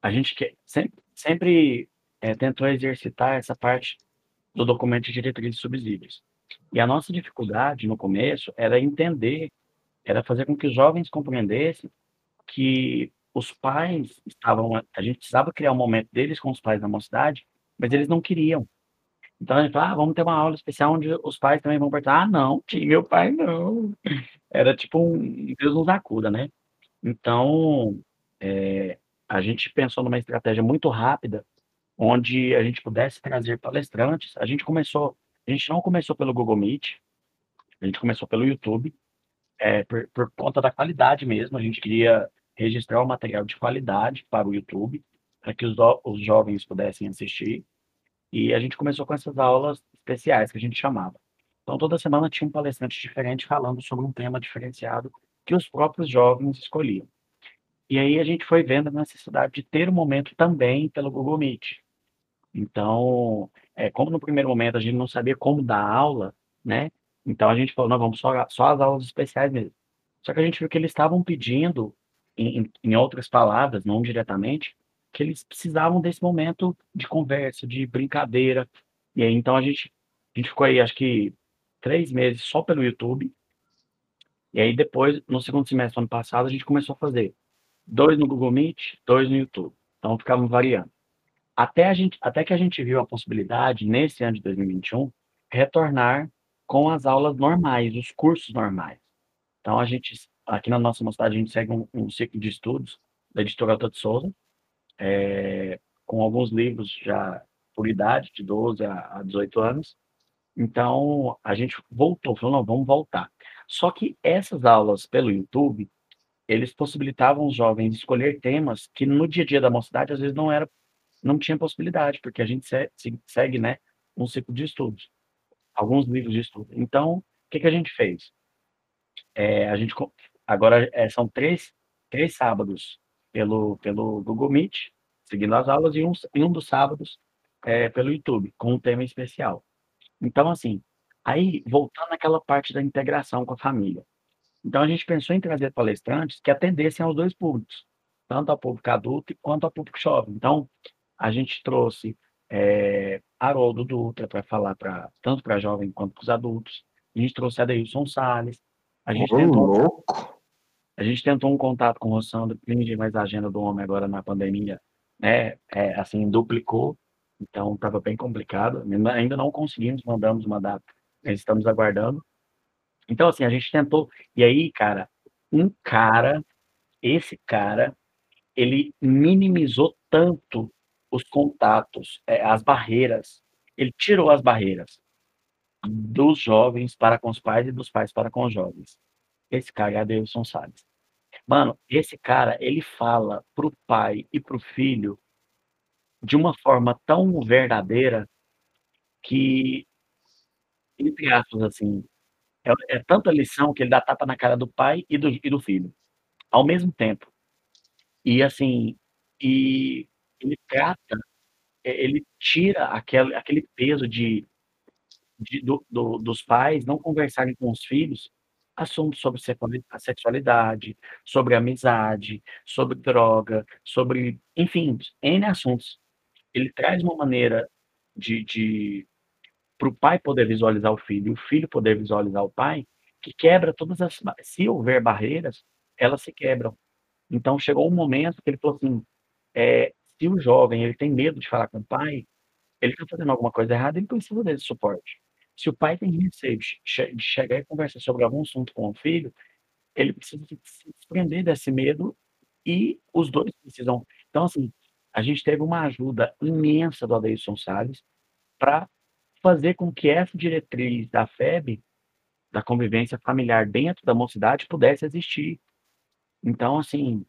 a gente que, sempre, sempre é, tentou exercitar essa parte do documento de diretrizes subsídios. E a nossa dificuldade no começo era entender, era fazer com que os jovens compreendessem que os pais estavam, a gente precisava criar um momento deles com os pais da mocidade, mas eles não queriam. Então a gente fala, ah, vamos ter uma aula especial onde os pais também vão perguntar, ah, não, tio, meu pai não. Era tipo um Deus nos acuda, né? Então, é, a gente pensou numa estratégia muito rápida, onde a gente pudesse trazer palestrantes. A gente começou, a gente não começou pelo Google Meet, a gente começou pelo YouTube, é, por, por conta da qualidade mesmo. A gente queria registrar o material de qualidade para o YouTube, para que os, os jovens pudessem assistir. E a gente começou com essas aulas especiais que a gente chamava. Então, toda semana tinha um palestrante diferente falando sobre um tema diferenciado que os próprios jovens escolhiam. E aí a gente foi vendo a necessidade de ter um momento também pelo Google Meet. Então, é, como no primeiro momento a gente não sabia como dar aula, né? Então a gente falou, não, vamos só, só as aulas especiais mesmo. Só que a gente viu que eles estavam pedindo, em, em- outras palavras, não diretamente, que eles precisavam desse momento de conversa, de brincadeira. E aí, então, a gente, a gente ficou aí, acho que, três meses só pelo YouTube. E aí, depois, no segundo semestre do ano passado, a gente começou a fazer dois no Google Meet, dois no YouTube. Então, ficavam variando. Até, a gente, até que a gente viu a possibilidade, nesse ano de 2021, retornar com as aulas normais, os cursos normais. Então, a gente, aqui na nossa mocidade, a gente segue um, um ciclo de estudos da editora Alta de Souza, é, com alguns livros já por idade, de 12 a, a 18 anos. Então, a gente voltou, falou, não, vamos voltar. Só que essas aulas pelo YouTube, eles possibilitavam os jovens escolher temas que no dia a dia da mocidade, às vezes, não era, não tinha possibilidade, porque a gente se- se- segue, né, um ciclo de estudos, alguns livros de estudo. Então, o que que a gente fez? É, a gente agora é, são três, três sábados pelo, pelo Google Meet, seguindo as aulas, e um, e um dos sábados é, pelo YouTube, com um tema especial. Então, assim, aí voltando àquela parte da integração com a família. Então, a gente pensou em trazer palestrantes que atendessem aos dois públicos, tanto ao público adulto quanto ao público jovem. Então, a gente trouxe é, Haroldo Dutra para falar pra, tanto para jovem quanto para os adultos. A gente trouxe Adeilson Salles. A gente Ô, tentou louco. A gente tentou um contato com o Rossandro mas a agenda do homem agora na pandemia, né, é, assim, duplicou, então estava bem complicado. Ainda não conseguimos, mandamos uma data, mas estamos aguardando. Então, assim, a gente tentou. E aí, cara, um cara, esse cara, ele minimizou tanto os contatos, é, as barreiras. Ele tirou as barreiras dos jovens para com os pais e dos pais para com os jovens. Esse cara é Adeilson Salles. Mano, esse cara, ele fala pro pai e pro filho de uma forma tão verdadeira que, entre aspas, assim, é, é tanta lição que ele dá tapa na cara do pai e do, e do filho, ao mesmo tempo. E, assim, e ele trata, é, ele tira aquele, aquele peso de, de- do- do- dos pais não conversarem com os filhos assuntos sobre sexualidade, sobre amizade, sobre droga, sobre, enfim, N assuntos. Ele traz uma maneira de, de para o pai poder visualizar o filho e o filho poder visualizar o pai, que quebra todas as. Se houver barreiras, elas se quebram. Então chegou um momento que ele falou assim: é, se o jovem ele tem medo de falar com o pai, ele está fazendo alguma coisa errada, ele precisa desse suporte. Se o pai tem receio de che- de chegar e conversar sobre algum assunto com o filho, ele precisa se desprender desse medo e os dois precisam. Então, assim, a gente teve uma ajuda imensa do Adeilson Salles para fazer com que essa diretriz da FEB, da convivência familiar dentro da mocidade, pudesse existir. Então, assim,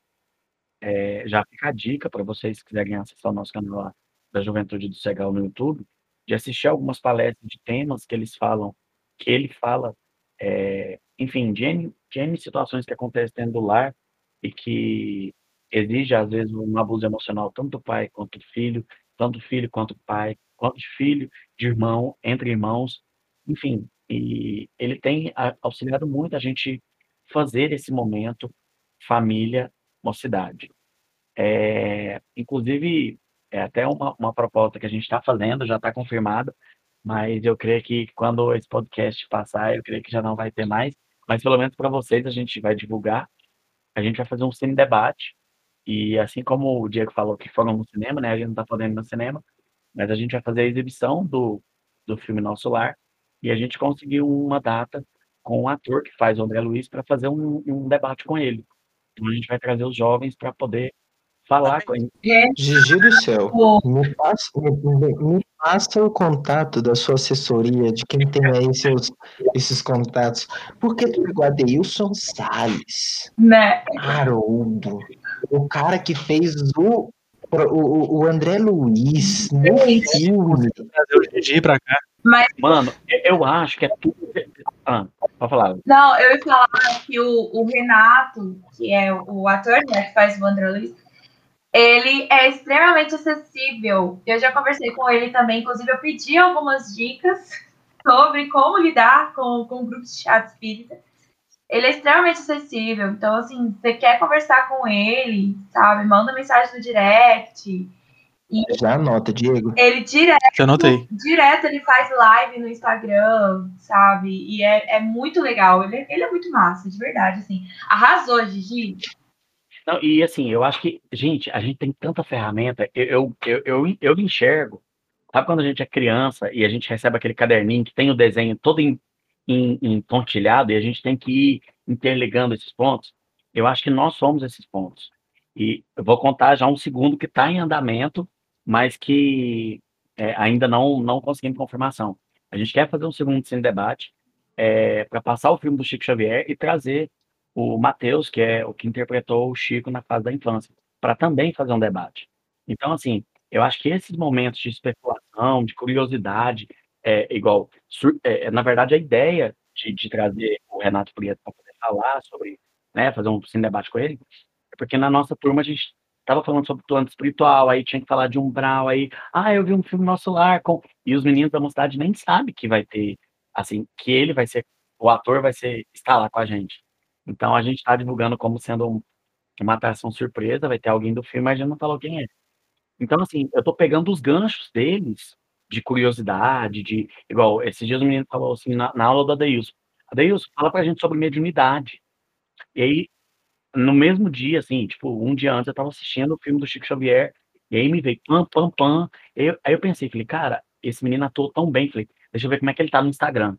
é, já fica a dica para vocês que quiserem acessar o nosso canal da Juventude do Segal no YouTube, de assistir algumas palestras de temas que eles falam, que ele fala, é, enfim, de N, de N situações que acontecem dentro do lar e que exige, às vezes, um abuso emocional tanto do pai quanto do filho, tanto do filho quanto do pai, quanto de filho, de irmão, entre irmãos, enfim. E ele tem auxiliado muito a gente fazer esse momento família, mocidade. É, inclusive, é até uma, uma proposta que a gente está fazendo, já está confirmada, mas eu creio que quando esse podcast passar, eu creio que já não vai ter mais, mas pelo menos para vocês a gente vai divulgar, a gente vai fazer um cine debate, e assim como o Diego falou que foram no cinema, né, a gente não está podendo ir no cinema, mas a gente vai fazer a exibição do, do filme Nosso Lar, e a gente conseguiu uma data com o um ator que faz o André Luiz para fazer um, um, debate com ele. Então a gente vai trazer os jovens para poder falar com ele. Gigi do céu, me passa, me, me passa o contato da sua assessoria, de quem tem aí seus, esses contatos. Porque tu pegou Adeilson Salles, né? Haroldo, o cara que fez o o, o André Luiz no filme. Trazer o Gigi pra cá. Mas... Mano, eu acho que é tudo. Ah, pode falar. Não, eu ia falar que o, o Renato, que é o, ator né, que faz o André Luiz, ele é extremamente acessível. Eu já conversei com ele também, inclusive eu pedi algumas dicas [LAUGHS] sobre como lidar com, com grupos de chat espírita ele é extremamente acessível. Então, assim, você quer conversar com ele, sabe? Manda mensagem no direct. E Já anota, Diego. Ele direto, Já anotei. direto ele faz live no Instagram, sabe? E é, é muito legal. Ele, ele é muito massa, de verdade, assim. Arrasou, Gigi. Não, e assim, eu acho que, gente, a gente tem tanta ferramenta. Eu, eu, eu, eu, enxergo. Sabe quando a gente é criança e a gente recebe aquele caderninho que tem o desenho todo em em, em pontilhado e a gente tem que ir interligando esses pontos. Eu acho que nós somos esses pontos. E eu vou contar já um segundo que está em andamento, mas que é, ainda não, não conseguimos confirmação. A gente quer fazer um segundo cine debate é, para passar o filme do Chico Xavier e trazer o Matheus, que é o que interpretou o Chico na fase da infância, para também fazer um debate. Então, assim, eu acho que esses momentos de especulação, de curiosidade, é, igual, é, é, na verdade, a ideia de, de trazer o Renato Prieto para poder falar sobre, né, fazer um cine debate com ele, é porque na nossa turma a gente estava falando sobre plano espiritual, aí tinha que falar de umbral, aí, ah, eu vi um filme Nosso Lar, com... e os meninos da mocidade nem sabem que vai ter, assim, que ele vai ser, o ator vai ser, estar lá com a gente. Então a gente está divulgando como sendo um, uma atração surpresa, vai ter alguém do filme, mas a gente não falou quem é. Então, assim, eu tô pegando os ganchos deles de curiosidade, de. Igual, esses dias o menino falou assim, na, na aula da Deilson. Adeilson, fala pra gente sobre mediunidade. E aí, no mesmo dia, assim, tipo, um dia antes, eu tava assistindo o filme do Chico Xavier, e aí me veio pam, pam, pam. Aí eu pensei, falei, cara, esse menino atuou tão bem, falei, deixa eu ver como é que ele tá no Instagram.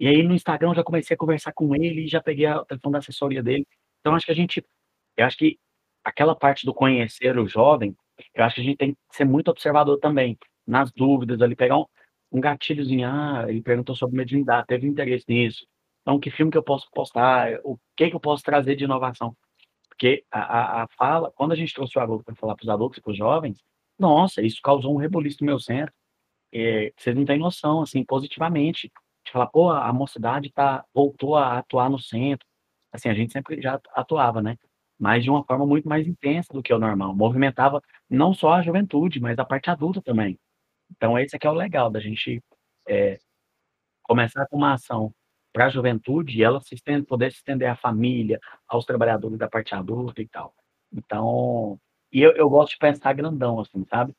E aí no Instagram eu já comecei a conversar com ele, já peguei o telefone da assessoria dele. Então acho que a gente, eu acho que aquela parte do conhecer o jovem, eu acho que a gente tem que ser muito observador também nas dúvidas ali, pegar um, um gatilhozinho, ah, ele perguntou sobre mediunidade, teve interesse nisso. Então, que filme que eu posso postar? O que que eu posso trazer de inovação? Porque a, a, a fala, quando a gente trouxe o Haroldo para falar para os adultos e para os jovens, nossa, isso causou um reboliço no meu centro. É, vocês não têm noção, assim, positivamente. Falar, pô, a mocidade tá, voltou a atuar no centro. Assim, a gente sempre já atuava, né? Mas de uma forma muito mais intensa do que o normal. Movimentava não só a juventude, mas a parte adulta também. Então, esse aqui é o legal da gente é, começar com uma ação para a juventude e ela se estende, poder se estender à família, aos trabalhadores da parte adulta e tal. Então, e eu, eu gosto de pensar grandão, assim, sabe?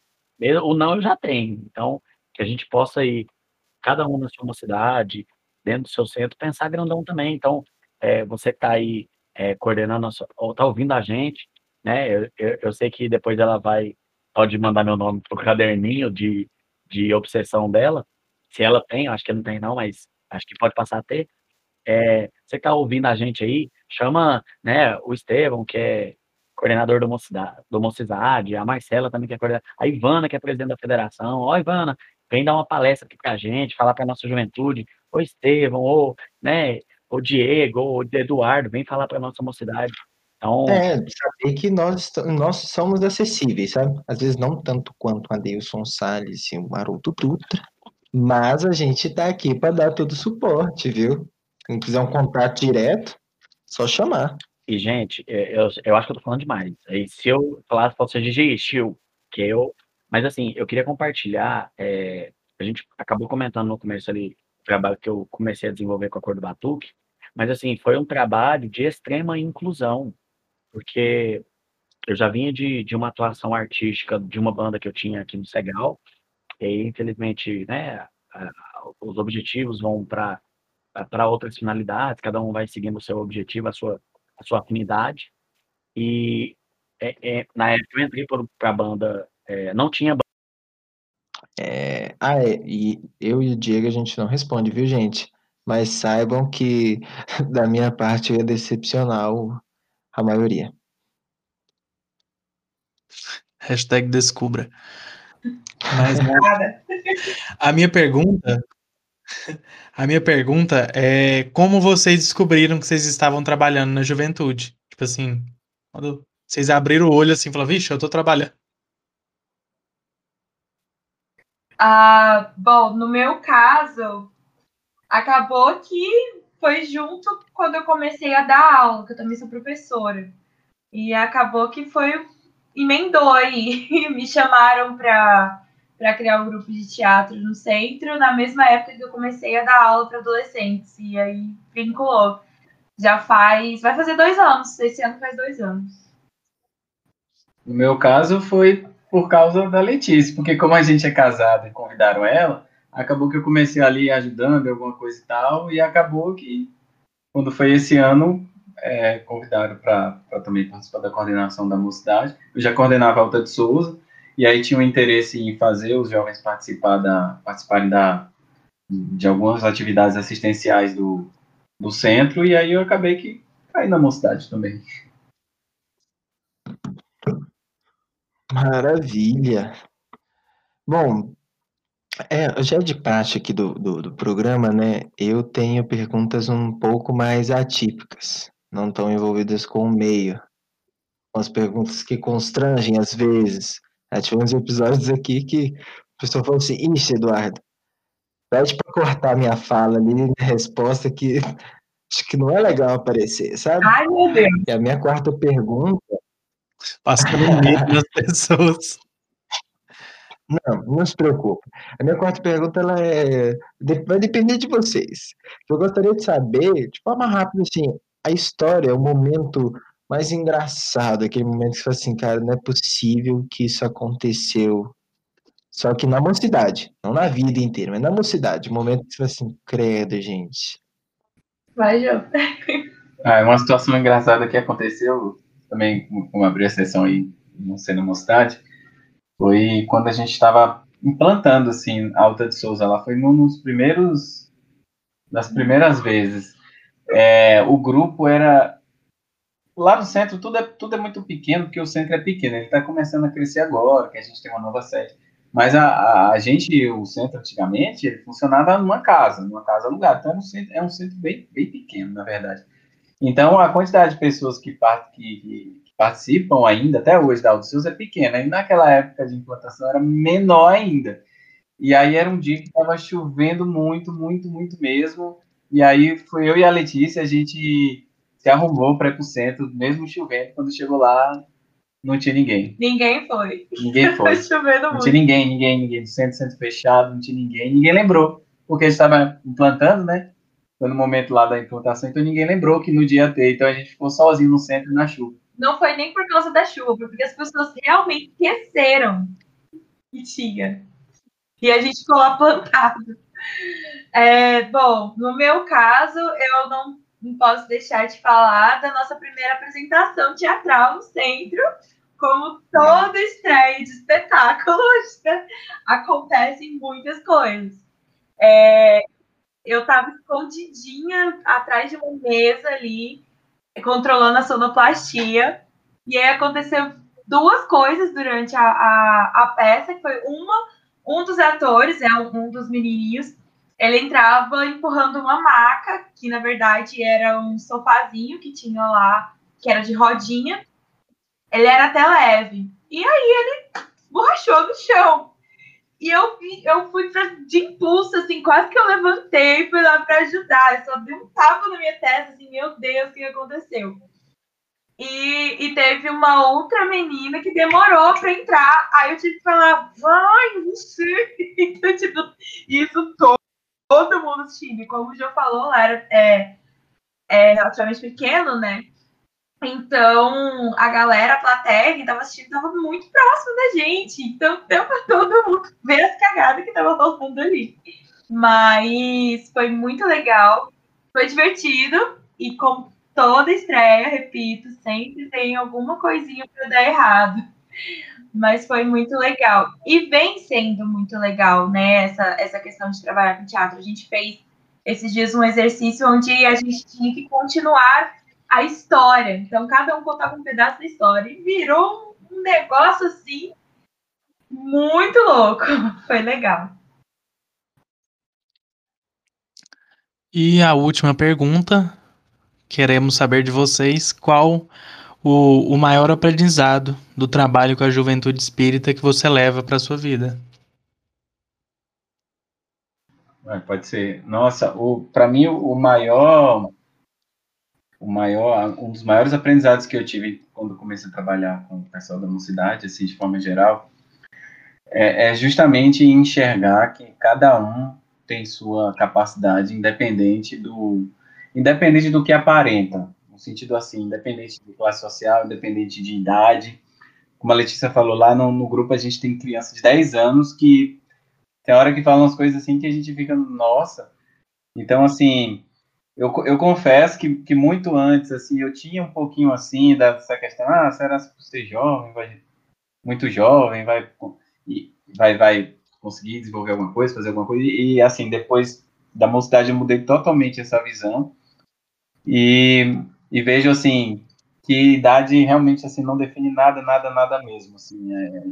O não eu já tenho. Então, que a gente possa ir, cada um na sua cidade, dentro do seu centro, pensar grandão também. Então, é, você que está aí é, coordenando, a sua, ou está ouvindo a gente, né? Eu, eu, eu, sei que depois ela vai, pode mandar meu nome pro caderninho de de obsessão dela, se ela tem, acho que não tem não, mas acho que pode passar a ter. É, você que está ouvindo a gente aí, chama né, o Estevão, que é coordenador do Mocidade, do Mocidade, a Marcela também, que é coordenadora, a Ivana, que é presidente da federação. Ó, Ivana, vem dar uma palestra aqui pra gente, falar pra nossa juventude. Ô, Estevão, ou, né, o Diego, ou Eduardo, vem falar pra nossa mocidade. Então, É, saber que nós, nós somos acessíveis, sabe? Às vezes não tanto quanto o Adeilson Salles e o Maroto Dutra, mas a gente tá aqui para dar todo o suporte, viu? Se quiser um contato direto, só chamar. E, gente, é, eu, eu acho que eu tô falando demais. Aí, se eu falasse pra você DJ Chill, que eu. Mas, assim, eu queria compartilhar. é, a gente acabou comentando no começo ali o trabalho que eu comecei a desenvolver com a Cor do Batuque. Mas, assim, foi um trabalho de extrema inclusão. Porque eu já vinha de, de uma atuação artística de uma banda que eu tinha aqui no Segal. E infelizmente, né, os objetivos vão para outras finalidades, cada um vai seguindo o seu objetivo, a sua, a sua afinidade. E é, é, na época eu entrei para a banda, é, não tinha É, ah, é, e eu e o Diego a gente não responde, viu, gente? Mas saibam que [LAUGHS] da minha parte eu ia decepcionar o- a maioria. Hashtag descubra. [LAUGHS] Mas né, Nada. a minha pergunta. A minha pergunta é como vocês descobriram que vocês estavam trabalhando na juventude? Tipo assim, quando vocês abriram o olho assim e falaram, vixe, eu tô trabalhando. Ah, bom, no meu caso, acabou que foi junto quando eu comecei a dar aula, que eu também sou professora. E acabou que foi, emendou aí. [LAUGHS] Me chamaram para criar um grupo de teatro no centro, na mesma época que eu comecei a dar aula para adolescentes. E aí vinculou. Já faz. Vai fazer dois anos. Esse ano faz dois anos. No meu caso foi por causa da Letícia, porque como a gente é casado e convidaram ela, acabou que eu comecei ali ajudando alguma coisa e tal, e acabou que quando foi esse ano, é, convidaram para também participar da coordenação da mocidade. Eu já coordenava a Alta de Souza, e aí tinha um interesse em fazer os jovens participar da, participarem da, de algumas atividades assistenciais do, do centro, e aí eu acabei que caí na mocidade também. Maravilha. Bom, é, já de praxe aqui do, do, do programa, né? Eu tenho perguntas um pouco mais atípicas, não tão envolvidas com o meio. Umas perguntas que constrangem às vezes. Já tive uns episódios aqui que a pessoa falou assim, ixi, Eduardo, pede para cortar minha fala ali, minha resposta que acho que não é legal aparecer, sabe? Ai, meu Deus. E a minha quarta pergunta Passando medo nas [LAUGHS] pessoas. Não, não se preocupe. A minha quarta pergunta ela é, vai depender de vocês. Eu gostaria de saber, de forma rápida, assim, a história, o momento mais engraçado, aquele momento que você fala assim, cara, não é possível que isso aconteceu. Só que na mocidade, não na vida inteira, mas na mocidade, o momento que você fala assim, credo, gente. Vai, Jô. Ah, uma situação engraçada que aconteceu também, como abrir a sessão aí, não na mocidade, foi quando a gente estava implantando, assim, a Alta de Souza. Ela foi num dos primeiros, das primeiras vezes. É, o grupo era, lá no centro, tudo é, tudo é muito pequeno, porque o centro é pequeno, ele está começando a crescer agora, que a gente tem uma nova sede. Mas a, a, a gente, o centro antigamente, ele funcionava numa casa, numa casa alugada. Então é um centro, é um centro bem, bem pequeno, na verdade. Então, a quantidade de pessoas que, par- que- que participam ainda, até hoje, da Audios é pequena. E naquela época de implantação era menor ainda. E aí era um dia que estava chovendo muito, muito, muito mesmo. E aí foi eu e a Letícia, a gente se arrumou para ir para o centro, mesmo chovendo. Quando chegou lá, não tinha ninguém. Ninguém foi. Ninguém [LAUGHS] foi. Tá chovendo Não muito. tinha ninguém, ninguém, ninguém. Centro, centro fechado, não tinha ninguém. Ninguém lembrou, porque a gente estava implantando, né? No momento lá da implantação, então ninguém lembrou que no dia ia ter. Então a gente ficou sozinho no centro na chuva. Não foi nem por causa da chuva, porque as pessoas realmente esqueceram que tinha. E a gente ficou lá plantado. É, bom, no meu caso, eu não, não posso deixar de falar da nossa primeira apresentação teatral no centro. Como toda estreia de espetáculo, [LAUGHS] acontecem muitas coisas. É, eu estava escondidinha atrás de uma mesa ali, controlando a sonoplastia. E aí aconteceu duas coisas durante a, a, a peça, que foi uma, um dos atores, é um, um dos menininhos, ele entrava empurrando uma maca, que na verdade era um sofazinho que tinha lá, que era de rodinha. Ele era até leve. E aí ele borrachou no chão. E eu, eu fui pra, de impulso, assim, quase que eu levantei, fui lá para ajudar. Eu só dei um tapa na minha testa, assim, meu Deus, o que aconteceu? E, e teve uma outra menina que demorou para entrar. Aí eu tive que falar, vai, não sei. [LAUGHS] Então, tipo, isso todo, todo mundo assistindo. E como o João falou, lá era é, é relativamente pequeno, né? Então, a galera, a plateia que estava assistindo, estava muito próximo da gente. Então, deu para todo mundo ver as cagadas que estavam rolando ali. Mas foi muito legal, foi divertido. E com toda estreia, repito, sempre tem alguma coisinha para dar errado. Mas foi muito legal. E vem sendo muito legal, né? Essa, essa questão de trabalhar com teatro. A gente fez esses dias um exercício onde a gente tinha que continuar a história. Então, cada um contava um pedaço da história. E virou um negócio assim muito louco. [LAUGHS] Foi legal. E a última pergunta. Queremos saber de vocês qual o, o maior aprendizado do trabalho com a juventude espírita que você leva para sua vida. Pode ser. Nossa, para mim o maior o maior, um dos maiores aprendizados que eu tive quando comecei a trabalhar com o pessoal da mocidade, assim, de forma geral, é, é justamente enxergar que cada um tem sua capacidade independente do independente do que aparenta, no sentido assim, independente de classe social, independente de idade. Como a Letícia falou lá no, no grupo, a gente tem criança de 10 anos que tem hora que falam umas coisas assim que a gente fica, nossa. Então, assim, eu, eu confesso que, que muito antes, assim, eu tinha um pouquinho assim dessa questão, ah, será que por ser jovem, vai, muito jovem, vai, vai, vai conseguir desenvolver alguma coisa, fazer alguma coisa, e, e assim, depois da mocidade eu mudei totalmente essa visão, e, e vejo, assim, que idade realmente, assim, não define nada, nada, nada mesmo, assim, é,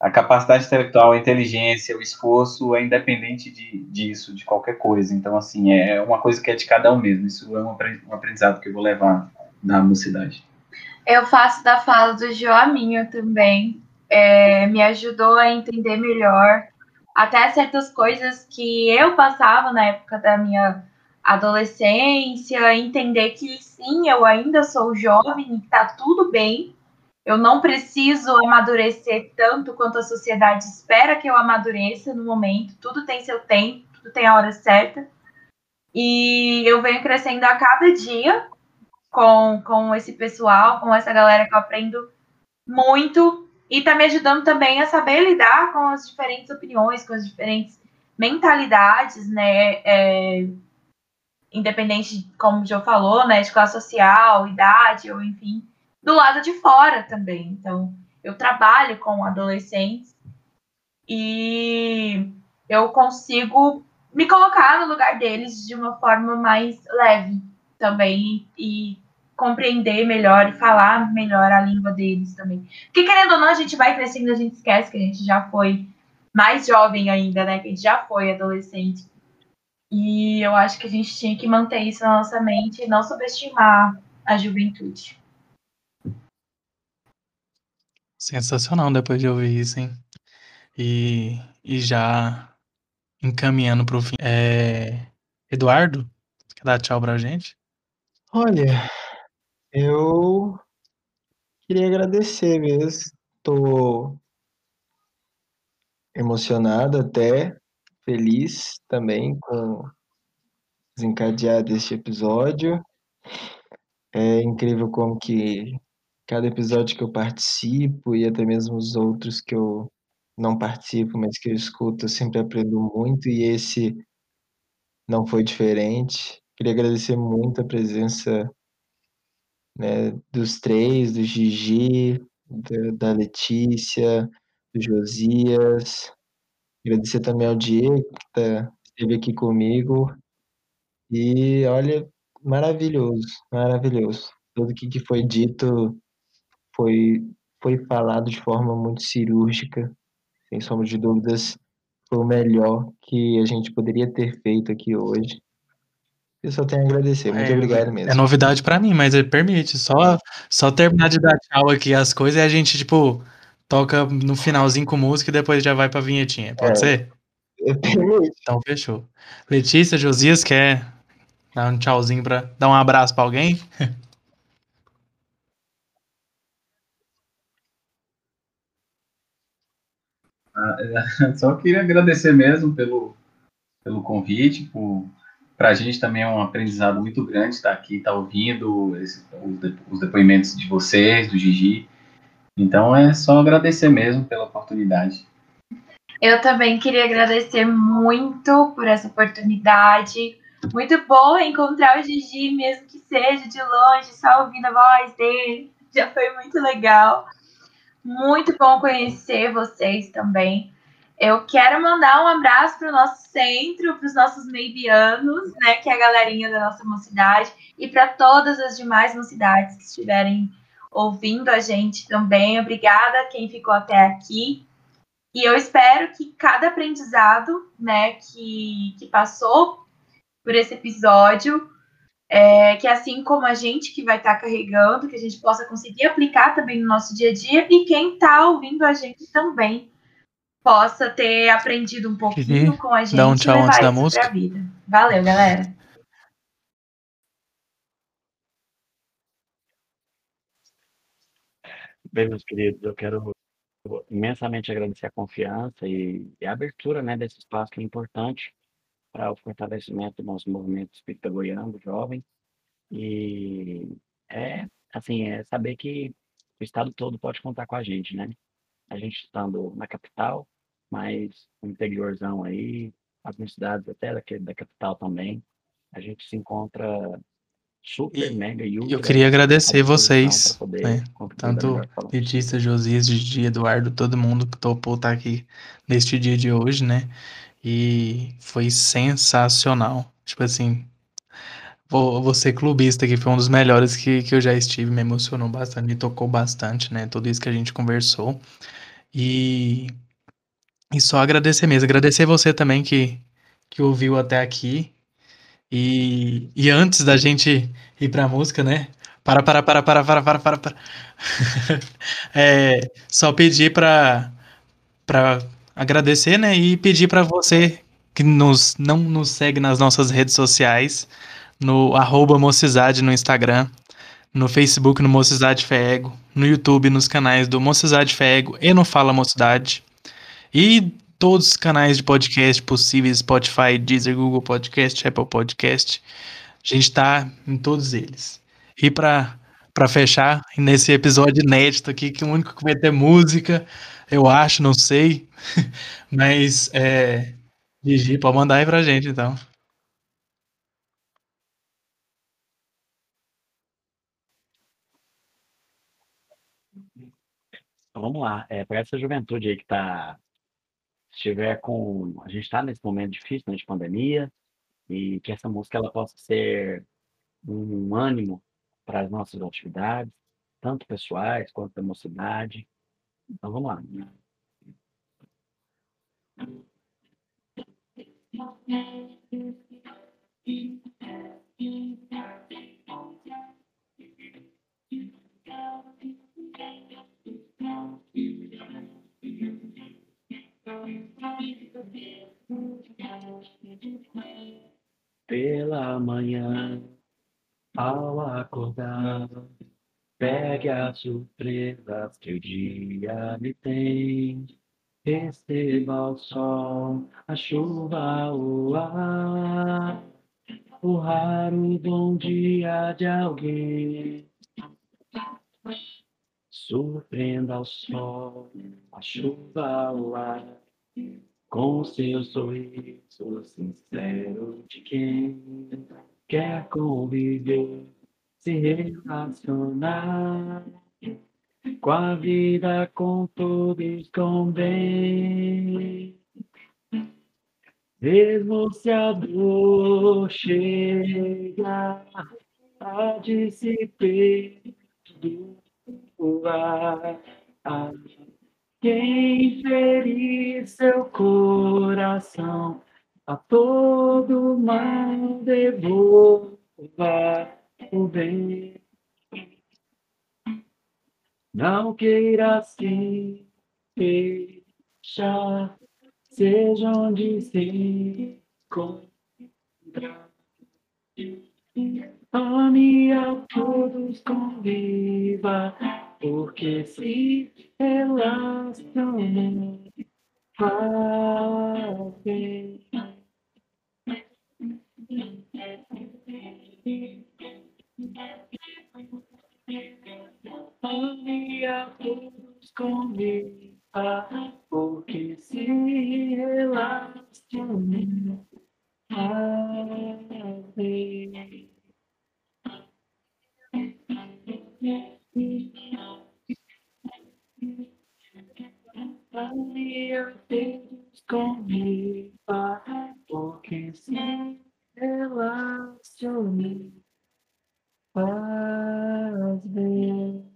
a capacidade intelectual, a inteligência, o esforço é independente de, disso, de qualquer coisa. Então, assim, é uma coisa que é de cada um mesmo. Isso é um aprendizado que eu vou levar da mocidade. Eu faço da fala do Joaminho também. É, me ajudou a entender melhor até certas coisas que eu passava na época da minha adolescência, entender que sim, eu ainda sou jovem e tá tudo bem, eu não preciso amadurecer tanto quanto a sociedade espera que eu amadureça no momento. Tudo tem seu tempo, tudo tem a hora certa. E eu venho crescendo a cada dia com, com esse pessoal, com essa galera que eu aprendo muito. E tá me ajudando também a saber lidar com as diferentes opiniões, com as diferentes mentalidades, né? É, independente, como o Joe falou, né? De classe social, idade, ou enfim do lado de fora também. Então, eu trabalho com adolescentes e eu consigo me colocar no lugar deles de uma forma mais leve também e compreender melhor e falar melhor a língua deles também. Porque querendo ou não, a gente vai crescendo, a gente esquece que a gente já foi mais jovem ainda, né? Que a gente já foi adolescente. E eu acho que a gente tinha que manter isso na nossa mente e não subestimar a juventude. Sensacional depois de ouvir isso, hein? E, e já encaminhando para o fim. É... Eduardo, quer dar tchau pra gente? Olha, eu queria agradecer mesmo. Tô emocionado até, feliz também com desencadear deste episódio. É incrível como que cada episódio que eu participo e até mesmo os outros que eu não participo, mas que eu escuto, eu sempre aprendo muito e esse não foi diferente. Queria agradecer muito a presença né, dos três, do Gigi, da, Letícia, do Josias. Agradecer também ao Diego, que tá, esteve aqui comigo. E olha, maravilhoso, maravilhoso. tudo que, que foi dito foi, foi falado de forma muito cirúrgica, sem sombra de dúvidas, foi o melhor que a gente poderia ter feito aqui hoje. Eu só tenho a agradecer, muito É, obrigado mesmo. É novidade pra mim, mas ele permite. Só, só terminar de dar tchau aqui as coisas e a gente, tipo, toca no finalzinho com música e depois já vai pra vinhetinha. Pode É. ser? Permite. Então fechou. Letícia, Josias, quer dar um tchauzinho pra dar um abraço pra alguém? [LAUGHS] [LAUGHS] Só queria agradecer mesmo pelo, pelo convite, por, pra gente também é um aprendizado muito grande estar aqui, estar ouvindo esse- os depoimentos de vocês, do Gigi. Então é só agradecer mesmo pela oportunidade. Eu também queria agradecer muito por essa oportunidade. Muito bom encontrar o Gigi, mesmo que seja de longe, só ouvindo a voz dele. Já foi muito legal. Muito bom conhecer vocês também. Eu quero mandar um abraço para o nosso centro, para os nossos meibianos, né, que é a galerinha da nossa mocidade, e para todas as demais mocidades que estiverem ouvindo a gente também. Obrigada a quem ficou até aqui. E eu espero que cada aprendizado, né, que, que passou por esse episódio, é, que assim como a gente que vai estar carregando, que a gente possa conseguir aplicar também no nosso dia a dia, e quem está ouvindo a gente também possa ter aprendido um pouquinho Uhum. com a gente Dá um tchau levar antes da música. vida. Valeu, galera. Bem, meus queridos, eu quero imensamente agradecer a confiança e, e a abertura né, desse espaço que é importante para o fortalecimento do nosso movimento espírita goiano, jovem. E é, assim, é saber que o estado todo pode contar com a gente, né? A gente estando na capital, mas no interiorzão aí, algumas cidades até daqui, da capital também, a gente se encontra super, E- mega e Eu ultra queria à agradecer vocês, né? Tanto Letícia, Josias, Gigi, Eduardo, todo mundo que topou estar aqui neste dia de hoje, né? E foi sensacional. Tipo assim, vou, vou ser clubista aqui, foi um dos melhores que, que eu já estive, me emocionou bastante, me tocou bastante, né? Tudo isso que a gente conversou. E, e só agradecer mesmo, agradecer você também que, que ouviu até aqui. E, e antes da gente ir pra música, né? Para, para, para, para, para, para, para, para. [LAUGHS] É, só pedir para para agradecer, né? E pedir para você que nos não nos segue nas nossas redes sociais, no arroba Mocizade no Instagram, no Facebook no Mocidade Fego, no YouTube nos canais do Mocidade Fego e no Fala Mocidade. E todos os canais de podcast possíveis, Spotify, Deezer, Google Podcast, Apple Podcast. A gente tá em todos eles. E para fechar, nesse episódio inédito aqui, que o único que vai ter música, eu acho, não sei. [LAUGHS] Mas é. Gigi, pode mandar aí pra gente então. Então vamos lá, é, para essa juventude aí que está, estiver com, a gente está nesse momento difícil, né, de pandemia, e que essa música ela possa ser um ânimo para as nossas atividades, tanto pessoais quanto da mocidade. Então vamos lá. Pela manhã, ao acordar, pegue as surpresas que o dia lhe tem. Receba o sol, a chuva, o ar, o raro bom dia de alguém. Surpreenda o sol, a chuva, o ar, com seu sorriso sincero de quem quer conviver, se relacionar com a vida, com todos com bem. Mesmo se a dor chegar a. A quem ferir seu coração, a todo mal devolva bem. Não queira se fechar, seja onde se encontrar. Ame a todos, conviva, porque se relaciona, fazem. Ame a todos, conviva, porque se relaciona, fazem. Maria Deus comigo, porque se far as beyond.